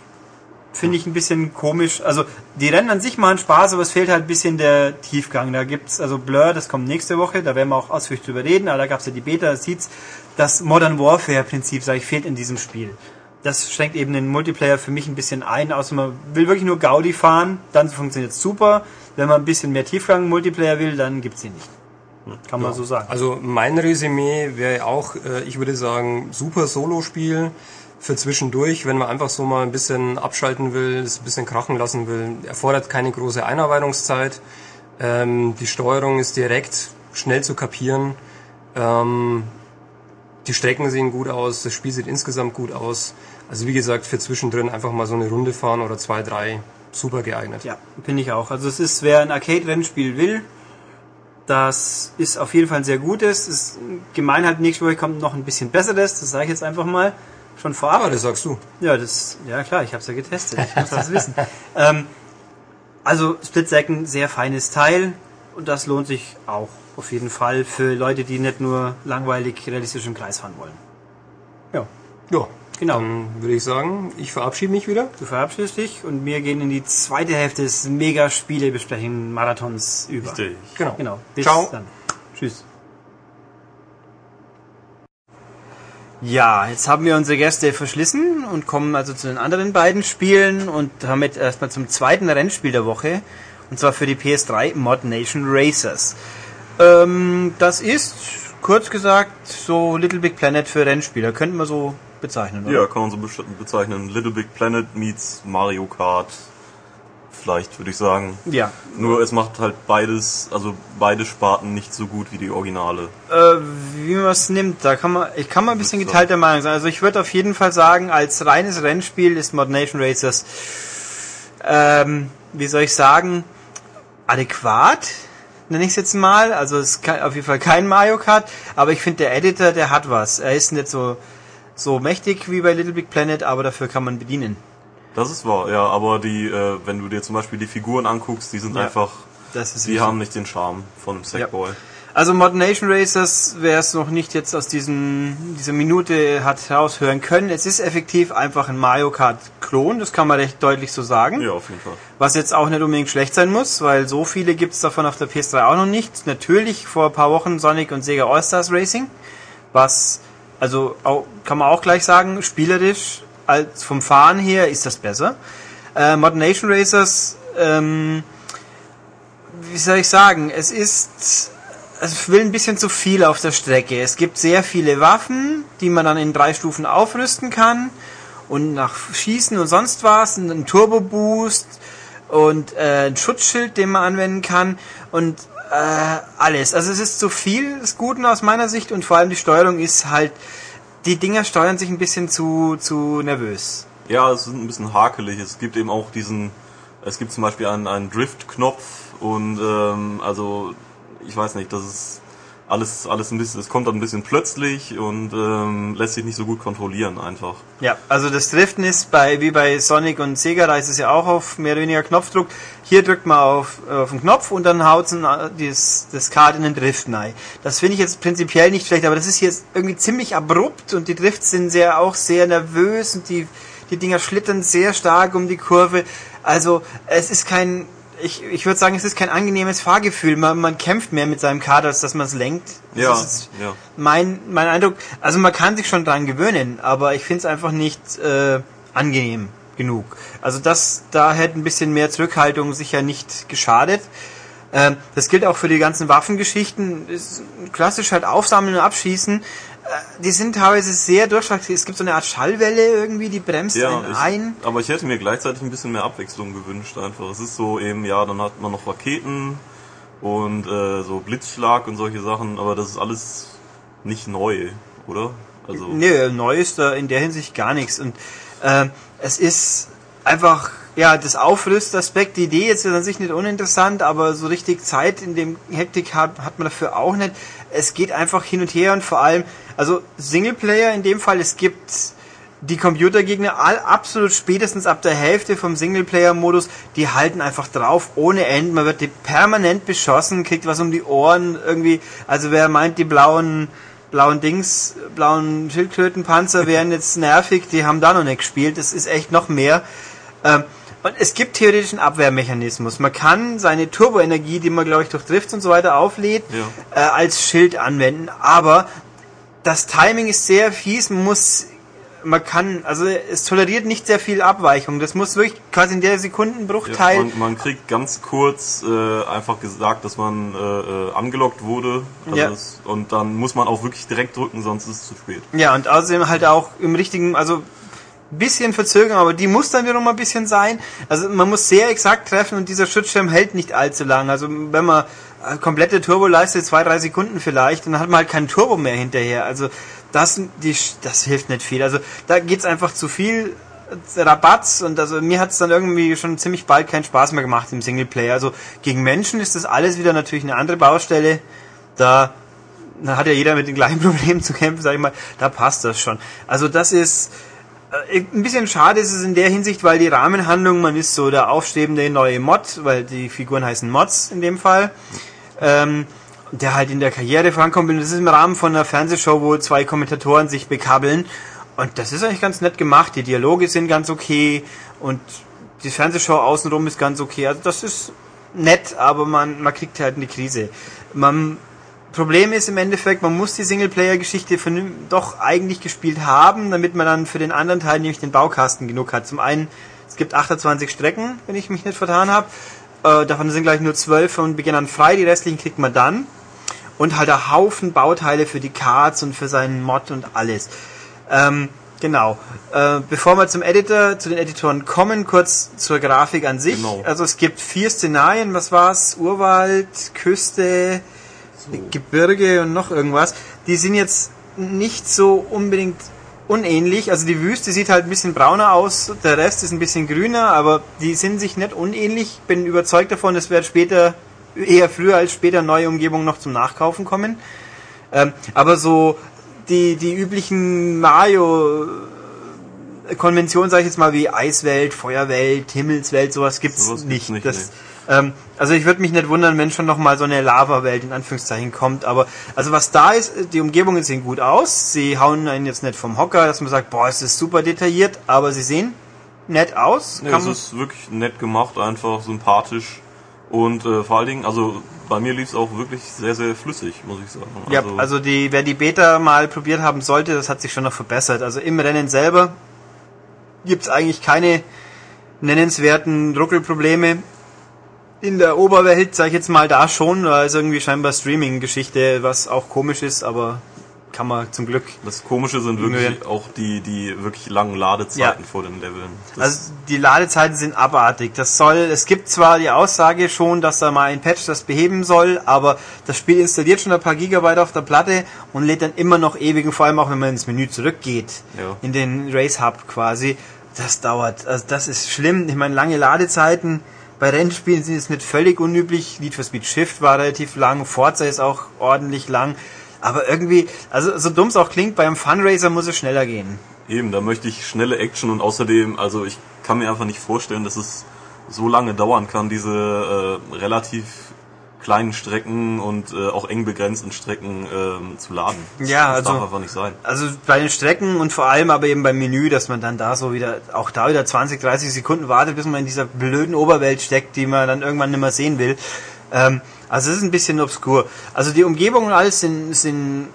Speaker 1: finde ich ein bisschen komisch. Also die Rennen an sich machen Spaß, aber es fehlt halt ein bisschen der Tiefgang. Da gibt's also Blur, das kommt nächste Woche, da werden wir auch ausführlich drüber reden, aber da gab's ja die Beta, das sieht's. Das Modern Warfare-Prinzip, sage ich, fehlt in diesem Spiel. Das schränkt eben den Multiplayer für mich ein bisschen ein, außer man will wirklich nur Gaudi fahren, dann funktioniert es super. Wenn man ein bisschen mehr Tiefgang Multiplayer will, dann gibt's ihn nicht. Kann man so sagen.
Speaker 4: Also mein Resümee wäre auch, äh, ich würde sagen, super Solo-Spiel für zwischendurch, wenn man einfach so mal ein bisschen abschalten will, es ein bisschen krachen lassen will. Erfordert keine große Einarbeitungszeit. Ähm, die Steuerung ist direkt, schnell zu kapieren. Ähm, die Strecken sehen gut aus, das Spiel sieht insgesamt gut aus. Also wie gesagt, für zwischendrin einfach mal so eine Runde fahren oder zwei, drei, super geeignet.
Speaker 1: Ja, finde ich auch. Also es ist, wer ein Arcade-Rennspiel will, das ist auf jeden Fall ein sehr gutes. Ist gemein halt nächste Woche kommt noch ein bisschen besseres, das sage ich jetzt einfach mal schon vorab.
Speaker 4: Aber das sagst du.
Speaker 1: Ja, das, ja klar, ich habe es ja getestet, ich muss das wissen. Ähm, also Split Second, sehr feines Teil und das lohnt sich auch auf jeden Fall für Leute, die nicht nur langweilig realistisch im Kreis fahren wollen. Ja,
Speaker 4: Ja,
Speaker 1: genau.
Speaker 4: dann würde ich sagen, ich verabschiede mich wieder.
Speaker 1: Du verabschiedest dich und wir gehen in die zweite Hälfte des Mega-Spiele-Besprechen Marathons über.
Speaker 2: Richtig.
Speaker 4: Genau.
Speaker 1: Genau. Bis
Speaker 4: Ciao.
Speaker 1: dann. Tschüss. Ja, jetzt haben wir unsere Gäste verschlissen und kommen also zu den anderen beiden Spielen und damit erstmal zum zweiten Rennspiel der Woche. Und zwar für die PS3 Mod Nation Racers. Ähm, das ist, kurz gesagt, so Little Big Planet für Rennspieler. Könnten wir so bezeichnen, oder?
Speaker 2: Ja, kann man so bezeichnen. Little Big Planet meets Mario Kart. Vielleicht würde ich sagen.
Speaker 1: Ja.
Speaker 2: Nur es macht halt beides, also beide Sparten nicht so gut wie die Originale.
Speaker 1: Äh, wie man es nimmt, da kann man, ich kann mal ein bisschen geteilter Meinung sein. Also ich würde auf jeden Fall sagen, als reines Rennspiel ist Mod Nation Racers, ähm, wie soll ich sagen, adäquat, nenne ich es jetzt mal. Also es ist auf jeden Fall kein Mario Kart, aber ich finde der Editor, der hat was. Er ist nicht so so mächtig wie bei Little Big Planet, aber dafür kann man bedienen.
Speaker 2: Das ist wahr, ja, aber die, äh, wenn du dir zum Beispiel die Figuren anguckst, die sind
Speaker 1: Ja,
Speaker 2: einfach, die haben nicht den Charme von einem Sackboy.
Speaker 1: Also Mod Nation Racers, wer es noch nicht jetzt aus diesen, dieser Minute hat heraushören können, es ist effektiv einfach ein Mario Kart Klon, das kann man recht deutlich so sagen.
Speaker 2: Ja, auf jeden Fall.
Speaker 1: Was jetzt auch nicht unbedingt schlecht sein muss, weil so viele gibt's davon auf der PS3 auch noch nicht. Natürlich vor ein paar Wochen Sonic und Sega All-Stars Racing, was, also auch, kann man auch gleich sagen, spielerisch als vom Fahren her ist das besser. Äh, Mod Nation Racers, ähm, wie soll ich sagen, es ist, es will ein bisschen zu viel auf der Strecke. Es gibt sehr viele Waffen, die man dann in drei Stufen aufrüsten kann und nach Schießen und sonst was, und ein Turbo Boost und äh, ein Schutzschild, den man anwenden kann und äh, alles. Also es ist zu viel des Guten aus meiner Sicht und vor allem die Steuerung ist halt, die Dinger steuern sich ein bisschen zu, zu nervös.
Speaker 2: Ja, es ist ein bisschen hakelig. Es gibt eben auch diesen, es gibt zum Beispiel einen, einen Drift-Knopf und ähm, also ich weiß nicht, das ist alles, alles ein bisschen, es kommt dann ein bisschen plötzlich und ähm, lässt sich nicht so gut kontrollieren einfach.
Speaker 1: Ja, also das Driften ist bei, wie bei Sonic und Sega, da ist es ja auch auf mehr oder weniger Knopfdruck. Hier drückt man auf, auf den Knopf und dann haut das, das Kart in den Drift rein. Das finde ich jetzt prinzipiell nicht schlecht, aber das ist jetzt irgendwie ziemlich abrupt und die Drifts sind sehr, auch sehr nervös und die, die Dinger schlittern sehr stark um die Kurve. Also, es ist kein, ich, ich würde sagen, es ist kein angenehmes Fahrgefühl. Man, man kämpft mehr mit seinem Kart, als dass man es lenkt. Das
Speaker 2: Ja,
Speaker 1: ist
Speaker 2: ja.
Speaker 1: mein, mein Eindruck, also man kann sich schon dran gewöhnen, aber ich finde es einfach nicht äh, angenehm genug. Also das, da hätte ein bisschen mehr Zurückhaltung sicher nicht geschadet. Ähm, das gilt auch für die ganzen Waffengeschichten. Ist klassisch halt aufsammeln und abschießen. Äh, die sind teilweise sehr durchschlaggebend. Es gibt so eine Art Schallwelle irgendwie, die bremst
Speaker 2: Ja,
Speaker 1: einen
Speaker 2: ich,
Speaker 1: ein.
Speaker 2: aber ich hätte mir gleichzeitig ein bisschen mehr Abwechslung gewünscht einfach. Es ist so eben, ja, dann hat man noch Raketen und äh, so Blitzschlag und solche Sachen, aber das ist alles nicht neu, oder? Also
Speaker 1: Nee, neu ist da in der Hinsicht gar nichts. Und ähm, es ist einfach, ja, das Aufrüstaspekt, die Idee jetzt ist an sich nicht uninteressant, aber so richtig Zeit in dem Hektik hat, hat man dafür auch nicht. Es geht einfach hin und her und vor allem, also Singleplayer in dem Fall, es gibt die Computergegner all, absolut spätestens ab der Hälfte vom Singleplayer-Modus, die halten einfach drauf ohne Ende. Man wird die permanent beschossen, kriegt was um die Ohren irgendwie. Also wer meint, die blauen blauen Dings, blauen Schildkrötenpanzer wären jetzt nervig, die haben da noch nicht gespielt. Das ist echt noch mehr. Ähm, und es gibt theoretisch einen Abwehrmechanismus. Man kann seine Turboenergie, die man glaube ich durch Drifts und so weiter auflädt,
Speaker 2: Ja.
Speaker 1: äh, als Schild anwenden. Aber das Timing ist sehr fies. Man muss, man kann, also es toleriert nicht sehr viel Abweichung. Das muss wirklich quasi in der
Speaker 2: ja,
Speaker 1: Sekundenbruchteil.
Speaker 2: man, man kriegt ganz kurz äh, einfach gesagt, dass man äh, äh, angelockt wurde. Also
Speaker 1: Ja.
Speaker 2: das, und dann muss man auch wirklich direkt drücken, sonst ist es zu spät.
Speaker 1: Ja, und außerdem halt auch im richtigen, also bisschen Verzögerung, aber die muss dann wiederum ein bisschen sein. Also man muss sehr exakt treffen und dieser Schutzschirm hält nicht allzu lang. Also wenn man komplette Turbo leistet, zwei, drei Sekunden vielleicht, dann hat man halt keinen Turbo mehr hinterher. Also das, die, das hilft nicht viel. Also da geht's einfach zu viel Rabatz und also mir hat's dann irgendwie schon ziemlich bald keinen Spaß mehr gemacht im Singleplayer. Also gegen Menschen ist das alles wieder natürlich eine andere Baustelle. Da da hat ja jeder mit den gleichen Problemen zu kämpfen, sag ich mal, da passt das schon. Also das ist äh, ein bisschen schade ist es in der Hinsicht, weil die Rahmenhandlung, man ist so der aufstrebende neue Mod, weil die Figuren heißen Mods in dem Fall, ähm, der halt in der Karriere vorankommt. Und das ist im Rahmen von einer Fernsehshow, wo zwei Kommentatoren sich bekabbeln. Und das ist eigentlich ganz nett gemacht. Die Dialoge sind ganz okay und die Fernsehshow außenrum ist ganz okay. Also das ist nett, aber man, man kriegt halt eine Krise. Man Problem ist im Endeffekt, man muss die Singleplayer-Geschichte doch eigentlich gespielt haben, damit man dann für den anderen Teil nämlich den Baukasten genug hat. Zum einen, es gibt 28 Strecken, wenn ich mich nicht vertan habe. Äh, davon sind gleich nur 12 von Beginn an frei, die restlichen kriegt man dann. Und halt ein Haufen Bauteile für die Cards und für seinen Mod und alles. Ähm, genau. Äh, bevor wir zum Editor, zu den Editoren kommen, kurz zur Grafik an sich.
Speaker 2: Genau.
Speaker 1: Also es gibt vier Szenarien, was war's? Urwald, Küste, Gebirge und noch irgendwas. Die sind jetzt nicht so unbedingt unähnlich. Also die Wüste sieht halt ein bisschen brauner aus, der Rest ist ein bisschen grüner, aber die sind sich nicht unähnlich. Bin überzeugt davon, es wird später, eher früher als später neue Umgebungen noch zum Nachkaufen kommen. Ähm, aber so die, die üblichen Mario Konventionen, sage ich jetzt mal, wie Eiswelt, Feuerwelt, Himmelswelt, sowas gibt's
Speaker 2: Sowas
Speaker 1: nicht.
Speaker 2: gibt's nicht,
Speaker 1: das, ähm, also ich würde mich nicht wundern, wenn schon noch mal so eine Lava-Welt in Anführungszeichen kommt. Aber also was da ist, die Umgebungen sehen gut aus. Sie hauen einen jetzt nicht vom Hocker, dass man sagt, boah, es ist super detailliert, aber sie sehen nett aus.
Speaker 2: Nee, es ist wirklich nett gemacht, einfach sympathisch. Und äh, vor allen Dingen, also bei mir lief es auch wirklich sehr, sehr flüssig, muss ich sagen.
Speaker 1: Ja, also die, wer die Beta mal probiert haben sollte, das hat sich schon noch verbessert. Also im Rennen selber gibt's eigentlich keine nennenswerten Ruckelprobleme. In der Oberwelt, sag ich jetzt mal, da schon, da ist irgendwie scheinbar Streaming-Geschichte, was auch komisch ist, aber kann man zum Glück.
Speaker 2: das Komische sind wirklich auch die, die wirklich langen Ladezeiten
Speaker 1: Ja.
Speaker 2: vor den Leveln. Das,
Speaker 1: Also die Ladezeiten sind abartig. Das soll, es gibt zwar die Aussage schon, dass da mal ein Patch das beheben soll, aber das Spiel installiert schon ein paar Gigabyte auf der Platte und lädt dann immer noch ewig, und vor allem auch wenn man ins Menü zurückgeht,
Speaker 2: Ja.
Speaker 1: in den Race Hub quasi. Das dauert, also das ist schlimm. Ich meine, lange Ladezeiten bei Rennspielen sind jetzt nicht völlig unüblich. Need for Speed Shift war relativ lang, Forza ist auch ordentlich lang. Aber irgendwie, also so dumm es auch klingt, beim Funracer muss es schneller gehen.
Speaker 2: Eben, da möchte ich schnelle Action und außerdem, also ich kann mir einfach nicht vorstellen, dass es so lange dauern kann, diese äh, relativ kleinen Strecken und äh, auch eng begrenzten Strecken ähm, zu laden. Das,
Speaker 1: Ja,
Speaker 2: das
Speaker 1: also-
Speaker 2: darf einfach nicht sein.
Speaker 1: Also bei den Strecken und vor allem aber eben beim Menü, dass man dann da so wieder, auch da wieder 20, 30 Sekunden wartet, bis man in dieser blöden Oberwelt steckt, die man dann irgendwann nicht mehr sehen will. Ähm, also es ist ein bisschen obskur. Also die Umgebung und alles sind, sind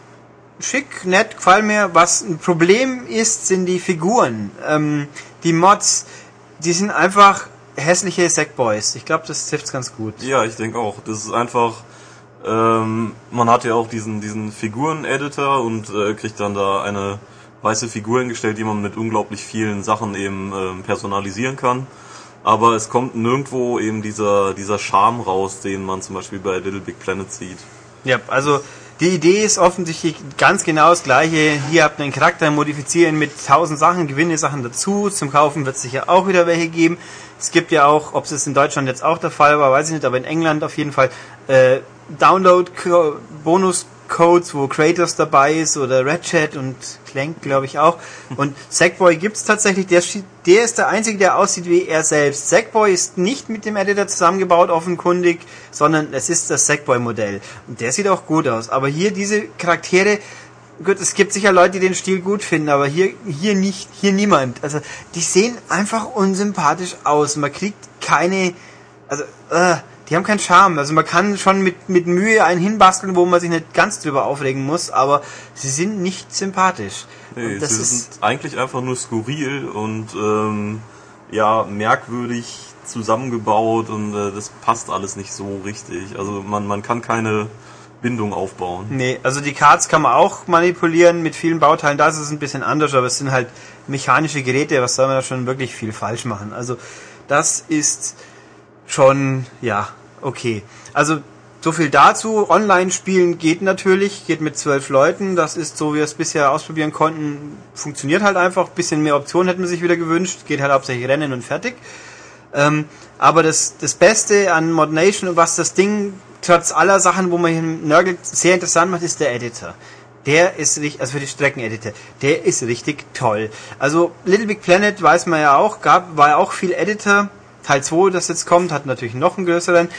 Speaker 1: schick, nett, gefallen mir. Was ein Problem ist, sind die Figuren. Ähm, die Mods, die sind einfach hässliche Sackboys. Ich glaube, das trifft's ganz gut.
Speaker 2: Ja, ich denke auch. Das ist einfach, ähm, man hat ja auch diesen, diesen Figuren-Editor und äh, kriegt dann da eine weiße Figur hingestellt, die man mit unglaublich vielen Sachen eben ähm, personalisieren kann. aber es kommt nirgendwo eben dieser, dieser Charme raus, den man zum Beispiel bei Little Big Planet sieht.
Speaker 1: Ja, also die Idee ist offensichtlich ganz genau das gleiche. Hier habt ihr einen Charakter, modifizieren mit tausend Sachen, gewinne Sachen dazu. Zum Kaufen wird es sicher auch wieder welche geben. Es gibt ja auch, ob es in Deutschland jetzt auch der Fall war, weiß ich nicht, aber in England auf jeden Fall äh, Download-Bonus-Codes, wo Kratos dabei ist oder Ratchet und Clank, glaube ich auch. Und Sackboy gibt es tatsächlich, der, der ist der Einzige, der aussieht wie er selbst. Sackboy ist nicht mit dem Editor zusammengebaut, offenkundig, sondern es ist das Sackboy-Modell. Und der sieht auch gut aus. Aber hier diese Charaktere, gut, es gibt sicher Leute, die den Stil gut finden, aber hier, hier nicht, hier niemand. Also, die sehen einfach unsympathisch aus. Man kriegt keine, also, äh, die haben keinen Charme. Also man kann schon mit, mit Mühe einen hinbasteln, wo man sich nicht ganz drüber aufregen muss, aber sie sind nicht sympathisch.
Speaker 2: Nee, sie sind eigentlich einfach nur skurril und ähm, ja, merkwürdig zusammengebaut und äh, das passt alles nicht so richtig. Also man, man kann keine Bindung aufbauen.
Speaker 1: Nee, also die Cards kann man auch manipulieren mit vielen Bauteilen. Da ist es ein bisschen anders, aber es sind halt mechanische Geräte. Was soll man da schon wirklich viel falsch machen? Also das ist schon, ja, okay. Also so viel dazu. Online spielen geht natürlich, geht mit zwölf Leuten. Das ist so, wie wir es bisher ausprobieren konnten. Funktioniert halt einfach. Bisschen mehr Optionen hätten wir sich wieder gewünscht. Geht halt hauptsächlich Rennen und fertig. Ähm, aber das, das Beste an Mod Nation und was das Ding trotz aller Sachen, wo man hier nörgelt, sehr interessant macht, ist der Editor. Der ist richtig, also für die Streckeneditor, der ist richtig toll. Also Little Big Planet weiß man ja auch, gab, war ja auch viel Editor Teil 2, das jetzt kommt, hat natürlich noch einen größeren.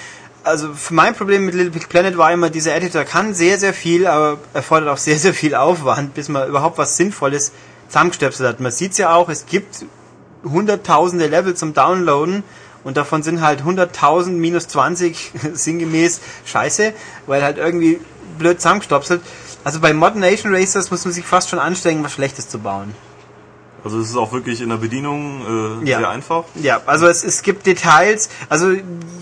Speaker 1: Also mein Problem mit Little Big Planet war immer, dieser Editor kann sehr, sehr viel, aber erfordert auch sehr, sehr viel Aufwand, bis man überhaupt was Sinnvolles zusammengestöpselt hat. Man sieht es ja auch, es gibt hunderttausende Level zum Downloaden und davon sind halt 100.000 minus 20 sinngemäß scheiße, weil halt irgendwie blöd zusammengestopselt. Also bei Modern Nation Racers muss man sich fast schon anstrengen, was Schlechtes zu bauen.
Speaker 2: Also es ist auch wirklich in der Bedienung äh, ja. sehr einfach.
Speaker 1: Ja, also es, es gibt Details, also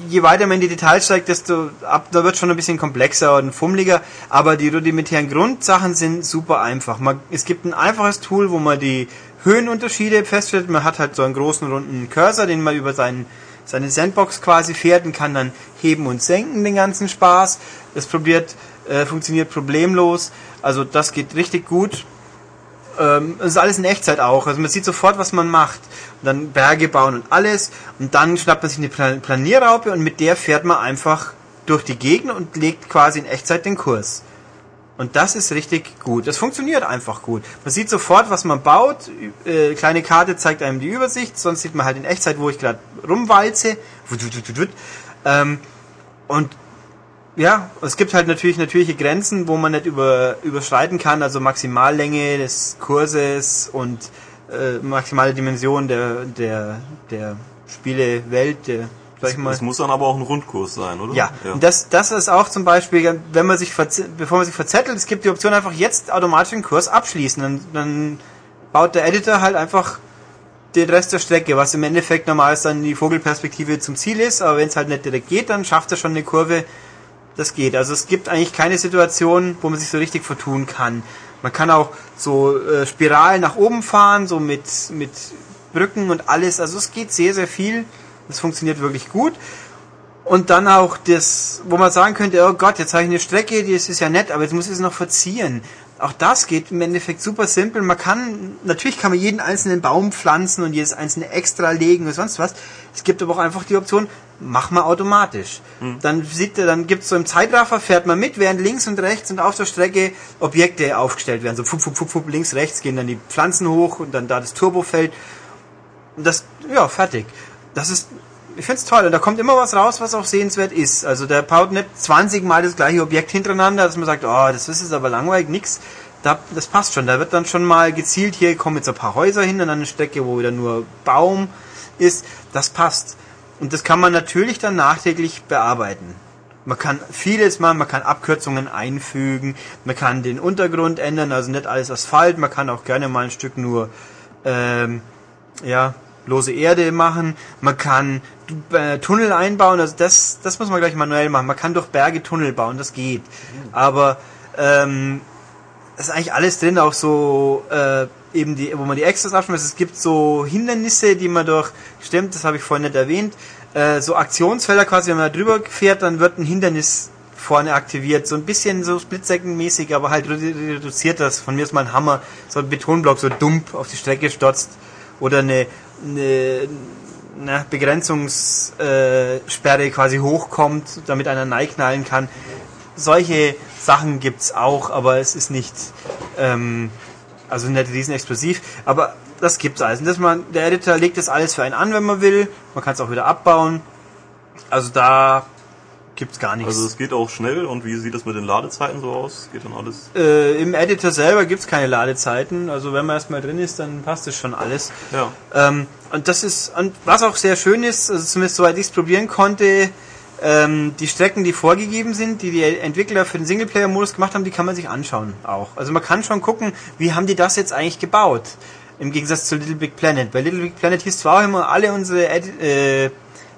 Speaker 1: je weiter man in die Details steigt, desto ab, da wird schon ein bisschen komplexer und fummeliger, aber die rudimentären Grundsachen sind super einfach. Man, es gibt ein einfaches Tool, wo man die Höhenunterschiede feststellt. Man hat halt so einen großen runden Cursor, den man über seinen, seine Sandbox quasi fährt und kann dann heben und senken den ganzen Spaß. Das probiert, äh, funktioniert problemlos. Also das geht richtig gut ähm, ist alles in Echtzeit auch. Also man sieht sofort, was man macht. Und dann Berge bauen und alles. Und dann schnappt man sich eine Planierraupe und mit der fährt man einfach durch die Gegend und legt quasi in Echtzeit den Kurs. Und das ist richtig gut. Das funktioniert einfach gut. Man sieht sofort, was man baut. Äh, kleine Karte zeigt einem die Übersicht. Sonst sieht man halt in Echtzeit, wo ich gerade rumwalze. Ähm, und ja, es gibt halt natürlich natürliche Grenzen, wo man nicht über, überschreiten kann, also Maximallänge des Kurses und äh, maximale Dimension der, der, der Spielewelt, der
Speaker 2: sag ich mal. Das muss dann aber auch ein Rundkurs sein, oder?
Speaker 1: Ja, ja. Das, das ist auch zum Beispiel, wenn man sich, bevor man sich verzettelt, es gibt die Option einfach jetzt automatisch den Kurs abschließen. Dann, dann baut der Editor halt einfach den Rest der Strecke, was im Endeffekt normal ist dann die Vogelperspektive zum Ziel ist, aber wenn es halt nicht direkt geht, dann schafft er schon eine Kurve das geht. Also es gibt eigentlich keine Situation, wo man sich so richtig vertun kann. Man kann auch so äh, Spiralen nach oben fahren, so mit, mit Brücken und alles. Also es geht sehr, sehr viel. Das funktioniert wirklich gut. Und dann auch das, wo man sagen könnte, oh Gott, jetzt habe ich eine Strecke, die ist ja nett, aber jetzt muss ich es noch verzieren. Auch das geht im Endeffekt super simpel. Man kann, natürlich kann man jeden einzelnen Baum pflanzen und jedes einzelne extra legen oder sonst was. Es gibt aber auch einfach die Option, mach mal automatisch. Mhm. Dann sieht er, dann gibt's so im Zeitraffer, fährt man mit, während links und rechts und auf der Strecke Objekte aufgestellt werden. So fup, fup, fup, fup, links, rechts gehen dann die Pflanzen hoch und dann da das Turbofeld. Und das, ja, fertig. Das ist, ich find's toll. Und da kommt immer was raus, was auch sehenswert ist. Also der baut nicht 20 Mal das gleiche Objekt hintereinander, dass man sagt, oh, das ist jetzt aber langweilig, nix. Da, das passt schon. Da wird dann schon mal gezielt, hier kommen jetzt ein paar Häuser hin und dann eine Strecke, wo wieder nur Baum ist. Das passt. Und das kann man natürlich dann nachträglich bearbeiten. Man kann vieles machen, man kann Abkürzungen einfügen, man kann den Untergrund ändern, also nicht alles Asphalt, man kann auch gerne mal ein Stück nur ähm, ja, lose Erde machen, man kann äh, Tunnel einbauen, also das, das muss man gleich manuell machen. Man kann durch Berge Tunnel bauen, das geht. Aber ähm, ist eigentlich alles drin, auch so äh, eben die, wo man die Extras abschmeißt. Es gibt so Hindernisse, die man durch, stimmt, das habe ich vorhin nicht erwähnt, äh, so Aktionsfelder quasi, wenn man da drüber fährt, dann wird ein Hindernis vorne aktiviert. So ein bisschen so Splitsecond-mäßig, aber halt redu- reduziert das. Von mir ist mal ein Hammer, so ein Betonblock so dump auf die Strecke stotzt. Oder eine, eine na, Begrenzungssperre Sperre quasi hochkommt, damit einer neiknallen kann. Solche Sachen gibt's auch, aber es ist nicht, ähm, also nicht riesen explosiv, aber das gibt's alles. Und das man, der Editor legt das alles für einen an, wenn man will. Man kann es auch wieder abbauen. Also da gibt's gar nichts.
Speaker 2: Also es geht auch schnell und wie sieht das mit den Ladezeiten so aus? Geht dann alles?
Speaker 1: äh, Im Editor selber gibt's keine Ladezeiten. Also wenn man erstmal drin ist, dann passt das schon alles.
Speaker 2: Ja.
Speaker 1: Ähm, und das ist, und was auch sehr schön ist, also zumindest soweit ich es probieren konnte, ähm, die Strecken, die vorgegeben sind, die die Entwickler für den Singleplayer-Modus gemacht haben, die kann man sich anschauen auch. Also man kann schon gucken, wie haben die das jetzt eigentlich gebaut? Im Gegensatz zu Little Big Planet. Bei Little Big Planet hieß zwar auch immer, alle unsere Edi äh,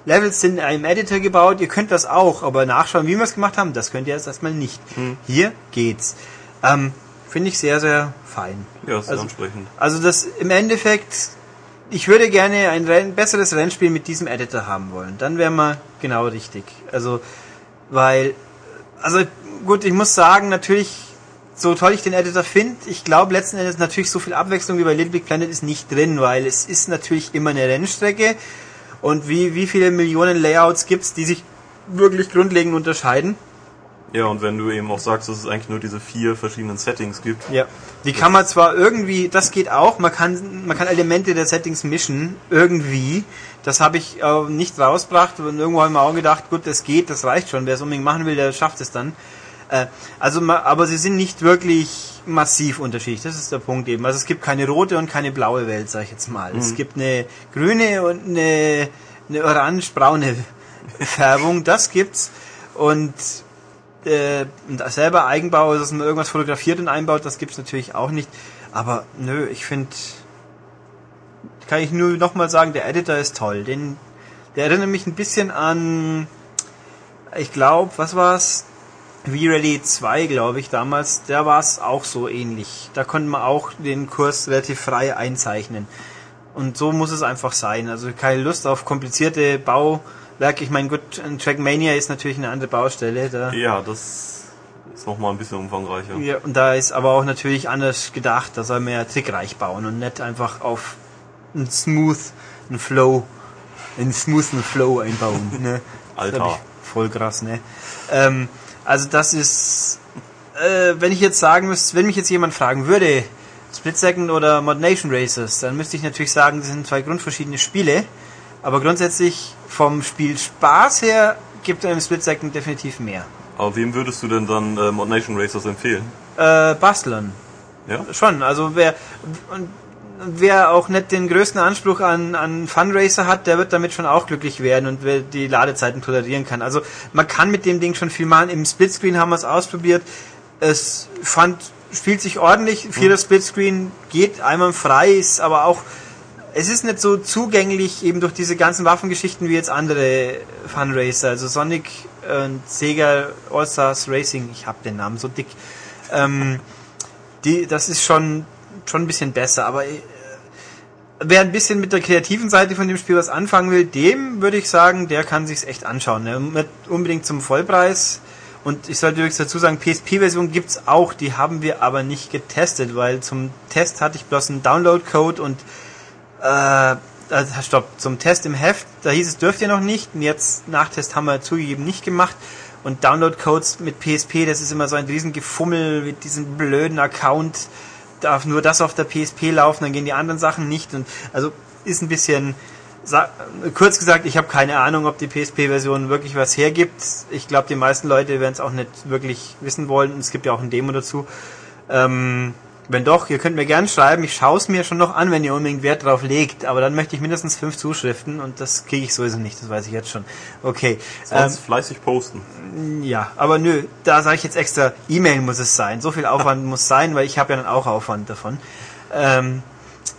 Speaker 1: Levels sind im Editor gebaut, ihr könnt das auch, aber nachschauen, wie wir es gemacht haben, das könnt ihr jetzt erstmal nicht. Hier geht's. Ähm, Finde ich sehr, sehr fein.
Speaker 2: Ja, ist
Speaker 1: Also-
Speaker 2: ansprechend.
Speaker 1: Also das im Endeffekt, ich würde gerne ein besseres Rennspiel mit diesem Editor haben wollen. Dann wären wir genau richtig. Also, weil, also gut, ich muss sagen, natürlich, so toll ich den Editor finde, ich glaube letzten Endes natürlich so viel Abwechslung wie bei Little Big Planet ist nicht drin, weil es ist natürlich immer eine Rennstrecke und wie, wie viele Millionen Layouts gibt's, die sich wirklich grundlegend unterscheiden.
Speaker 2: Ja, und wenn du eben auch sagst, dass es eigentlich nur diese vier verschiedenen Settings gibt.
Speaker 1: Ja. Die kann man zwar irgendwie, das geht auch, man kann, man kann Elemente der Settings mischen, irgendwie. Das habe ich äh, nicht rausgebracht und irgendwo habe ich mir auch gedacht, gut, das geht, das reicht schon. Wer es unbedingt machen will, der schafft es dann. Äh, also, aber sie sind nicht wirklich massiv unterschiedlich. Das ist der Punkt eben. Also es gibt keine rote und keine blaue Welt, sag ich jetzt mal. Es gibt eine grüne und eine, eine orange-braune Färbung. Das gibt's. Und äh, selber Eigenbau, dass man irgendwas fotografiert und einbaut, das gibt's natürlich auch nicht. Aber nö, ich finde, kann ich nur nochmal sagen, der Editor ist toll. Den, der erinnert mich ein bisschen an, ich glaube, was war's? V-Rally 2, glaube ich, damals, der war es auch so ähnlich. Da konnte man auch den Kurs relativ frei einzeichnen. Und so muss es einfach sein. Also keine Lust auf komplizierte Bauwerke. Ich meine, gut, Trackmania ist natürlich eine andere Baustelle. Da,
Speaker 2: Ja, das ist nochmal ein bisschen umfangreicher.
Speaker 1: ja, und da ist aber auch natürlich anders gedacht. Da soll man ja trickreich bauen und nicht einfach auf einen smooth, einen Flow, einen smoothen Flow einbauen. Ne?
Speaker 2: Alter.
Speaker 1: voll krass, ne? Ähm, also das ist, äh, wenn ich jetzt sagen müsste, wenn mich jetzt jemand fragen würde, Split Second oder Mod Nation Races, dann müsste ich natürlich sagen, das sind zwei grundverschiedene Spiele. Aber grundsätzlich vom Spiel Spaß her gibt einem Split Second definitiv mehr.
Speaker 2: Aber wem würdest du denn dann äh, Mod Nation Racers empfehlen?
Speaker 1: Äh, Bastlern.
Speaker 2: Ja?
Speaker 1: Schon, also wer und wer auch nicht den größten Anspruch an, an Fundraiser hat, der wird damit schon auch glücklich werden und wer die Ladezeiten tolerieren kann. Also man kann mit dem Ding schon viel machen. Im Splitscreen haben wir es ausprobiert. Es fand, spielt sich ordentlich. Vierer Splitscreen geht einwandfrei, ist aber auch es ist nicht so zugänglich eben durch diese ganzen Waffengeschichten wie jetzt andere Funracer, also Sonic und Sega All-Stars Racing, ich hab den Namen so dick. Ähm, die, das ist schon, schon ein bisschen besser, aber äh, wer ein bisschen mit der kreativen Seite von dem Spiel was anfangen will, dem würde ich sagen, der kann sich's echt anschauen. Ne? Unbedingt zum Vollpreis. Und ich sollte übrigens dazu sagen, PSP-Version gibt's auch, die haben wir aber nicht getestet, weil zum Test hatte ich bloß einen Download-Code und äh, also, stopp, zum Test im Heft, da hieß es, dürft ihr noch nicht. Und jetzt, Nachtest haben wir zugegeben nicht gemacht. Und Download-Codes mit PSP, das ist immer so ein Riesengefummel mit diesem blöden Account. Darf nur das auf der PSP laufen, dann gehen die anderen Sachen nicht. Und also ist ein bisschen, kurz gesagt, ich habe keine Ahnung, ob die PSP-Version wirklich was hergibt. Ich glaube, die meisten Leute werden es auch nicht wirklich wissen wollen. Es gibt ja auch ein Demo dazu. Ähm, wenn doch, ihr könnt mir gern schreiben. Ich schaue es mir schon noch an, wenn ihr unbedingt Wert drauf legt. Aber dann möchte ich mindestens fünf Zuschriften und das kriege ich sowieso nicht. Das weiß ich jetzt schon. Okay. Ähm,
Speaker 2: Sonst fleißig posten.
Speaker 1: ja, aber nö, da sage ich jetzt extra, E-Mail muss es sein. So viel Aufwand muss sein, weil ich habe ja dann auch Aufwand davon. Ähm,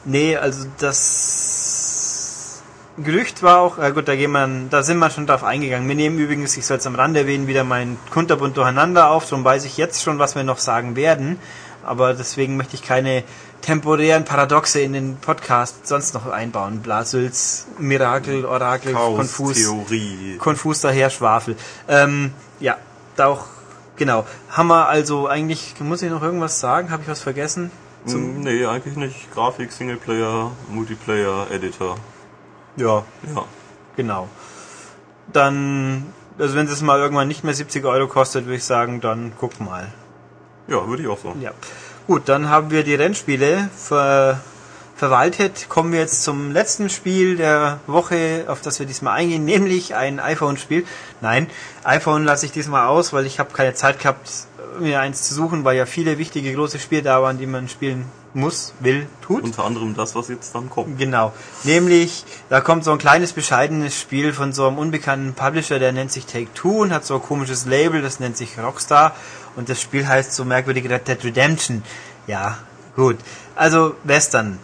Speaker 1: nee, also das Gerücht war auch, äh gut, da gehen wir, da sind wir schon drauf eingegangen. Wir nehmen übrigens, ich soll es am Rande erwähnen, wieder mein Kunterbunt durcheinander auf, darum weiß ich jetzt schon, was wir noch sagen werden. Aber deswegen möchte ich keine temporären Paradoxe in den Podcast sonst noch einbauen. Blasels, Mirakel, Orakel, Konfus,
Speaker 2: Theorie.
Speaker 1: Konfus daher Schwafel. Ähm, ja, da auch, genau. Haben wir also eigentlich, muss ich noch irgendwas sagen? Habe ich was vergessen?
Speaker 2: Hm, nee, eigentlich nicht. Grafik, Singleplayer, Multiplayer, Editor.
Speaker 1: Ja,
Speaker 2: Ja.
Speaker 1: genau. Dann, also wenn es mal irgendwann nicht mehr 70 Euro kostet, würde ich sagen, dann guck mal.
Speaker 2: Ja, würde ich auch sagen.
Speaker 1: Ja. Gut, dann haben wir die Rennspiele ver verwaltet. Kommen wir jetzt zum letzten Spiel der Woche, auf das wir diesmal eingehen, nämlich ein iPhone-Spiel. Nein, iPhone lasse ich diesmal aus, weil ich habe keine Zeit gehabt, mir eins zu suchen, weil ja viele wichtige große Spiele da waren, die man spielen muss, will, tut.
Speaker 2: Unter anderem das, was jetzt dann kommt.
Speaker 1: Genau. Nämlich, da kommt so ein kleines, bescheidenes Spiel von so einem unbekannten Publisher, der nennt sich Take-Two und hat so ein komisches Label, das nennt sich Rockstar. Und das Spiel heißt so merkwürdig Red Dead Redemption. Ja, gut. Also Western.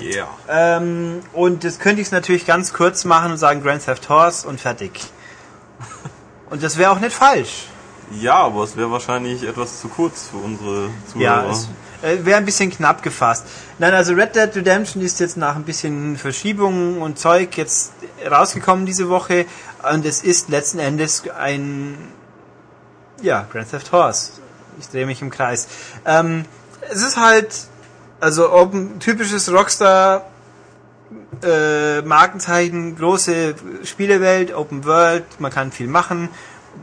Speaker 2: Yeah.
Speaker 1: Ähm, und das könnte ich natürlich ganz kurz machen und sagen Grand Theft Horse und fertig. Und das wäre auch nicht falsch.
Speaker 2: Ja, aber es wäre wahrscheinlich etwas zu kurz für unsere
Speaker 1: Ja,
Speaker 2: Zuhörer.
Speaker 1: es äh, wäre ein bisschen knapp gefasst. Nein, also Red Dead Redemption ist jetzt nach ein bisschen Verschiebungen und Zeug jetzt rausgekommen diese Woche und es ist letzten Endes ein ja, Grand Theft Horse. Ich drehe mich im Kreis. Ähm, es ist halt also open, typisches Rockstar äh, Markenzeichen, große Spielewelt, Open World, man kann viel machen.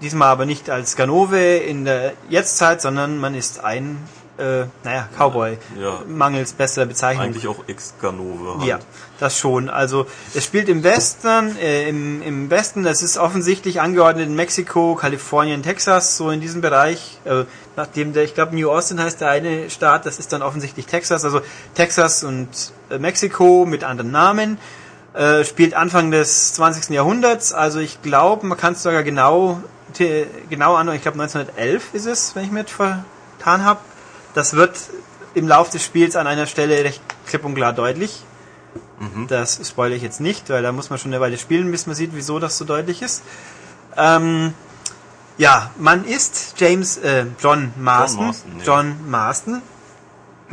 Speaker 1: Diesmal aber nicht als Ganove in der Jetztzeit, sondern man ist ein, äh, naja, Cowboy.
Speaker 2: Ja.
Speaker 1: Mangels besserer Bezeichnung.
Speaker 2: Eigentlich auch Ex-Ganove halt.
Speaker 1: Ja, das schon. Also es spielt im Westen, äh, im, im Westen, das ist offensichtlich angeordnet in Mexiko, Kalifornien, Texas, so in diesem Bereich. Äh, nachdem der, ich glaube New Austin heißt der eine Staat, das ist dann offensichtlich Texas. Also Texas und äh, Mexiko mit anderen Namen. Äh, spielt Anfang des 20. Jahrhunderts. Also ich glaube, man kann es sogar genau, genau an, ich glaube 1911 ist es, wenn ich mir vertan habe. Das wird im Laufe des Spiels an einer Stelle recht klipp und klar deutlich. Das spoilere ich jetzt nicht, weil da muss man schon eine Weile spielen, bis man sieht, wieso das so deutlich ist. Ähm, ja, man ist James, äh, John Marston,
Speaker 2: Marston, ja.
Speaker 1: John Marston,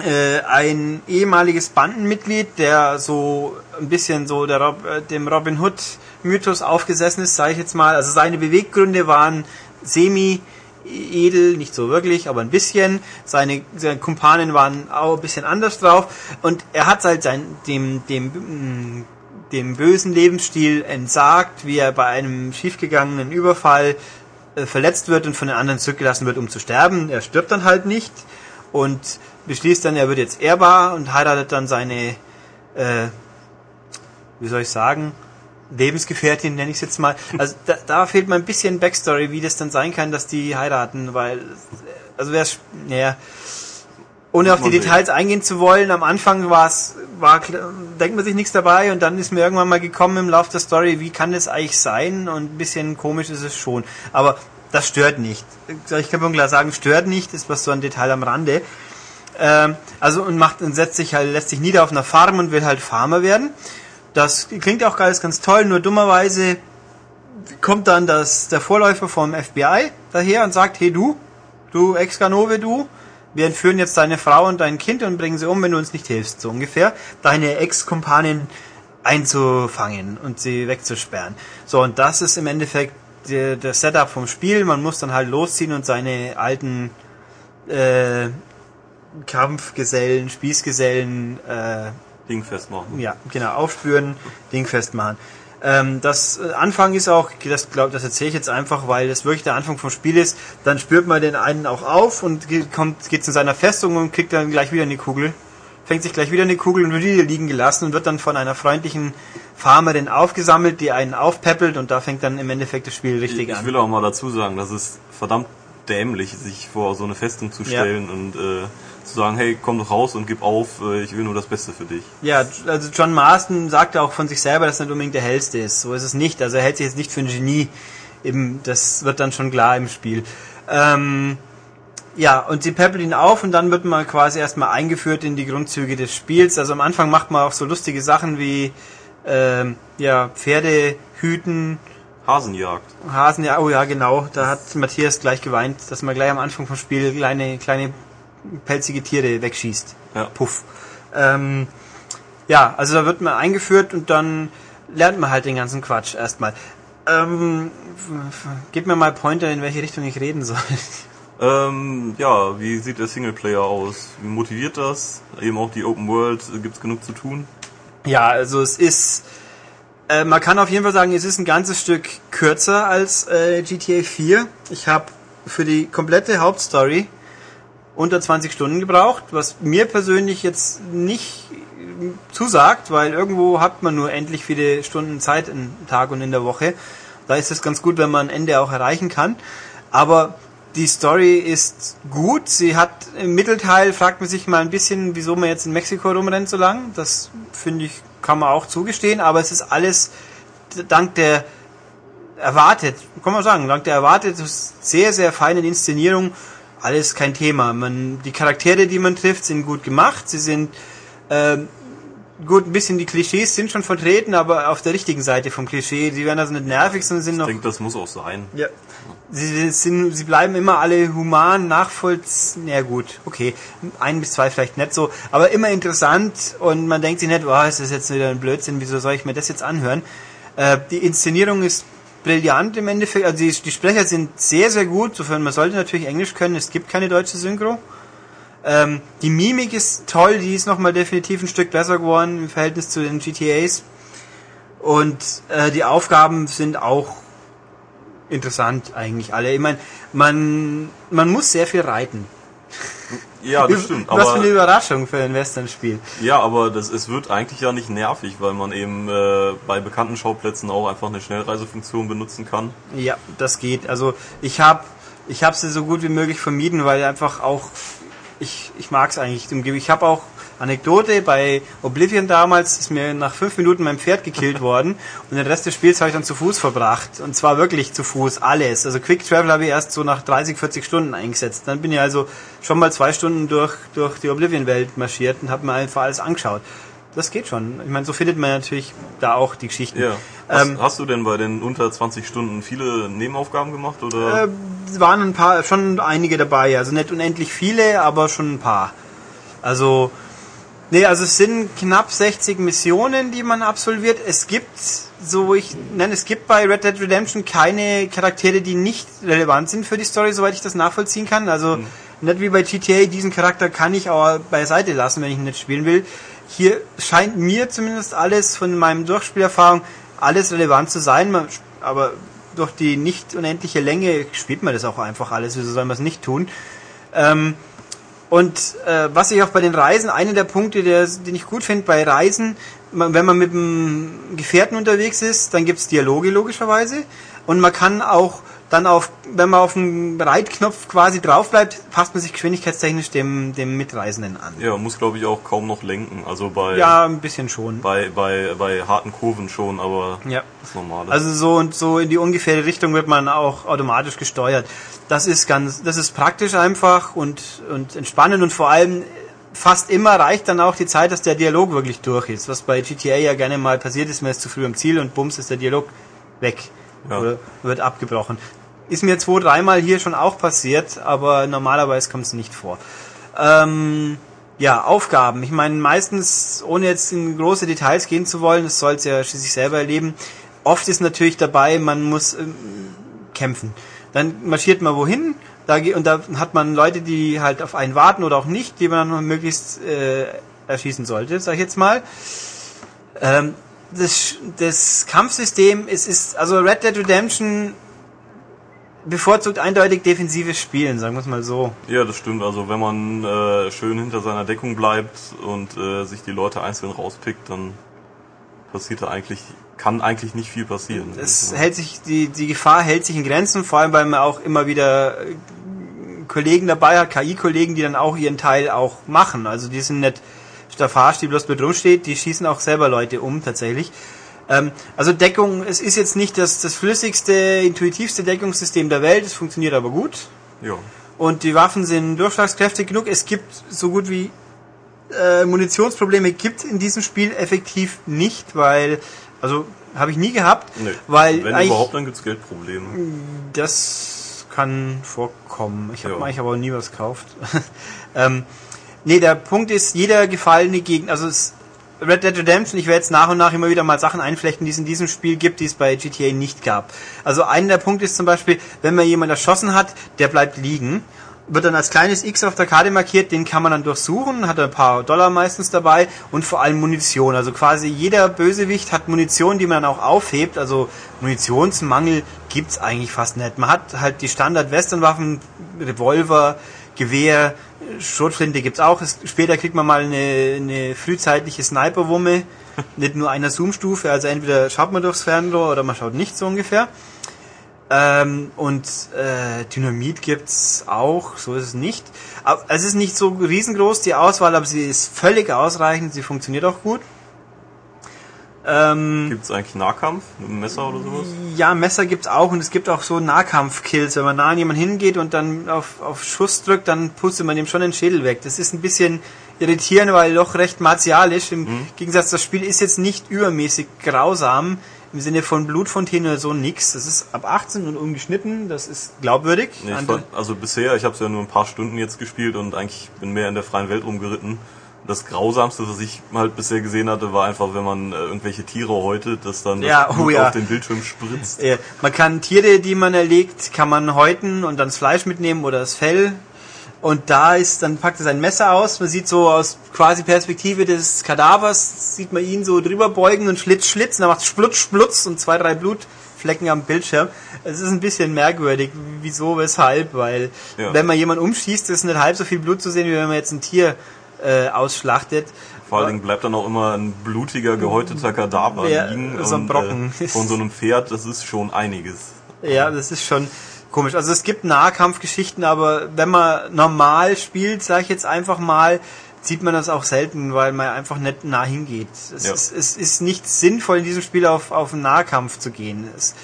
Speaker 1: äh, ein ehemaliges Bandenmitglied, der so ein bisschen so der Rob, äh, dem Robin Hood Mythos aufgesessen ist, sage ich jetzt mal. Also seine Beweggründe waren semi edel, nicht so wirklich, aber ein bisschen. Seine, seine Kumpanen waren auch ein bisschen anders drauf und er hat halt sein, dem, dem, mm, dem bösen Lebensstil entsagt, wie er bei einem schiefgegangenen Überfall äh, verletzt wird und von den anderen zurückgelassen wird, um zu sterben. Er stirbt dann halt nicht und beschließt dann, er wird jetzt ehrbar und heiratet dann seine, äh, wie soll ich sagen, Lebensgefährtin, nenne ich es jetzt mal. Also da, da fehlt mir ein bisschen Backstory, wie das dann sein kann, dass die heiraten, weil, also wer, naja, ohne auf die. Details eingehen zu wollen, am Anfang war es, war, denkt man sich nichts dabei und dann ist mir irgendwann mal gekommen im Laufe der Story, wie kann das eigentlich sein und ein bisschen komisch ist es schon. Aber das stört nicht. Ich kann man klar sagen, stört nicht, ist was so ein Detail am Rande. Ähm, also und macht und setzt sich halt, lässt sich nieder auf einer Farm und will halt Farmer werden. Das klingt auch alles ganz toll, nur dummerweise kommt dann das, der Vorläufer vom FBI daher und sagt, hey du, du Ex-Ganove, du, wir entführen jetzt deine Frau und dein Kind und bringen sie um, wenn du uns nicht hilfst, so ungefähr, deine Ex-Kumpanin einzufangen und sie wegzusperren. So, und das ist im Endeffekt der, der Setup vom Spiel. Man muss dann halt losziehen und seine alten äh, Kampfgesellen, Spießgesellen äh,
Speaker 2: Ding festmachen.
Speaker 1: ja, genau, aufspüren, Ding festmachen. Ähm, das äh, Anfang ist auch, das glaub, das erzähle ich jetzt einfach, weil das wirklich der Anfang vom Spiel ist. Dann spürt man den einen auch auf und geht, kommt, geht zu seiner Festung und kriegt dann gleich wieder eine Kugel. Fängt sich gleich wieder eine Kugel und wird wieder liegen gelassen und wird dann von einer freundlichen Farmerin aufgesammelt, die einen aufpeppelt und da fängt dann im Endeffekt das Spiel richtig
Speaker 2: Ich
Speaker 1: an.
Speaker 2: will auch mal dazu sagen, das ist verdammt dämlich, sich vor so eine Festung zu
Speaker 1: Ja.
Speaker 2: stellen und äh, zu sagen, hey, komm doch raus und gib auf, äh, ich will nur das Beste für dich.
Speaker 1: Ja, also John Marston sagt auch von sich selber, dass er nicht unbedingt der hellste ist. So ist es nicht. Also er hält sich jetzt nicht für ein Genie. Eben, das wird dann schon klar im Spiel. Ähm, ja, und sie peppelt ihn auf und dann wird man quasi erstmal eingeführt in die Grundzüge des Spiels. Also am Anfang macht man auch so lustige Sachen wie ähm, ja, Pferde hüten,
Speaker 2: Hasenjagd.
Speaker 1: Hasen, ja, oh ja, genau. Da hat Matthias gleich geweint, dass man gleich am Anfang vom Spiel kleine, kleine pelzige Tiere wegschießt.
Speaker 2: Ja.
Speaker 1: Puff. Ähm, ja, also da wird man eingeführt und dann lernt man halt den ganzen Quatsch erstmal. Ähm, gib mir mal Pointer, in welche Richtung ich reden soll.
Speaker 2: Ähm, ja, wie sieht der Singleplayer aus? Wie motiviert das? Eben auch die Open World, gibt's genug zu tun?
Speaker 1: Ja, also es ist, äh, man kann auf jeden Fall sagen, es ist ein ganzes Stück kürzer als äh, GTA 4. Ich habe für die komplette Hauptstory unter 20 Stunden gebraucht, was mir persönlich jetzt nicht zusagt, weil irgendwo hat man nur endlich viele Stunden Zeit im Tag und in der Woche. Da ist es ganz gut, wenn man ein Ende auch erreichen kann. Aber die Story ist gut. Sie hat im Mittelteil, fragt man sich mal ein bisschen, wieso man jetzt in Mexiko rumrennt so lang. Das finde ich, kann man auch zugestehen. Aber es ist alles dank der erwartet, kann man sagen, dank der erwartet sehr, sehr feinen Inszenierung alles kein Thema. Man, die Charaktere, die man trifft, sind gut gemacht. Sie sind ähm, gut, ein bisschen die Klischees sind schon vertreten, aber auf der richtigen Seite vom Klischee. Sie werden also nicht nervig, sondern sind noch.
Speaker 2: Ich denke, das muss auch sein.
Speaker 1: Ja. Sie, sind, sie bleiben immer alle human, nachvollziehbar. Ja gut, okay. Ein bis zwei vielleicht nicht so, aber immer interessant und man denkt sich nicht, oh, ist das jetzt wieder ein Blödsinn, wieso soll ich mir das jetzt anhören? Äh, die Inszenierung ist brillant im Endeffekt. Also die, die Sprecher sind sehr, sehr gut, sofern man sollte natürlich Englisch können. Es gibt keine deutsche Synchro. Ähm, die Mimik ist toll, die ist nochmal definitiv ein Stück besser geworden im Verhältnis zu den GTAs. Und äh, die Aufgaben sind auch interessant eigentlich alle. Ich meine, man, man muss sehr viel reiten.
Speaker 2: Ja, das stimmt.
Speaker 1: Was für eine Überraschung für ein Western-Spiel.
Speaker 2: Ja, aber das, es wird eigentlich ja nicht nervig, weil man eben äh, bei bekannten Schauplätzen auch einfach eine Schnellreisefunktion benutzen kann.
Speaker 1: Ja, das geht. Also ich habe ich habe sie so gut wie möglich vermieden, weil einfach auch ich, ich mag es eigentlich. Ich habe auch Anekdote, bei Oblivion damals ist mir nach fünf Minuten mein Pferd gekillt worden und den Rest des Spiels habe ich dann zu Fuß verbracht. Und zwar wirklich zu Fuß, alles. Also Quick Travel habe ich erst so nach 30, 40 Stunden eingesetzt. Dann bin ich also schon mal zwei Stunden durch, durch die Oblivion-Welt marschiert und habe mir einfach alles angeschaut. Das geht schon. Ich meine, so findet man natürlich da auch die Geschichten.
Speaker 2: Ja. Hast, ähm, hast, du denn bei den unter 20 Stunden viele Nebenaufgaben gemacht oder?
Speaker 1: Äh, waren ein paar, schon einige dabei. Also nicht unendlich viele, aber schon ein paar. Also Nee, also es sind knapp 60 Missionen, die man absolviert. Es gibt, so ich nenne, es gibt bei Red Dead Redemption keine Charaktere, die nicht relevant sind für die Story, soweit ich das nachvollziehen kann. Also mhm. nicht wie bei GTA, diesen Charakter kann ich auch beiseite lassen, wenn ich ihn nicht spielen will. Hier scheint mir zumindest alles von meinem Durchspielerfahrung alles relevant zu sein, aber durch die nicht unendliche Länge spielt man das auch einfach alles. Wieso soll man es nicht tun? Ähm, und äh, was ich auch bei den Reisen, einer der Punkte, der, den ich gut finde bei Reisen, wenn man mit einem Gefährten unterwegs ist, dann gibt's Dialoge logischerweise. Und man kann auch dann auf, wenn man auf den Reitknopf quasi drauf bleibt, passt man sich geschwindigkeitstechnisch dem, dem Mitreisenden an.
Speaker 2: Ja, muss glaube ich auch kaum noch lenken. Also bei
Speaker 1: ja ein bisschen schon.
Speaker 2: Bei bei bei harten Kurven schon, aber
Speaker 1: ja. das Normale. Also so und so in die ungefähre Richtung wird man auch automatisch gesteuert. Das ist ganz, das ist praktisch einfach und und entspannend und vor allem fast immer reicht dann auch die Zeit, dass der Dialog wirklich durch ist. Was bei GTA ja gerne mal passiert ist, man ist zu früh am Ziel und bums ist der Dialog weg. Ja. Oder wird abgebrochen. Ist mir zwei, dreimal hier schon auch passiert, aber normalerweise kommt es nicht vor. Ähm, ja, Aufgaben. Ich meine, meistens, ohne jetzt in große Details gehen zu wollen, das soll es ja schließlich selber erleben, oft ist natürlich dabei, man muss ähm, kämpfen. Dann marschiert man wohin, da, und da hat man Leute, die halt auf einen warten oder auch nicht, die man dann möglichst äh, erschießen sollte, sag ich jetzt mal. Ähm, das, das Kampfsystem, es ist, also Red Dead Redemption bevorzugt eindeutig defensives Spielen, sagen wir es mal so.
Speaker 2: Ja, das stimmt. Also wenn man äh, schön hinter seiner Deckung bleibt und äh, sich die Leute einzeln rauspickt, dann passiert da eigentlich, kann eigentlich nicht viel passieren.
Speaker 1: Es hält sich, die, die Gefahr hält sich in Grenzen, vor allem weil man auch immer wieder äh, Kollegen dabei hat, KI-Kollegen, die dann auch ihren Teil auch machen. Also die sind nicht Staffage, die bloß mit rumsteht, die schießen auch selber Leute um tatsächlich. Ähm, also Deckung, es ist jetzt nicht das, das flüssigste, intuitivste Deckungssystem der Welt, es funktioniert aber gut.
Speaker 2: Ja.
Speaker 1: Und die Waffen sind durchschlagskräftig genug. Es gibt so gut wie äh, Munitionsprobleme gibt in diesem Spiel effektiv nicht, weil, also habe ich nie gehabt.
Speaker 2: Nee.
Speaker 1: Weil
Speaker 2: Wenn überhaupt, dann gibt's Geldprobleme.
Speaker 1: Das kann vorkommen. Ich habe ja. eigentlich aber nie was gekauft. ähm, Nee, der Punkt ist, jeder gefallene Gegner, also es, Red Dead Redemption, ich werde jetzt nach und nach immer wieder mal Sachen einflechten, die es in diesem Spiel gibt, die es bei GTA nicht gab. Also einer der Punkte ist zum Beispiel, wenn man jemanden erschossen hat, der bleibt liegen, wird dann als kleines X auf der Karte markiert, den kann man dann durchsuchen, hat ein paar Dollar meistens dabei und vor allem Munition. Also quasi jeder Bösewicht hat Munition, die man dann auch aufhebt. Also Munitionsmangel gibt's eigentlich fast nicht. Man hat halt die Standard-Westernwaffen, Revolver, Gewehr, Schrotflinte gibt's auch. Später kriegt man mal eine, eine frühzeitliche Sniperwumme, nicht nur einer Zoomstufe, also entweder schaut man durchs Fernrohr oder man schaut nicht so ungefähr. Ähm, und äh, Dynamit gibt's auch, so ist es nicht. Aber es ist nicht so riesengroß die Auswahl, aber sie ist völlig ausreichend, sie funktioniert auch gut. Ähm,
Speaker 2: Gibt's eigentlich Nahkampf mit einem Messer oder sowas?
Speaker 1: ja, Messer gibt's auch und es gibt auch so Nahkampf-Kills. Wenn man nah an jemanden hingeht und dann auf, auf Schuss drückt, dann pustet man dem schon den Schädel weg. Das ist ein bisschen irritierend, weil doch recht martialisch. Im Gegensatz, das Spiel ist jetzt nicht übermäßig grausam. Im Sinne von Blutfontäne oder so nix. Das ist ab 18 und ungeschnitten. Das ist glaubwürdig.
Speaker 2: Nee, fand, also bisher, ich habe es ja nur ein paar Stunden jetzt gespielt und eigentlich bin mehr in der freien Welt rumgeritten. Das Grausamste, was ich halt bisher gesehen hatte, war einfach, wenn man äh, irgendwelche Tiere häutet, dass dann
Speaker 1: Ja,
Speaker 2: das
Speaker 1: oh ja.
Speaker 2: auf den Bildschirm spritzt.
Speaker 1: Äh, man kann Tiere, die man erlegt, kann man häuten und dann das Fleisch mitnehmen oder das Fell. Und da ist, dann packt er sein Messer aus. Man sieht so aus quasi Perspektive des Kadavers, sieht man ihn so drüber beugen und schlitz, schlitz. Und dann macht splutz, splutz und zwei, drei Blutflecken am Bildschirm. Es ist ein bisschen merkwürdig. Wieso, weshalb? Weil,
Speaker 2: Ja.
Speaker 1: wenn man jemanden umschießt, ist nicht halb so viel Blut zu sehen, wie wenn man jetzt ein Tier äh, ausschlachtet.
Speaker 2: Vor allen Dingen bleibt dann auch immer ein blutiger, gehäuteter Kadaver
Speaker 1: Ja,
Speaker 2: liegen.
Speaker 1: so ein
Speaker 2: und,
Speaker 1: Brocken.
Speaker 2: Äh, von so einem Pferd, das ist schon einiges.
Speaker 1: Ja, das ist schon komisch. Also es gibt Nahkampfgeschichten, aber wenn man normal spielt, sage ich jetzt einfach mal, sieht man das auch selten, weil man einfach nicht nah hingeht. Es,
Speaker 2: Ja.
Speaker 1: ist, es ist nicht sinnvoll, in diesem Spiel auf, auf einen Nahkampf zu gehen. Es,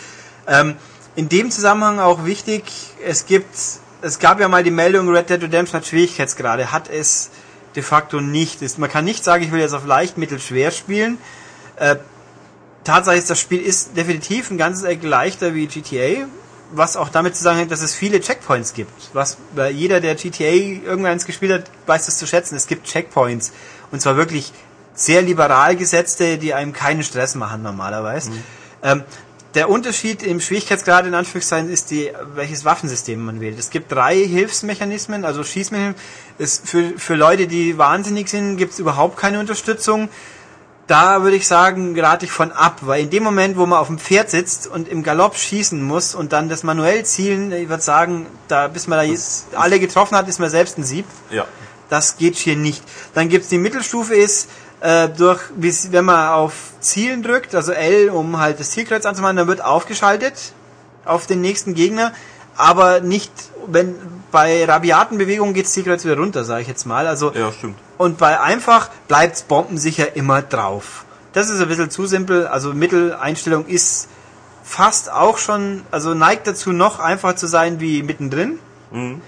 Speaker 1: ähm, in dem Zusammenhang auch wichtig, es gibt, es gab ja mal die Meldung, Red Dead Redemption hat Schwierigkeitsgrade, hat es de facto nicht. Es, man kann nicht sagen, ich will jetzt auf leicht, mittel, schwer spielen. Äh, Tatsache ist, das Spiel ist definitiv ein ganzes Eck leichter wie GTA, was auch damit zusammenhängt, dass es viele Checkpoints gibt. Was weil jeder, der GTA irgendwann gespielt hat, weiß das zu schätzen. Es gibt Checkpoints und zwar wirklich sehr liberal gesetzte, die einem keinen Stress machen normalerweise. Ähm, der Unterschied im Schwierigkeitsgrad in Anführungszeichen ist die, welches Waffensystem man wählt. Es gibt drei Hilfsmechanismen, also Schießmechanismen. Es, für, für Leute, die wahnsinnig sind, gibt es überhaupt keine Unterstützung da würde ich sagen, rate ich von ab, weil in dem Moment, wo man auf dem Pferd sitzt und im Galopp schießen muss und dann das manuell zielen, ich würde sagen, da bis man da jetzt alle getroffen hat, ist man selbst ein Sieb.
Speaker 2: Ja.
Speaker 1: Das geht hier nicht. Dann gibt's die Mittelstufe ist, äh, durch, wenn man auf Zielen drückt, also L, um halt das Zielkreuz anzumachen, dann wird aufgeschaltet auf den nächsten Gegner, aber nicht, wenn bei rabiaten Bewegungen geht das Zielkreuz wieder runter, sage ich jetzt mal. Also
Speaker 2: Ja, stimmt.
Speaker 1: und bei einfach bleibt's bombensicher immer drauf. Das ist ein bisschen zu simpel. Also Mitteleinstellung ist fast auch schon, also neigt dazu noch einfacher zu sein wie mittendrin.
Speaker 2: Mhm.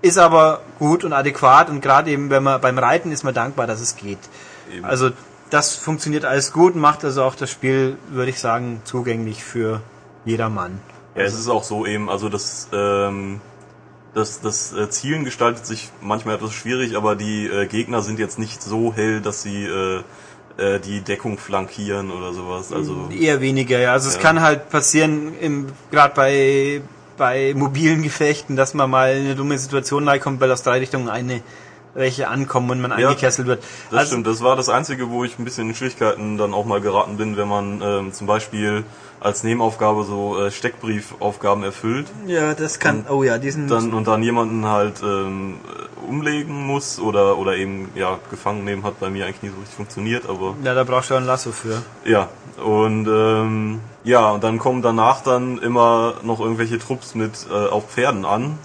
Speaker 1: Ist aber gut und adäquat und gerade eben, wenn man beim Reiten ist man dankbar, dass es geht.
Speaker 2: Eben.
Speaker 1: Also das funktioniert alles gut, macht also auch das Spiel, würde ich sagen, zugänglich für jedermann.
Speaker 2: Ja, es ist auch so eben, also das, ähm, das, das äh, Zielen gestaltet sich manchmal etwas schwierig, aber die äh, Gegner sind jetzt nicht so hell, dass sie äh, äh, die Deckung flankieren oder sowas. Also
Speaker 1: Eher weniger, ja. Also es
Speaker 2: Ja.
Speaker 1: kann halt passieren, gerade bei bei mobilen Gefechten, dass man mal in eine dumme Situation reinkommt, weil aus drei Richtungen eine welche ankommen und man
Speaker 2: Ja,
Speaker 1: eingekesselt wird.
Speaker 2: das
Speaker 1: also,
Speaker 2: stimmt. Das war das Einzige, wo ich ein bisschen in Schwierigkeiten dann auch mal geraten bin, wenn man ähm, zum Beispiel als Nebenaufgabe so äh, Steckbriefaufgaben erfüllt
Speaker 1: Ja, das kann. Oh ja, diesen.
Speaker 2: dann und dann jemanden halt ähm, umlegen muss oder oder eben ja gefangen nehmen hat bei mir eigentlich nie so richtig funktioniert, aber
Speaker 1: ja, da brauchst du ja ein Lasso für.
Speaker 2: Ja, und ähm, ja, und dann kommen danach dann immer noch irgendwelche Trupps mit äh, auf Pferden an.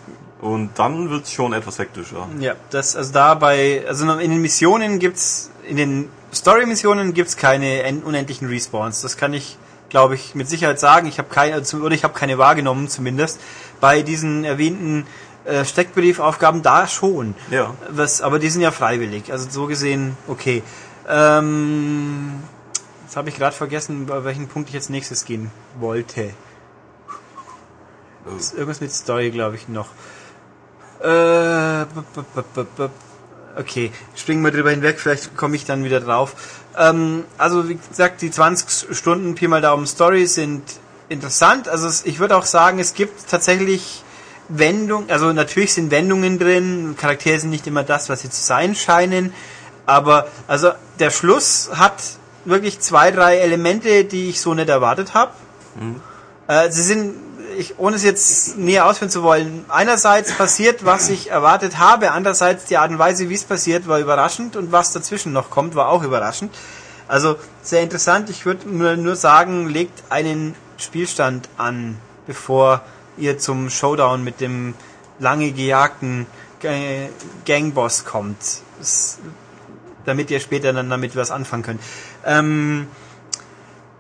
Speaker 2: Und dann wird's schon etwas hektischer.
Speaker 1: Ja, das also da bei also in den Missionen gibt's in den Story Missionen gibt's keine en- unendlichen Respawns. Das kann ich glaube ich mit Sicherheit sagen. Ich habe keine also, oder ich habe keine wahrgenommen zumindest bei diesen erwähnten äh, Steckbriefaufgaben da schon.
Speaker 2: Ja.
Speaker 1: Was aber die sind ja freiwillig. Also so gesehen okay. Ähm, jetzt habe ich gerade vergessen, bei welchen Punkt ich jetzt nächstes gehen wollte. Ist irgendwas mit Story, glaube ich, noch. Äh, Okay, springen wir drüber hinweg, vielleicht komme ich dann wieder drauf. Ähm, also wie gesagt, die 20 Stunden Pi mal Daumen Story sind interessant. Also ich würde auch sagen, es gibt tatsächlich Wendungen, also natürlich sind Wendungen drin, Charaktere sind nicht immer das, was sie zu sein scheinen, aber also der Schluss hat wirklich zwei, drei Elemente, die ich so nicht erwartet habe. Äh, sie sind, ich, ohne es jetzt näher ausführen zu wollen, einerseits passiert, was ich erwartet habe, andererseits die Art und Weise, wie es passiert, war überraschend und was dazwischen noch kommt, war auch überraschend. Also sehr interessant. Ich würde nur, sagen, legt einen Spielstand an, bevor ihr zum Showdown mit dem lange gejagten Ga- Gangboss kommt. Damit ihr später dann damit was anfangen könnt. Ähm,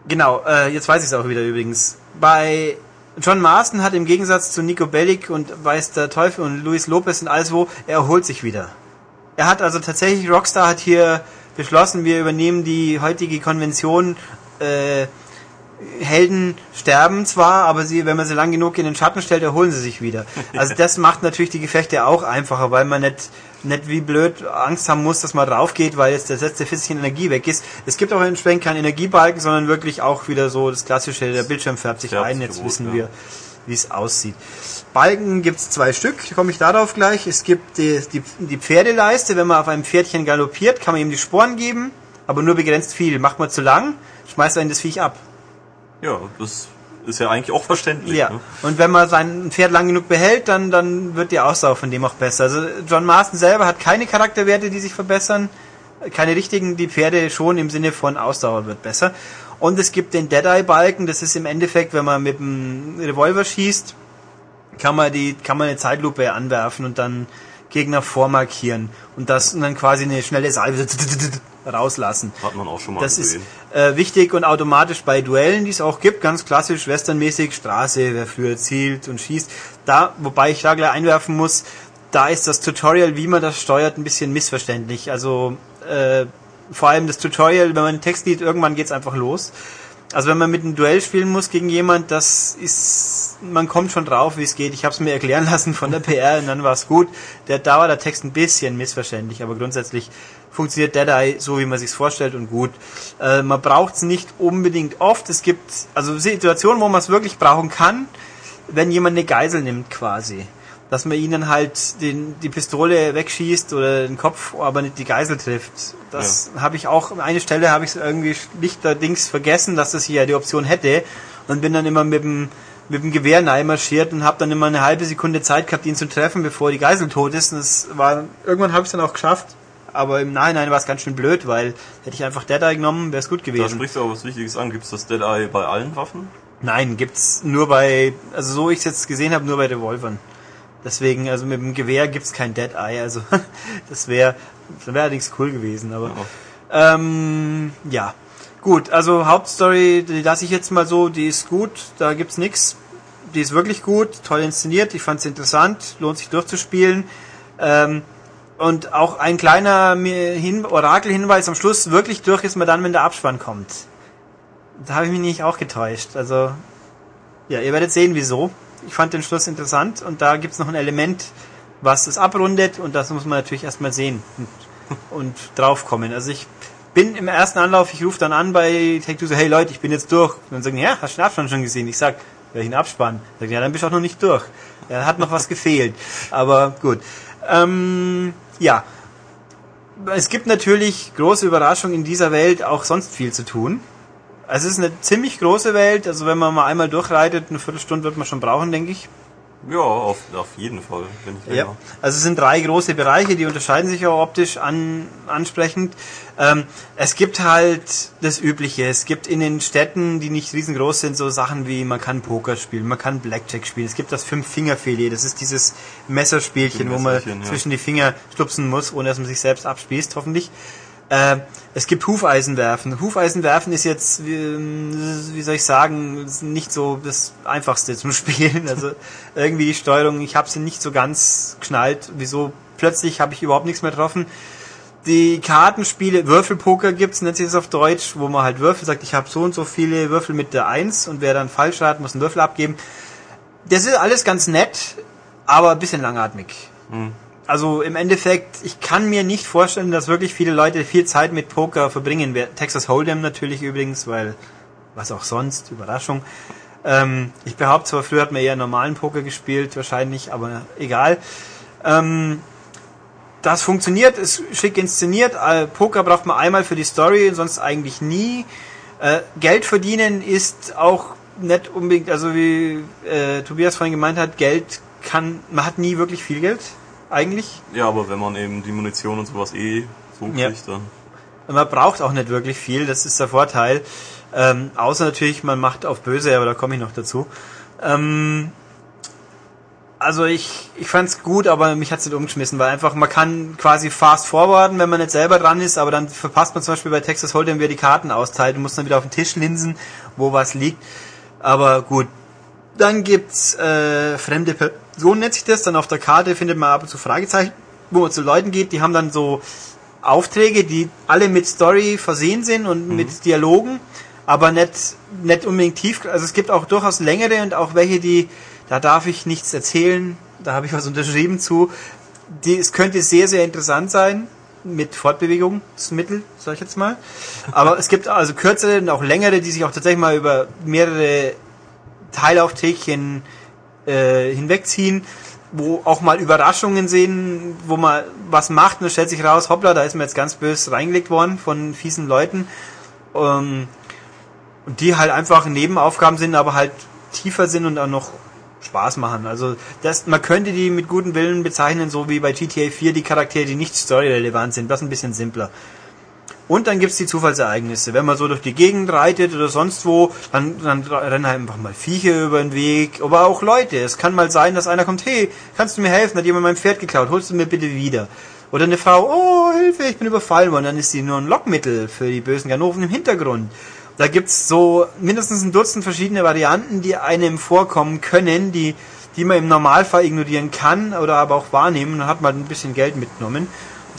Speaker 1: genau, äh, jetzt weiß ich es auch wieder übrigens. Bei John Marston hat im Gegensatz zu Nico Bellic und Weiß der Teufel und Luis Lopez und alles wo, er erholt sich wieder. Er hat also tatsächlich, Rockstar hat hier beschlossen, wir übernehmen die heutige Konvention, äh, Helden sterben zwar, aber sie, wenn man sie lang genug in den Schatten stellt, erholen sie sich wieder. Also das macht natürlich die Gefechte auch einfacher, weil man nicht, nicht wie blöd Angst haben muss, dass man drauf geht, weil jetzt das letzte bisschen Energie weg ist. Es gibt auch entsprechend keinen Energiebalken, sondern wirklich auch wieder so das klassische, der Bildschirm färbt sich
Speaker 2: Färbt
Speaker 1: ein, jetzt
Speaker 2: rot,
Speaker 1: wissen
Speaker 2: ja.
Speaker 1: wir, wie es aussieht. Balken gibt's zwei Stück, komme ich darauf gleich. Es gibt die, die, die Pferdeleiste, wenn man auf einem Pferdchen galoppiert, kann man ihm die Sporen geben, aber nur begrenzt viel. Macht man zu lang, schmeißt einen das Viech ab.
Speaker 2: Ja, das ist ja eigentlich auch verständlich.
Speaker 1: Ja.
Speaker 2: Ne?
Speaker 1: Und wenn man sein Pferd lang genug behält, dann, dann wird die Ausdauer von dem auch besser. Also John Marston selber hat keine Charakterwerte, die sich verbessern. Keine richtigen, die Pferde schon im Sinne von Ausdauer wird besser. Und es gibt den Deadeye-Balken, das ist im Endeffekt, wenn man mit dem Revolver schießt, kann man die, kann man eine Zeitlupe anwerfen und dann Gegner vormarkieren und das und dann quasi eine schnelle Salve rauslassen.
Speaker 2: Hat man auch schon mal
Speaker 1: Das ist
Speaker 2: gesehen.
Speaker 1: Äh, wichtig und automatisch bei Duellen, die es auch gibt, ganz klassisch westernmäßig, Straße, wer früher zielt und schießt. Da, wobei ich da gleich einwerfen muss, da ist das Tutorial, wie man das steuert, ein bisschen missverständlich. Also äh, vor allem das Tutorial, wenn man den Text liest, irgendwann geht's einfach los. Also wenn man mit einem Duell spielen muss gegen jemand, das ist, man kommt schon drauf, wie es geht. Ich habe es mir erklären lassen von der PR und dann war es gut. Der da war der Text ein bisschen missverständlich, aber grundsätzlich funktioniert Deadeye so, wie man sich's vorstellt und gut. Äh, man braucht es nicht unbedingt oft. Es gibt also Situationen, wo man es wirklich brauchen kann, wenn jemand eine Geisel nimmt quasi. Dass man ihnen halt den, die Pistole wegschießt oder den Kopf, aber nicht die Geisel trifft. Das habe ich auch, an eine Stelle habe ich es irgendwie schlichterdings vergessen, dass das hier die Option hätte und bin dann immer mit dem, mit dem Gewehr marschiert und habe dann immer eine halbe Sekunde Zeit gehabt, ihn zu treffen, bevor die Geisel tot ist. Und das war, irgendwann habe ich es dann auch geschafft. Aber im Nachhinein war es ganz schön blöd, weil hätte ich einfach Deadeye genommen, wäre es gut
Speaker 2: Da
Speaker 1: gewesen.
Speaker 2: sprichst du aber was Wichtiges an. Gibt es das Deadeye bei allen Waffen?
Speaker 1: Nein, gibt's nur bei, also so ich es jetzt gesehen habe, nur bei Revolvern. Deswegen, also mit dem Gewehr gibt's kein Dead Eye, also das wäre das wäre allerdings cool gewesen, aber ähm, ja. Gut, also Hauptstory, die lasse ich jetzt mal so, die ist gut, da gibt's nix. Die ist wirklich gut, toll inszeniert, ich fand's interessant, lohnt sich durchzuspielen. Ähm, und auch ein kleiner Hin Orakelhinweis am Schluss, wirklich durch ist man dann, wenn der Abspann kommt. Da habe ich mich nicht auch getäuscht. Also, ja, ihr werdet sehen, wieso. Ich fand den Schluss interessant und da gibt's noch ein Element, was es abrundet und das muss man natürlich erstmal sehen und, und draufkommen. Also ich bin im ersten Anlauf, ich rufe dann an bei Take-Two so, hey Leute, ich bin jetzt durch. Und dann sagen, ja, hast du den Abspann schon gesehen? Ich sag, welchen Abspann? Sag, ja, dann bist du auch noch nicht durch. Ja, hat noch was gefehlt. Aber gut. Ähm, ja. Es gibt natürlich große Überraschungen in dieser Welt, auch sonst viel zu tun. Es ist eine ziemlich große Welt, also wenn man mal einmal durchreitet, eine Viertelstunde wird man schon brauchen, denke ich.
Speaker 2: Ja, auf, auf jeden Fall. Wenn ich länger.
Speaker 1: Also es sind drei große Bereiche, die unterscheiden sich auch optisch an, ansprechend. Ähm, es gibt halt das Übliche. Es gibt in den Städten, die nicht riesengroß sind, so Sachen wie man kann Poker spielen, man kann Blackjack spielen. Es gibt das Fünf-Finger-Filet. Das ist dieses Messerspielchen, wo man
Speaker 2: Messerchen, ja.
Speaker 1: zwischen die Finger stupsen muss, ohne dass man sich selbst abspießt, hoffentlich. Äh, es gibt Hufeisenwerfen. Hufeisenwerfen ist jetzt, wie, wie soll ich sagen, nicht so das Einfachste zum Spielen. Also irgendwie die Steuerung, ich habe sie nicht so ganz geschnallt. Wieso plötzlich habe ich überhaupt nichts mehr getroffen. Die Kartenspiele, Würfelpoker gibt's, nennt sich das auf Deutsch, wo man halt Würfel sagt, ich habe so und so viele Würfel mit der Eins und wer dann falsch hat, muss einen Würfel abgeben. Das ist alles ganz nett, aber ein bisschen langatmig. Also im Endeffekt, ich kann mir nicht vorstellen, dass wirklich viele Leute viel Zeit mit Poker verbringen. werden. Texas Hold'em natürlich übrigens, weil was auch sonst, Überraschung. Ähm, ich behaupte zwar, früher hat man eher normalen Poker gespielt, wahrscheinlich, aber egal. Ähm, das funktioniert, ist schick inszeniert. Äh, Poker braucht man einmal für die Story, sonst eigentlich nie. Äh, Geld verdienen ist auch nicht unbedingt, also wie äh, Tobias vorhin gemeint hat, Geld kann, man hat nie wirklich viel Geld, eigentlich.
Speaker 2: Ja, aber wenn man eben die Munition und sowas eh so
Speaker 1: Ja.
Speaker 2: kriegt, dann.
Speaker 1: Und man braucht auch nicht wirklich viel, das ist der Vorteil. Ähm, außer natürlich, man macht auf böse, aber da komme ich noch dazu. Ähm, also ich, ich fand's gut, aber mich hat's nicht umgeschmissen, weil einfach man kann quasi fast forwarden, wenn man nicht selber dran ist, aber dann verpasst man zum Beispiel bei Texas Hold'em, wer die Karten austeilt und muss dann wieder auf den Tisch linsen, wo was liegt. Aber gut. Dann gibt's äh, fremde Personen, nennt sich das. Dann auf der Karte findet man ab und zu Fragezeichen, wo man zu Leuten geht, die haben dann so Aufträge, die alle mit Story versehen sind und mit Dialogen, aber nicht, nicht unbedingt tief. Also es gibt auch durchaus längere und auch welche, die, da darf ich nichts erzählen, da habe ich was unterschrieben zu. Die, es könnte sehr, sehr interessant sein mit Fortbewegungsmittel, sag ich jetzt mal. Aber es gibt also kürzere und auch längere, die sich auch tatsächlich mal über mehrere Teilaufträgchen äh, hinwegziehen, wo auch mal Überraschungen sehen, wo man was macht und stellt sich raus, hoppla, da ist mir jetzt ganz böse reingelegt worden von fiesen Leuten. Ähm, und die halt einfach Nebenaufgaben sind, aber halt tiefer sind und auch noch Spaß machen. Also das, man könnte die mit gutem Willen bezeichnen, so wie bei GTA 4 die Charaktere, die nicht storyrelevant sind, das ein bisschen simpler. Und dann gibt's die Zufallsereignisse. Wenn man so durch die Gegend reitet oder sonst wo, dann, dann rennen halt einfach mal Viecher über den Weg, aber auch Leute. Es kann mal sein, dass einer kommt, hey, kannst du mir helfen? Hat jemand mein Pferd geklaut? Holst du mir bitte wieder? Oder eine Frau, oh, Hilfe, ich bin überfallen worden. Dann ist sie nur ein Lockmittel für die bösen Ganoven im Hintergrund. Da gibt's so mindestens ein Dutzend verschiedene Varianten, die einem vorkommen können, die, die man im Normalfall ignorieren kann oder aber auch wahrnehmen. Dann hat man ein bisschen Geld mitgenommen.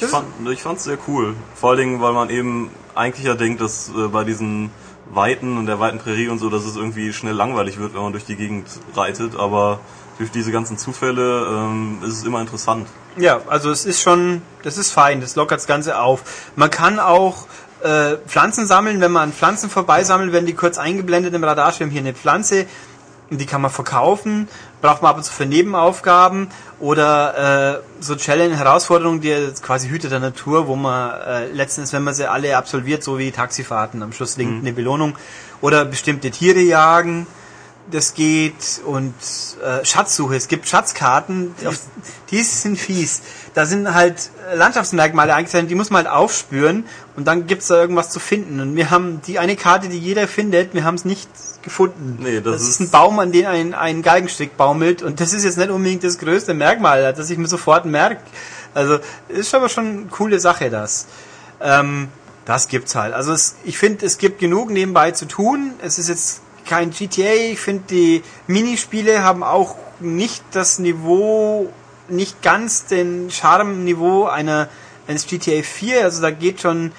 Speaker 2: Ich fand ich fand's sehr cool. Vor allen Dingen, weil man eben eigentlich ja denkt, dass äh, bei diesen Weiten und der weiten Prärie und so, dass es irgendwie schnell langweilig wird, wenn man durch die Gegend reitet. Aber durch diese ganzen Zufälle ähm, ist es immer interessant.
Speaker 1: Ja, also es ist schon, das ist fein, das lockert das Ganze auf. Man kann auch äh, Pflanzen sammeln, wenn man an Pflanzen vorbeisammelt, werden die kurz eingeblendet im Radarschirm. Hier eine Pflanze, die kann man verkaufen, braucht man ab und zu für Nebenaufgaben oder äh, so Challenge, Herausforderungen, die jetzt quasi Hüte der Natur, wo man äh, letztens, wenn man sie alle absolviert, so wie Taxifahrten, am Schluss liegt eine Belohnung oder bestimmte Tiere jagen. Das geht und äh, Schatzsuche. Es gibt Schatzkarten, die, die sind fies. Da sind halt Landschaftsmerkmale eingezeichnet, die muss man halt aufspüren und dann gibt's da irgendwas zu finden. Und wir haben die eine Karte, die jeder findet, wir haben es nicht gefunden.
Speaker 2: Nee, das
Speaker 1: ist,
Speaker 2: ist-
Speaker 1: ein Baum, an den ein, ein Galgenstrick baumelt und das ist jetzt nicht unbedingt das größte Merkmal, das ich mir sofort merke. Also ist aber schon eine coole Sache, das. Ähm, das gibt's halt. Also es, ich finde, es gibt genug nebenbei zu tun. Es ist jetzt kein GTA. Ich finde, die Minispiele haben auch nicht das Niveau, nicht ganz den Charme-Niveau einer eines GTA 4. Also da geht schon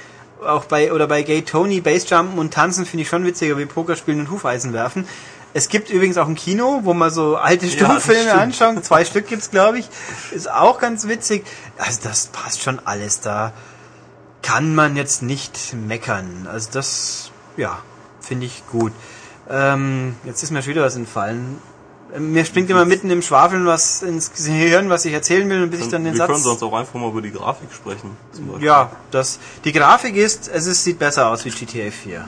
Speaker 1: auch bei oder bei Gay Tony Bassjumpen und Tanzen finde ich schon witziger wie Poker spielen und Hufeisen werfen. Es gibt übrigens auch ein Kino, wo man so alte Stummfilme
Speaker 2: stimmt.
Speaker 1: anschauen. Zwei Stück gibt's, glaube ich. Ist auch ganz witzig. Also das passt schon alles da. Kann man jetzt nicht meckern. Also das, ja, finde ich gut. Ähm, jetzt ist mir schon wieder was entfallen. Ähm, Mir springt immer mitten im Schwafeln was ins Gehirn, was ich erzählen will, und bis ich dann den
Speaker 2: wir
Speaker 1: Satz...
Speaker 2: können sonst auch einfach mal über die Grafik sprechen. Zum Beispiel.
Speaker 1: Ja, das, die Grafik ist, es ist, sieht besser aus wie GTA 4.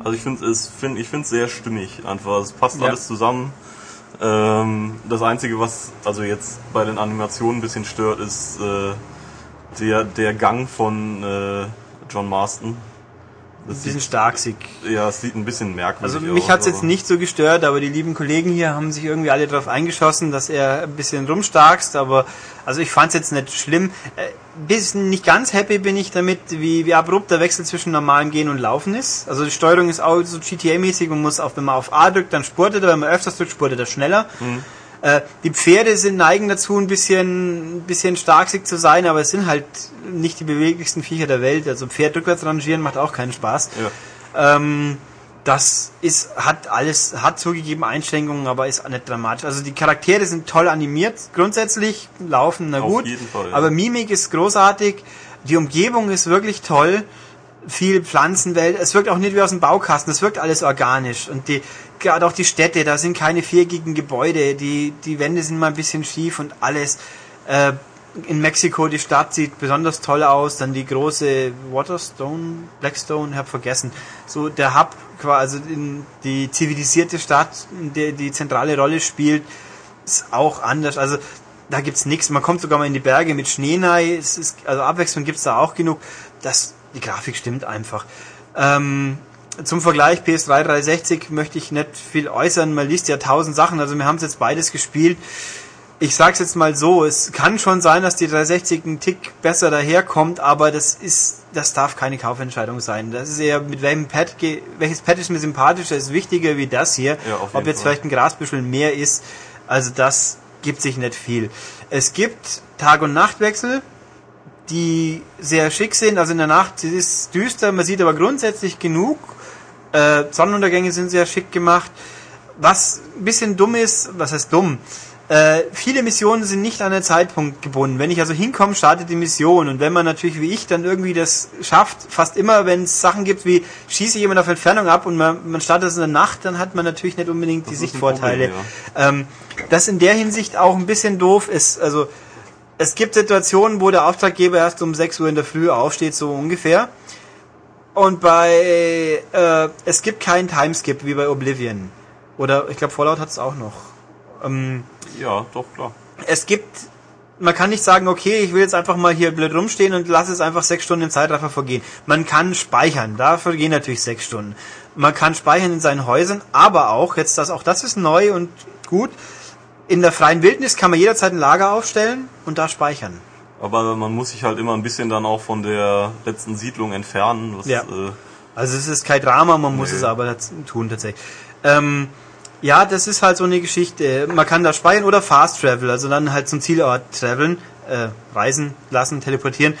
Speaker 2: Also ich finde es find, ich find's sehr stimmig einfach. Es passt
Speaker 1: Ja.
Speaker 2: alles zusammen. Ähm, das Einzige, was also jetzt bei den Animationen ein bisschen stört, ist äh, der, der Gang von äh, John Marston. Das
Speaker 1: Ein bisschen starksig.
Speaker 2: ja, es sieht ein bisschen merkwürdig
Speaker 1: Also
Speaker 2: aus.
Speaker 1: mich hat's jetzt
Speaker 2: aber-
Speaker 1: nicht so gestört, aber die lieben Kollegen hier haben sich irgendwie alle darauf eingeschossen, dass er ein bisschen rumstarkst, aber also ich fand's jetzt nicht schlimm. Äh, bisschen nicht ganz happy bin ich damit, wie, wie abrupt der Wechsel zwischen normalem Gehen und Laufen ist. Also die Steuerung ist auch so GTA-mäßig und muss auf, wenn man auf A drückt, dann spurtet er, wenn man öfters drückt, spurtet er schneller. Äh, die Pferde sind neigen dazu, ein bisschen, ein bisschen starksig zu sein, aber es sind halt nicht die beweglichsten Viecher der Welt. Also Pferd rückwärts rangieren macht auch keinen Spaß.
Speaker 2: Ja.
Speaker 1: Ähm, das ist, hat alles, hat zugegeben Einschränkungen, aber ist nicht dramatisch. Also die Charaktere sind toll animiert, grundsätzlich, laufen, na
Speaker 2: Auf
Speaker 1: gut.
Speaker 2: jeden Fall, ja.
Speaker 1: Aber Mimik ist großartig, die Umgebung ist wirklich toll, viel Pflanzenwelt, es wirkt auch nicht wie aus dem Baukasten, es wirkt alles organisch. Und die, gerade auch die Städte, da sind keine viereckigen Gebäude, die, die Wände sind mal ein bisschen schief und alles. Äh, in Mexiko, die Stadt sieht besonders toll aus, dann die große Waterstone, Blackstone, hab vergessen. So der Hub, quasi also in die zivilisierte Stadt, in der die zentrale Rolle spielt, ist auch anders. Also da gibt's nichts. Man kommt sogar mal in die Berge mit Schnee rein. Also Abwechslung gibt's da auch genug. Das, die Grafik stimmt einfach. Ähm, zum Vergleich PS3 360 möchte ich nicht viel äußern. Man liest ja tausend Sachen. Also wir haben jetzt beides gespielt ich sag's jetzt mal so, es kann schon sein, dass die 360 ein Tick besser daherkommt, aber das ist, das darf keine Kaufentscheidung sein. Das ist eher, mit welchem Pad, welches Pad ist mir sympathischer, ist wichtiger wie das hier.
Speaker 2: Ja,
Speaker 1: Ob jetzt
Speaker 2: Fall.
Speaker 1: vielleicht ein Grasbüschel mehr ist, also das gibt sich nicht viel. Es gibt Tag- und Nachtwechsel, die sehr schick sind. Also in der Nacht es ist düster, man sieht aber grundsätzlich genug. Äh, Sonnenuntergänge sind sehr schick gemacht. Was ein bisschen dumm ist, was heißt dumm? Äh, viele Missionen sind nicht an den Zeitpunkt gebunden. Wenn ich also hinkomme, startet die Mission. Und wenn man natürlich wie ich dann irgendwie das schafft, fast immer, wenn es Sachen gibt wie schieße jemand auf Entfernung ab und man, man startet es in der Nacht, dann hat man natürlich nicht unbedingt die Sichtvorteile.
Speaker 2: Problem,
Speaker 1: ähm, das in der Hinsicht auch ein bisschen doof ist. Also es gibt Situationen, wo der Auftraggeber erst um 6 Uhr in der Früh aufsteht, so ungefähr. Und bei äh, es gibt keinen Timeskip wie bei Oblivion. Oder ich glaube Fallout hat es auch noch. Ähm,
Speaker 2: Ja, doch, klar.
Speaker 1: es gibt, man kann nicht sagen, okay, ich will jetzt einfach mal hier blöd rumstehen und lasse es einfach sechs Stunden im Zeitraffer vergehen. Man kann speichern, dafür gehen natürlich sechs Stunden. Man kann speichern in seinen Häusern, aber auch, jetzt das, auch das ist neu und gut, in der freien Wildnis kann man jederzeit ein Lager aufstellen und da speichern.
Speaker 2: Aber man muss sich halt immer ein bisschen dann auch von der letzten Siedlung entfernen. Was,
Speaker 1: Ja.
Speaker 2: äh,
Speaker 1: Also es ist kein Drama, man muss
Speaker 2: Nee.
Speaker 1: es aber tun tatsächlich. Ähm, ja, das ist halt so eine Geschichte. Man kann da speichern oder Fast Travel, also dann halt zum Zielort traveln, äh, reisen lassen, teleportieren.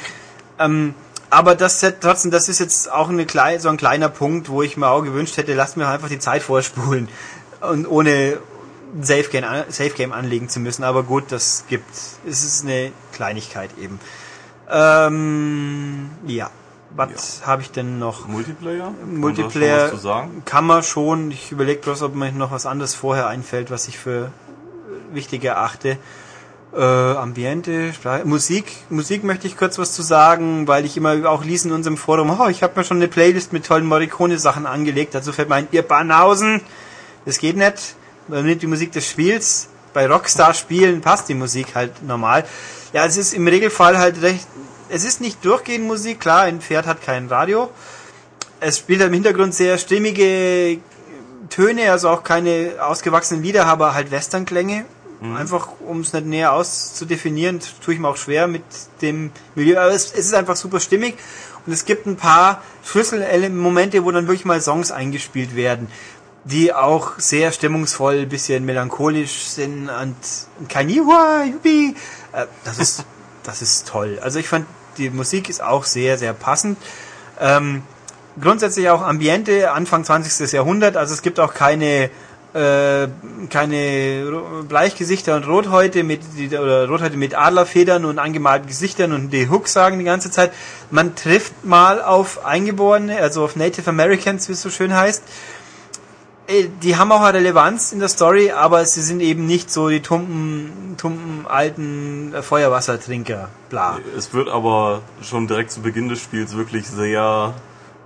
Speaker 1: Ähm, aber das trotzdem, das ist jetzt auch eine klei so ein kleiner Punkt, wo ich mir auch gewünscht hätte, lasst mir einfach die Zeit vorspulen und ohne Safe Game, Safe Game anlegen zu müssen. Aber gut, das gibt, es ist eine Kleinigkeit eben. Ähm, ja. Was habe ich denn noch?
Speaker 2: Multiplayer? Kann
Speaker 1: Multiplayer kann man schon. Ich überlege bloß, ob mir noch was anderes vorher einfällt, was ich für wichtig erachte. Äh, Ambiente, Sprache, Musik. Musik möchte ich kurz was zu sagen, weil ich immer auch ließ in unserem Forum, oh, ich habe mir schon eine Playlist mit tollen Morricone-Sachen angelegt. Dazu fällt mir ein, ihr Banausen, das geht nicht. Man nimmt die Musik des Spiels. Bei Rockstar-Spielen passt die Musik halt normal. Ja, es ist im Regelfall halt recht, es ist nicht durchgehend Musik, klar, ein Pferd hat kein Radio es spielt im Hintergrund sehr stimmige Töne, also auch keine ausgewachsenen Lieder, aber halt Westernklänge. Einfach, um es nicht näher auszudefinieren, tue ich mir auch schwer mit dem Milieu. Aber es, es ist einfach super stimmig. Und es gibt ein paar Schlüsselmomente, wo dann wirklich mal Songs eingespielt werden, die auch sehr stimmungsvoll, bisschen melancholisch sind und, kein Juppie. Äh, Das ist, das ist toll. Also ich fand, die Musik ist auch sehr, sehr passend. Ähm, grundsätzlich auch Ambiente, Anfang 20. Jahrhundert, also es gibt auch keine äh, keine Bleichgesichter und Rothäute mit oder Rothäute mit Adlerfedern und angemalten Gesichtern und die Hook sagen die ganze Zeit. Man trifft mal auf Eingeborene, also auf Native Americans, wie es so schön heißt. Äh, Die haben auch eine Relevanz in der Story, aber sie sind eben nicht so die tumpen, tumpen alten äh, Feuerwassertrinker, bla.
Speaker 2: Es wird aber schon direkt zu Beginn des Spiels wirklich sehr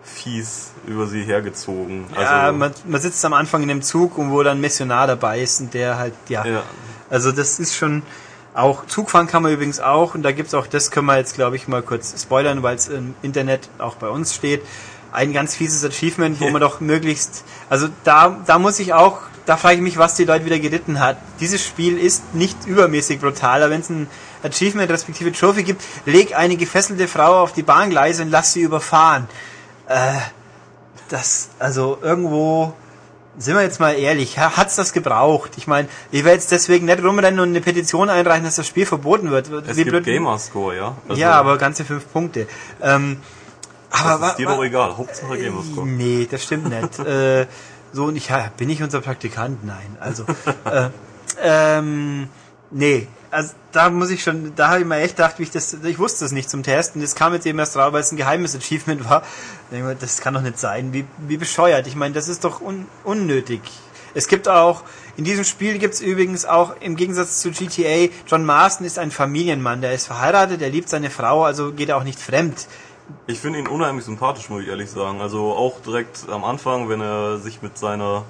Speaker 2: fies über sie hergezogen.
Speaker 1: Ja,
Speaker 2: Also,
Speaker 1: man, man sitzt am Anfang in einem Zug und wo dann ein Missionar dabei ist und der halt, ja.
Speaker 2: ja,
Speaker 1: Also das ist schon auch, Zugfahren kann man übrigens auch und da gibt's auch, das können wir jetzt glaube ich mal kurz spoilern, weil es im Internet auch bei uns steht, ein ganz fieses Achievement, wo man doch möglichst, also da, da muss ich auch, da frage ich mich, was die Leute wieder geritten hat. Dieses Spiel ist nicht übermäßig brutal, aber wenn es ein Achievement respektive Trophy gibt, leg eine gefesselte Frau auf die Bahngleise und lass sie überfahren. Äh, das, also irgendwo, sind wir jetzt mal ehrlich, ha- hat's das gebraucht? Ich meine, ich werde jetzt deswegen nicht rumrennen und eine Petition einreichen, dass das Spiel verboten wird.
Speaker 2: es
Speaker 1: Wie
Speaker 2: gibt Gamerscore, ja. Also,
Speaker 1: ja, aber ganze fünf Punkte. Ähm, Aber
Speaker 2: das
Speaker 1: wa-
Speaker 2: ist dir doch egal. Hauptsache Gamerscore.
Speaker 1: Nee, das stimmt nicht. äh, so und ich ja, bin ich unser Praktikant? Nein. Also äh, ähm, nee, also da muss ich schon, da habe ich mir echt gedacht, wie ich das, ich wusste das nicht zum Testen. Das kam jetzt eben erst raus, weil es ein geheimes Achievement war. Mir, Das kann doch nicht sein. Wie, wie bescheuert. Ich meine, das ist doch un, unnötig. Es gibt auch, in diesem Spiel gibt es übrigens auch im Gegensatz zu GTA, John Marston ist ein Familienmann, der ist verheiratet, der liebt seine Frau, also geht er auch nicht fremd.
Speaker 2: Ich finde ihn unheimlich sympathisch, muss ich ehrlich sagen. Also auch direkt am Anfang, wenn er sich mit seiner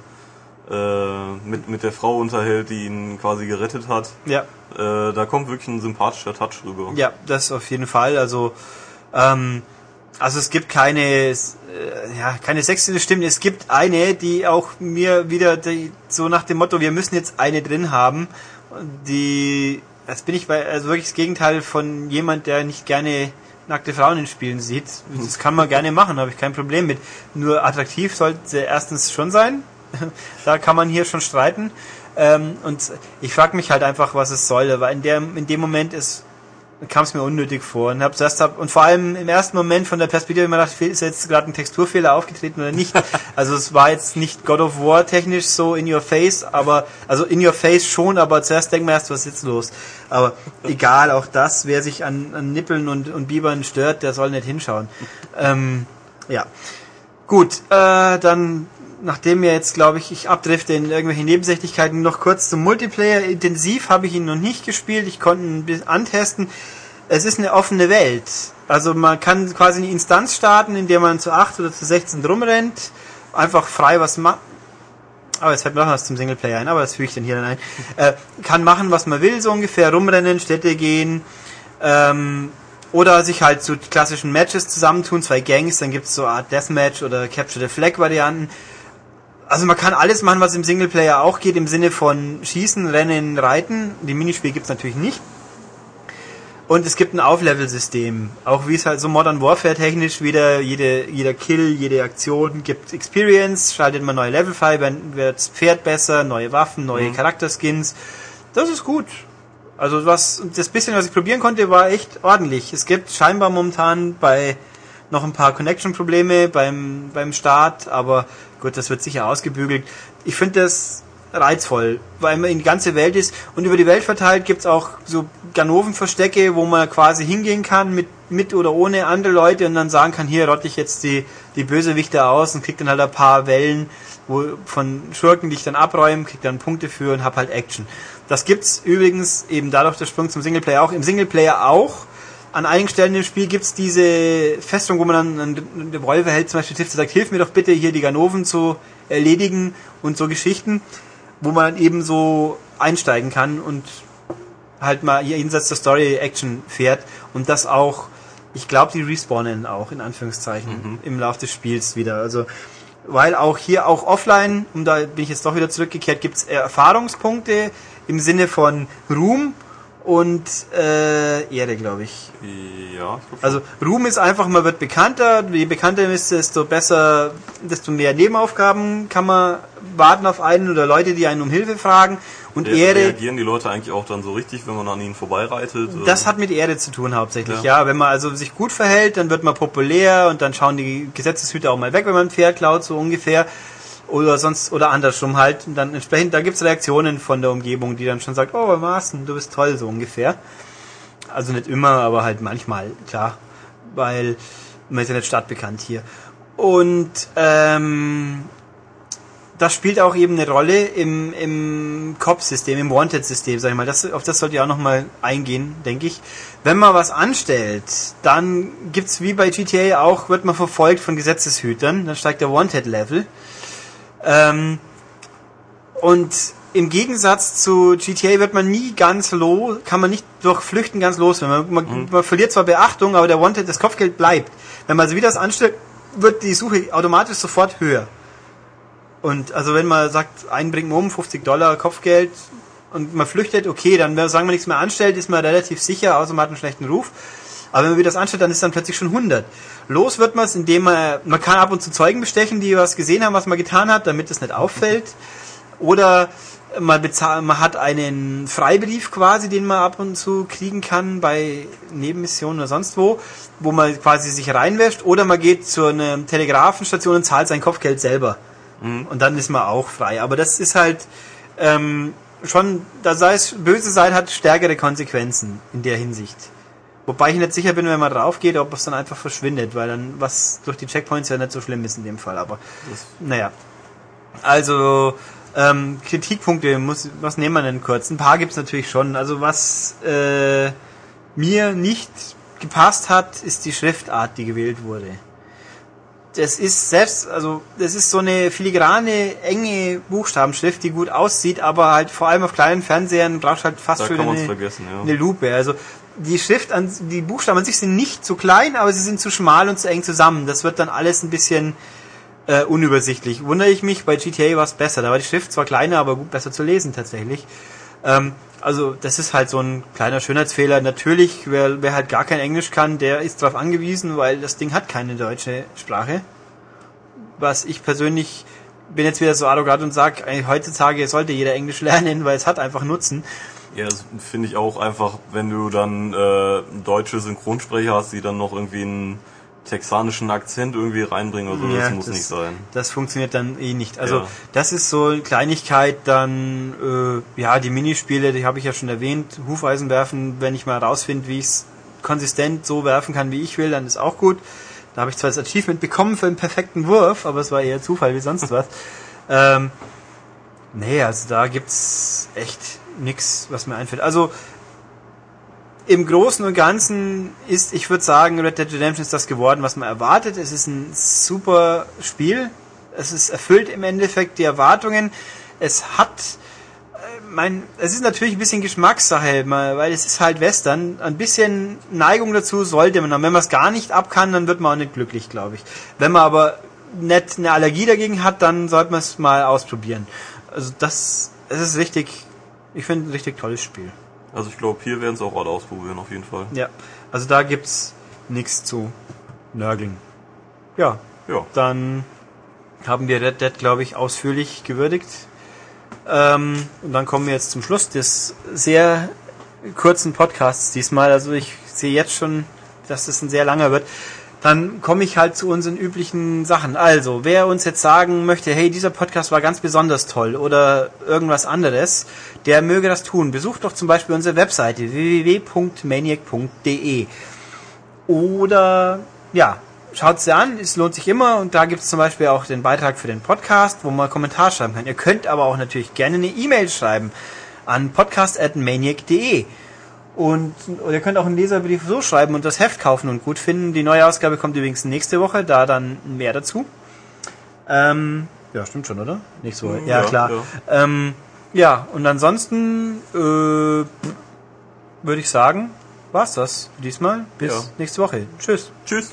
Speaker 2: äh, mit, mit der Frau unterhält, die ihn quasi gerettet hat,
Speaker 1: Ja.
Speaker 2: äh, da kommt wirklich ein sympathischer Touch rüber.
Speaker 1: Ja, das auf jeden Fall. Also, ähm, also es gibt keine, äh, ja, keine sexuelle Stimme. Es gibt eine, die auch mir wieder die, so nach dem Motto, wir müssen jetzt eine drin haben, die, das bin ich bei, also wirklich das Gegenteil von jemand, der nicht gerne nackte Frauen in Spielen sieht. Das kann man gerne machen, habe ich kein Problem mit. Nur attraktiv sollte sie erstens schon sein. da kann man hier schon streiten. Ähm, und ich frage mich halt einfach, was es soll, weil in, der, in dem Moment ist kam es mir unnötig vor und hab's erst hab, und vor allem im ersten Moment von der Perspektive immer gedacht, ist jetzt gerade ein Texturfehler aufgetreten oder nicht. Also es war jetzt nicht God of War technisch so in your face, aber also in your face schon, aber zuerst denkt man erst, was ist jetzt los? Aber egal, auch das, wer sich an, an Nippeln und, und Bibern stört, der soll nicht hinschauen. Ähm, ja. Gut, äh, dann nachdem mir jetzt, glaube ich, ich abdrifte in irgendwelche Nebensächlichkeiten, noch kurz zum Multiplayer. Intensiv habe ich ihn noch nicht gespielt. Ich konnte ihn bis antesten. Es ist eine offene Welt. Also man kann quasi eine Instanz starten, in der man zu 8 oder zu 16 drum rennt. Einfach frei was macht. Aber jetzt fällt mir noch was zum Singleplayer ein, aber das füge ich dann hier dann ein. Äh, kann machen, was man will, so ungefähr. Rumrennen, Städte gehen. Ähm, oder sich halt zu klassischen Matches zusammentun, zwei Gangs, dann gibt's so eine Art Deathmatch oder Capture the Flag Varianten. Also man kann alles machen, was im Singleplayer auch geht, im Sinne von Schießen, Rennen, Reiten. Die Minispiele gibt's natürlich nicht. Und es gibt ein Auflevel-System. Auch wie es halt so Modern Warfare technisch wieder, jede, jeder Kill, jede Aktion gibt Experience, schaltet man neue Level frei, wird das Pferd besser, neue Waffen, neue Charakterskins. Das ist gut. Also was, das bisschen, was ich probieren konnte, war echt ordentlich. Es gibt scheinbar momentan bei noch ein paar Connection-Probleme beim, beim Start, aber gut, das wird sicher ausgebügelt. Ich finde das reizvoll, weil man in die ganze Welt ist und über die Welt verteilt gibt's auch so Ganoven-Verstecke, wo man quasi hingehen kann mit, mit oder ohne andere Leute und dann sagen kann, hier rotte ich jetzt die, die Bösewichte aus und krieg dann halt ein paar Wellen wo, von Schurken, die ich dann abräume, krieg dann Punkte für und hab halt Action. Das gibt's übrigens eben dadurch der Sprung zum Singleplayer auch. Im Singleplayer auch. An einigen Stellen im Spiel gibt's diese Festung, wo man dann einen Revolver hält, zum Beispiel Tiff, sagt, hilf mir doch bitte hier die Ganoven zu erledigen und so Geschichten, wo man dann eben so einsteigen kann und halt mal jenseits der Story Action fährt und das auch, ich glaube, die respawnen auch in Anführungszeichen im Laufe des Spiels wieder. Also weil auch hier auch offline, und da bin ich jetzt doch wieder zurückgekehrt, gibt's Erfahrungspunkte im Sinne von Ruhm und äh, Ehre, glaube ich.
Speaker 2: Ja, ich.
Speaker 1: Also Ruhm ist einfach, man wird bekannter, je bekannter man ist, desto besser, desto mehr Nebenaufgaben kann man warten auf einen oder Leute, die einen um Hilfe fragen. Und
Speaker 2: Re-
Speaker 1: Ehre,
Speaker 2: Reagieren die Leute eigentlich auch dann so richtig, wenn man an ihnen vorbeireitet?
Speaker 1: das hat mit Ehre zu tun hauptsächlich,
Speaker 2: Ja.
Speaker 1: ja. Wenn man also sich gut verhält, dann wird man populär und dann schauen die Gesetzeshüter auch mal weg, wenn man ein Pferd klaut, so ungefähr. Oder sonst, oder andersrum halt. Und dann entsprechend, da gibt's Reaktionen von der Umgebung, die dann schon sagt, oh, Marsten, du bist toll, so ungefähr. Also nicht immer, aber halt manchmal, klar. Weil man ist ja nicht stadtbekannt hier. Und ähm, das spielt auch eben eine Rolle im, im COP-System, im Wanted-System, sag ich mal. Das, auf das sollte ich auch nochmal eingehen, denke ich. Wenn man was anstellt, dann gibt's wie bei GTA auch, wird man verfolgt von Gesetzeshütern, dann steigt der Wanted-Level. Ähm, und im Gegensatz zu GTA wird man nie ganz los, kann man nicht durch Flüchten ganz los. Man, man, man verliert zwar Beachtung, aber der Wanted, das Kopfgeld bleibt. Wenn man also wieder das anstellt, wird die Suche automatisch sofort höher. Und also wenn man sagt, einen bringt man um, 50 Dollar Kopfgeld und man flüchtet, okay, dann sagen wir nichts mehr anstellt, ist man relativ sicher, außer man hat einen schlechten Ruf. Aber wenn man das anstellt, dann ist dann plötzlich schon 100. Los wird man es, indem man, man kann ab und zu Zeugen bestechen, die was gesehen haben, was man getan hat, damit es nicht auffällt. Oder Man, bezahlt, man hat einen Freibrief quasi, den man ab und zu kriegen kann bei Nebenmissionen oder sonst wo, wo man quasi sich reinwäscht. Oder man geht zu einer Telegrafenstation und zahlt sein Kopfgeld selber. Und dann ist man auch frei. Aber das ist halt ähm, schon, da sei es, böse sein hat stärkere Konsequenzen in der Hinsicht. Wobei ich nicht sicher bin, wenn man drauf geht, ob es dann einfach verschwindet, weil dann was durch die Checkpoints ja nicht so schlimm ist in dem Fall. Aber naja. Also ähm, Kritikpunkte, muss, was nehmen wir denn kurz? Ein paar gibt's natürlich schon. Also was äh, mir nicht gepasst hat, ist die Schriftart, die gewählt wurde. Das ist selbst, also das ist so eine filigrane, enge Buchstabenschrift, die gut aussieht, aber halt vor allem auf kleinen Fernsehern brauchst du halt fast
Speaker 2: Da
Speaker 1: schon eine,
Speaker 2: ja.
Speaker 1: eine Lupe. Also die Schrift an, die Buchstaben an sich sind nicht zu klein, aber sie sind zu schmal und zu eng zusammen. Das wird dann alles ein bisschen äh, unübersichtlich. Wundere ich mich, bei GTA war es besser. Da war die Schrift zwar kleiner, aber gut besser zu lesen tatsächlich. Ähm, also das ist halt so ein kleiner Schönheitsfehler. Natürlich, wer, wer halt gar kein Englisch kann, der ist darauf angewiesen, weil das Ding hat keine deutsche Sprache. Was ich persönlich bin jetzt wieder so arrogant und sage, heutzutage sollte jeder Englisch lernen, weil es hat einfach Nutzen.
Speaker 2: Ja, das finde ich auch einfach, wenn du dann äh, deutsche Synchronsprecher hast, die dann noch irgendwie einen texanischen Akzent irgendwie reinbringen oder so, das muss nicht sein.
Speaker 1: Das funktioniert dann eh nicht. Also
Speaker 2: Ja.
Speaker 1: das ist so eine Kleinigkeit, dann äh, ja die Minispiele, die habe ich ja schon erwähnt, Hufeisen werfen, wenn ich mal rausfinde, wie ich es konsistent so werfen kann, wie ich will, dann ist auch gut. Da habe ich zwar das Achievement bekommen für einen perfekten Wurf, aber es war eher Zufall wie sonst was. ähm, nee, also da gibt's echt nix, was mir einfällt. Also im Großen und Ganzen ist, ich würde sagen, Red Dead Redemption ist das geworden, was man erwartet. Es ist ein super Spiel. Es ist erfüllt im Endeffekt die Erwartungen. Es hat, äh, mein, es ist natürlich ein bisschen Geschmackssache, weil es ist halt Western. Ein bisschen Neigung dazu sollte man haben. Wenn man es gar nicht ab kann, dann wird man auch nicht glücklich, glaube ich. Wenn man aber nicht eine Allergie dagegen hat, dann sollte man es mal ausprobieren. Also das, es ist richtig, ich finde ein richtig tolles Spiel.
Speaker 2: Also ich glaube, hier werden es auch alle ausprobieren, auf jeden Fall.
Speaker 1: Ja, also da gibt's nichts zu nörgeln. Ja,
Speaker 2: Ja.
Speaker 1: dann haben wir Red Dead, glaube ich, ausführlich gewürdigt. Ähm, und dann kommen wir jetzt zum Schluss des sehr kurzen Podcasts diesmal. Also ich sehe jetzt schon, dass das ein sehr langer wird. Dann komme ich halt zu unseren üblichen Sachen. Also, wer uns jetzt sagen möchte, hey, dieser Podcast war ganz besonders toll oder irgendwas anderes, der möge das tun. Besucht doch zum Beispiel unsere Webseite www.maniac.de oder ja, schaut sie an, es lohnt sich immer und da gibt es zum Beispiel auch den Beitrag für den Podcast, wo man Kommentar schreiben kann. Ihr könnt aber auch natürlich gerne eine E-Mail schreiben an podcast.maniac.de und oder ihr könnt auch einen Leserbrief so schreiben und das Heft kaufen und gut finden. Die neue Ausgabe kommt übrigens nächste Woche, da dann mehr dazu. Ähm, ja, stimmt schon, oder? Nächste Woche. Ja,
Speaker 2: Ja,
Speaker 1: klar.
Speaker 2: ja.
Speaker 1: Ähm, ja, und ansonsten äh, würde ich sagen, war's das diesmal. Bis
Speaker 2: Ja.
Speaker 1: nächste Woche. Tschüss.
Speaker 2: Tschüss.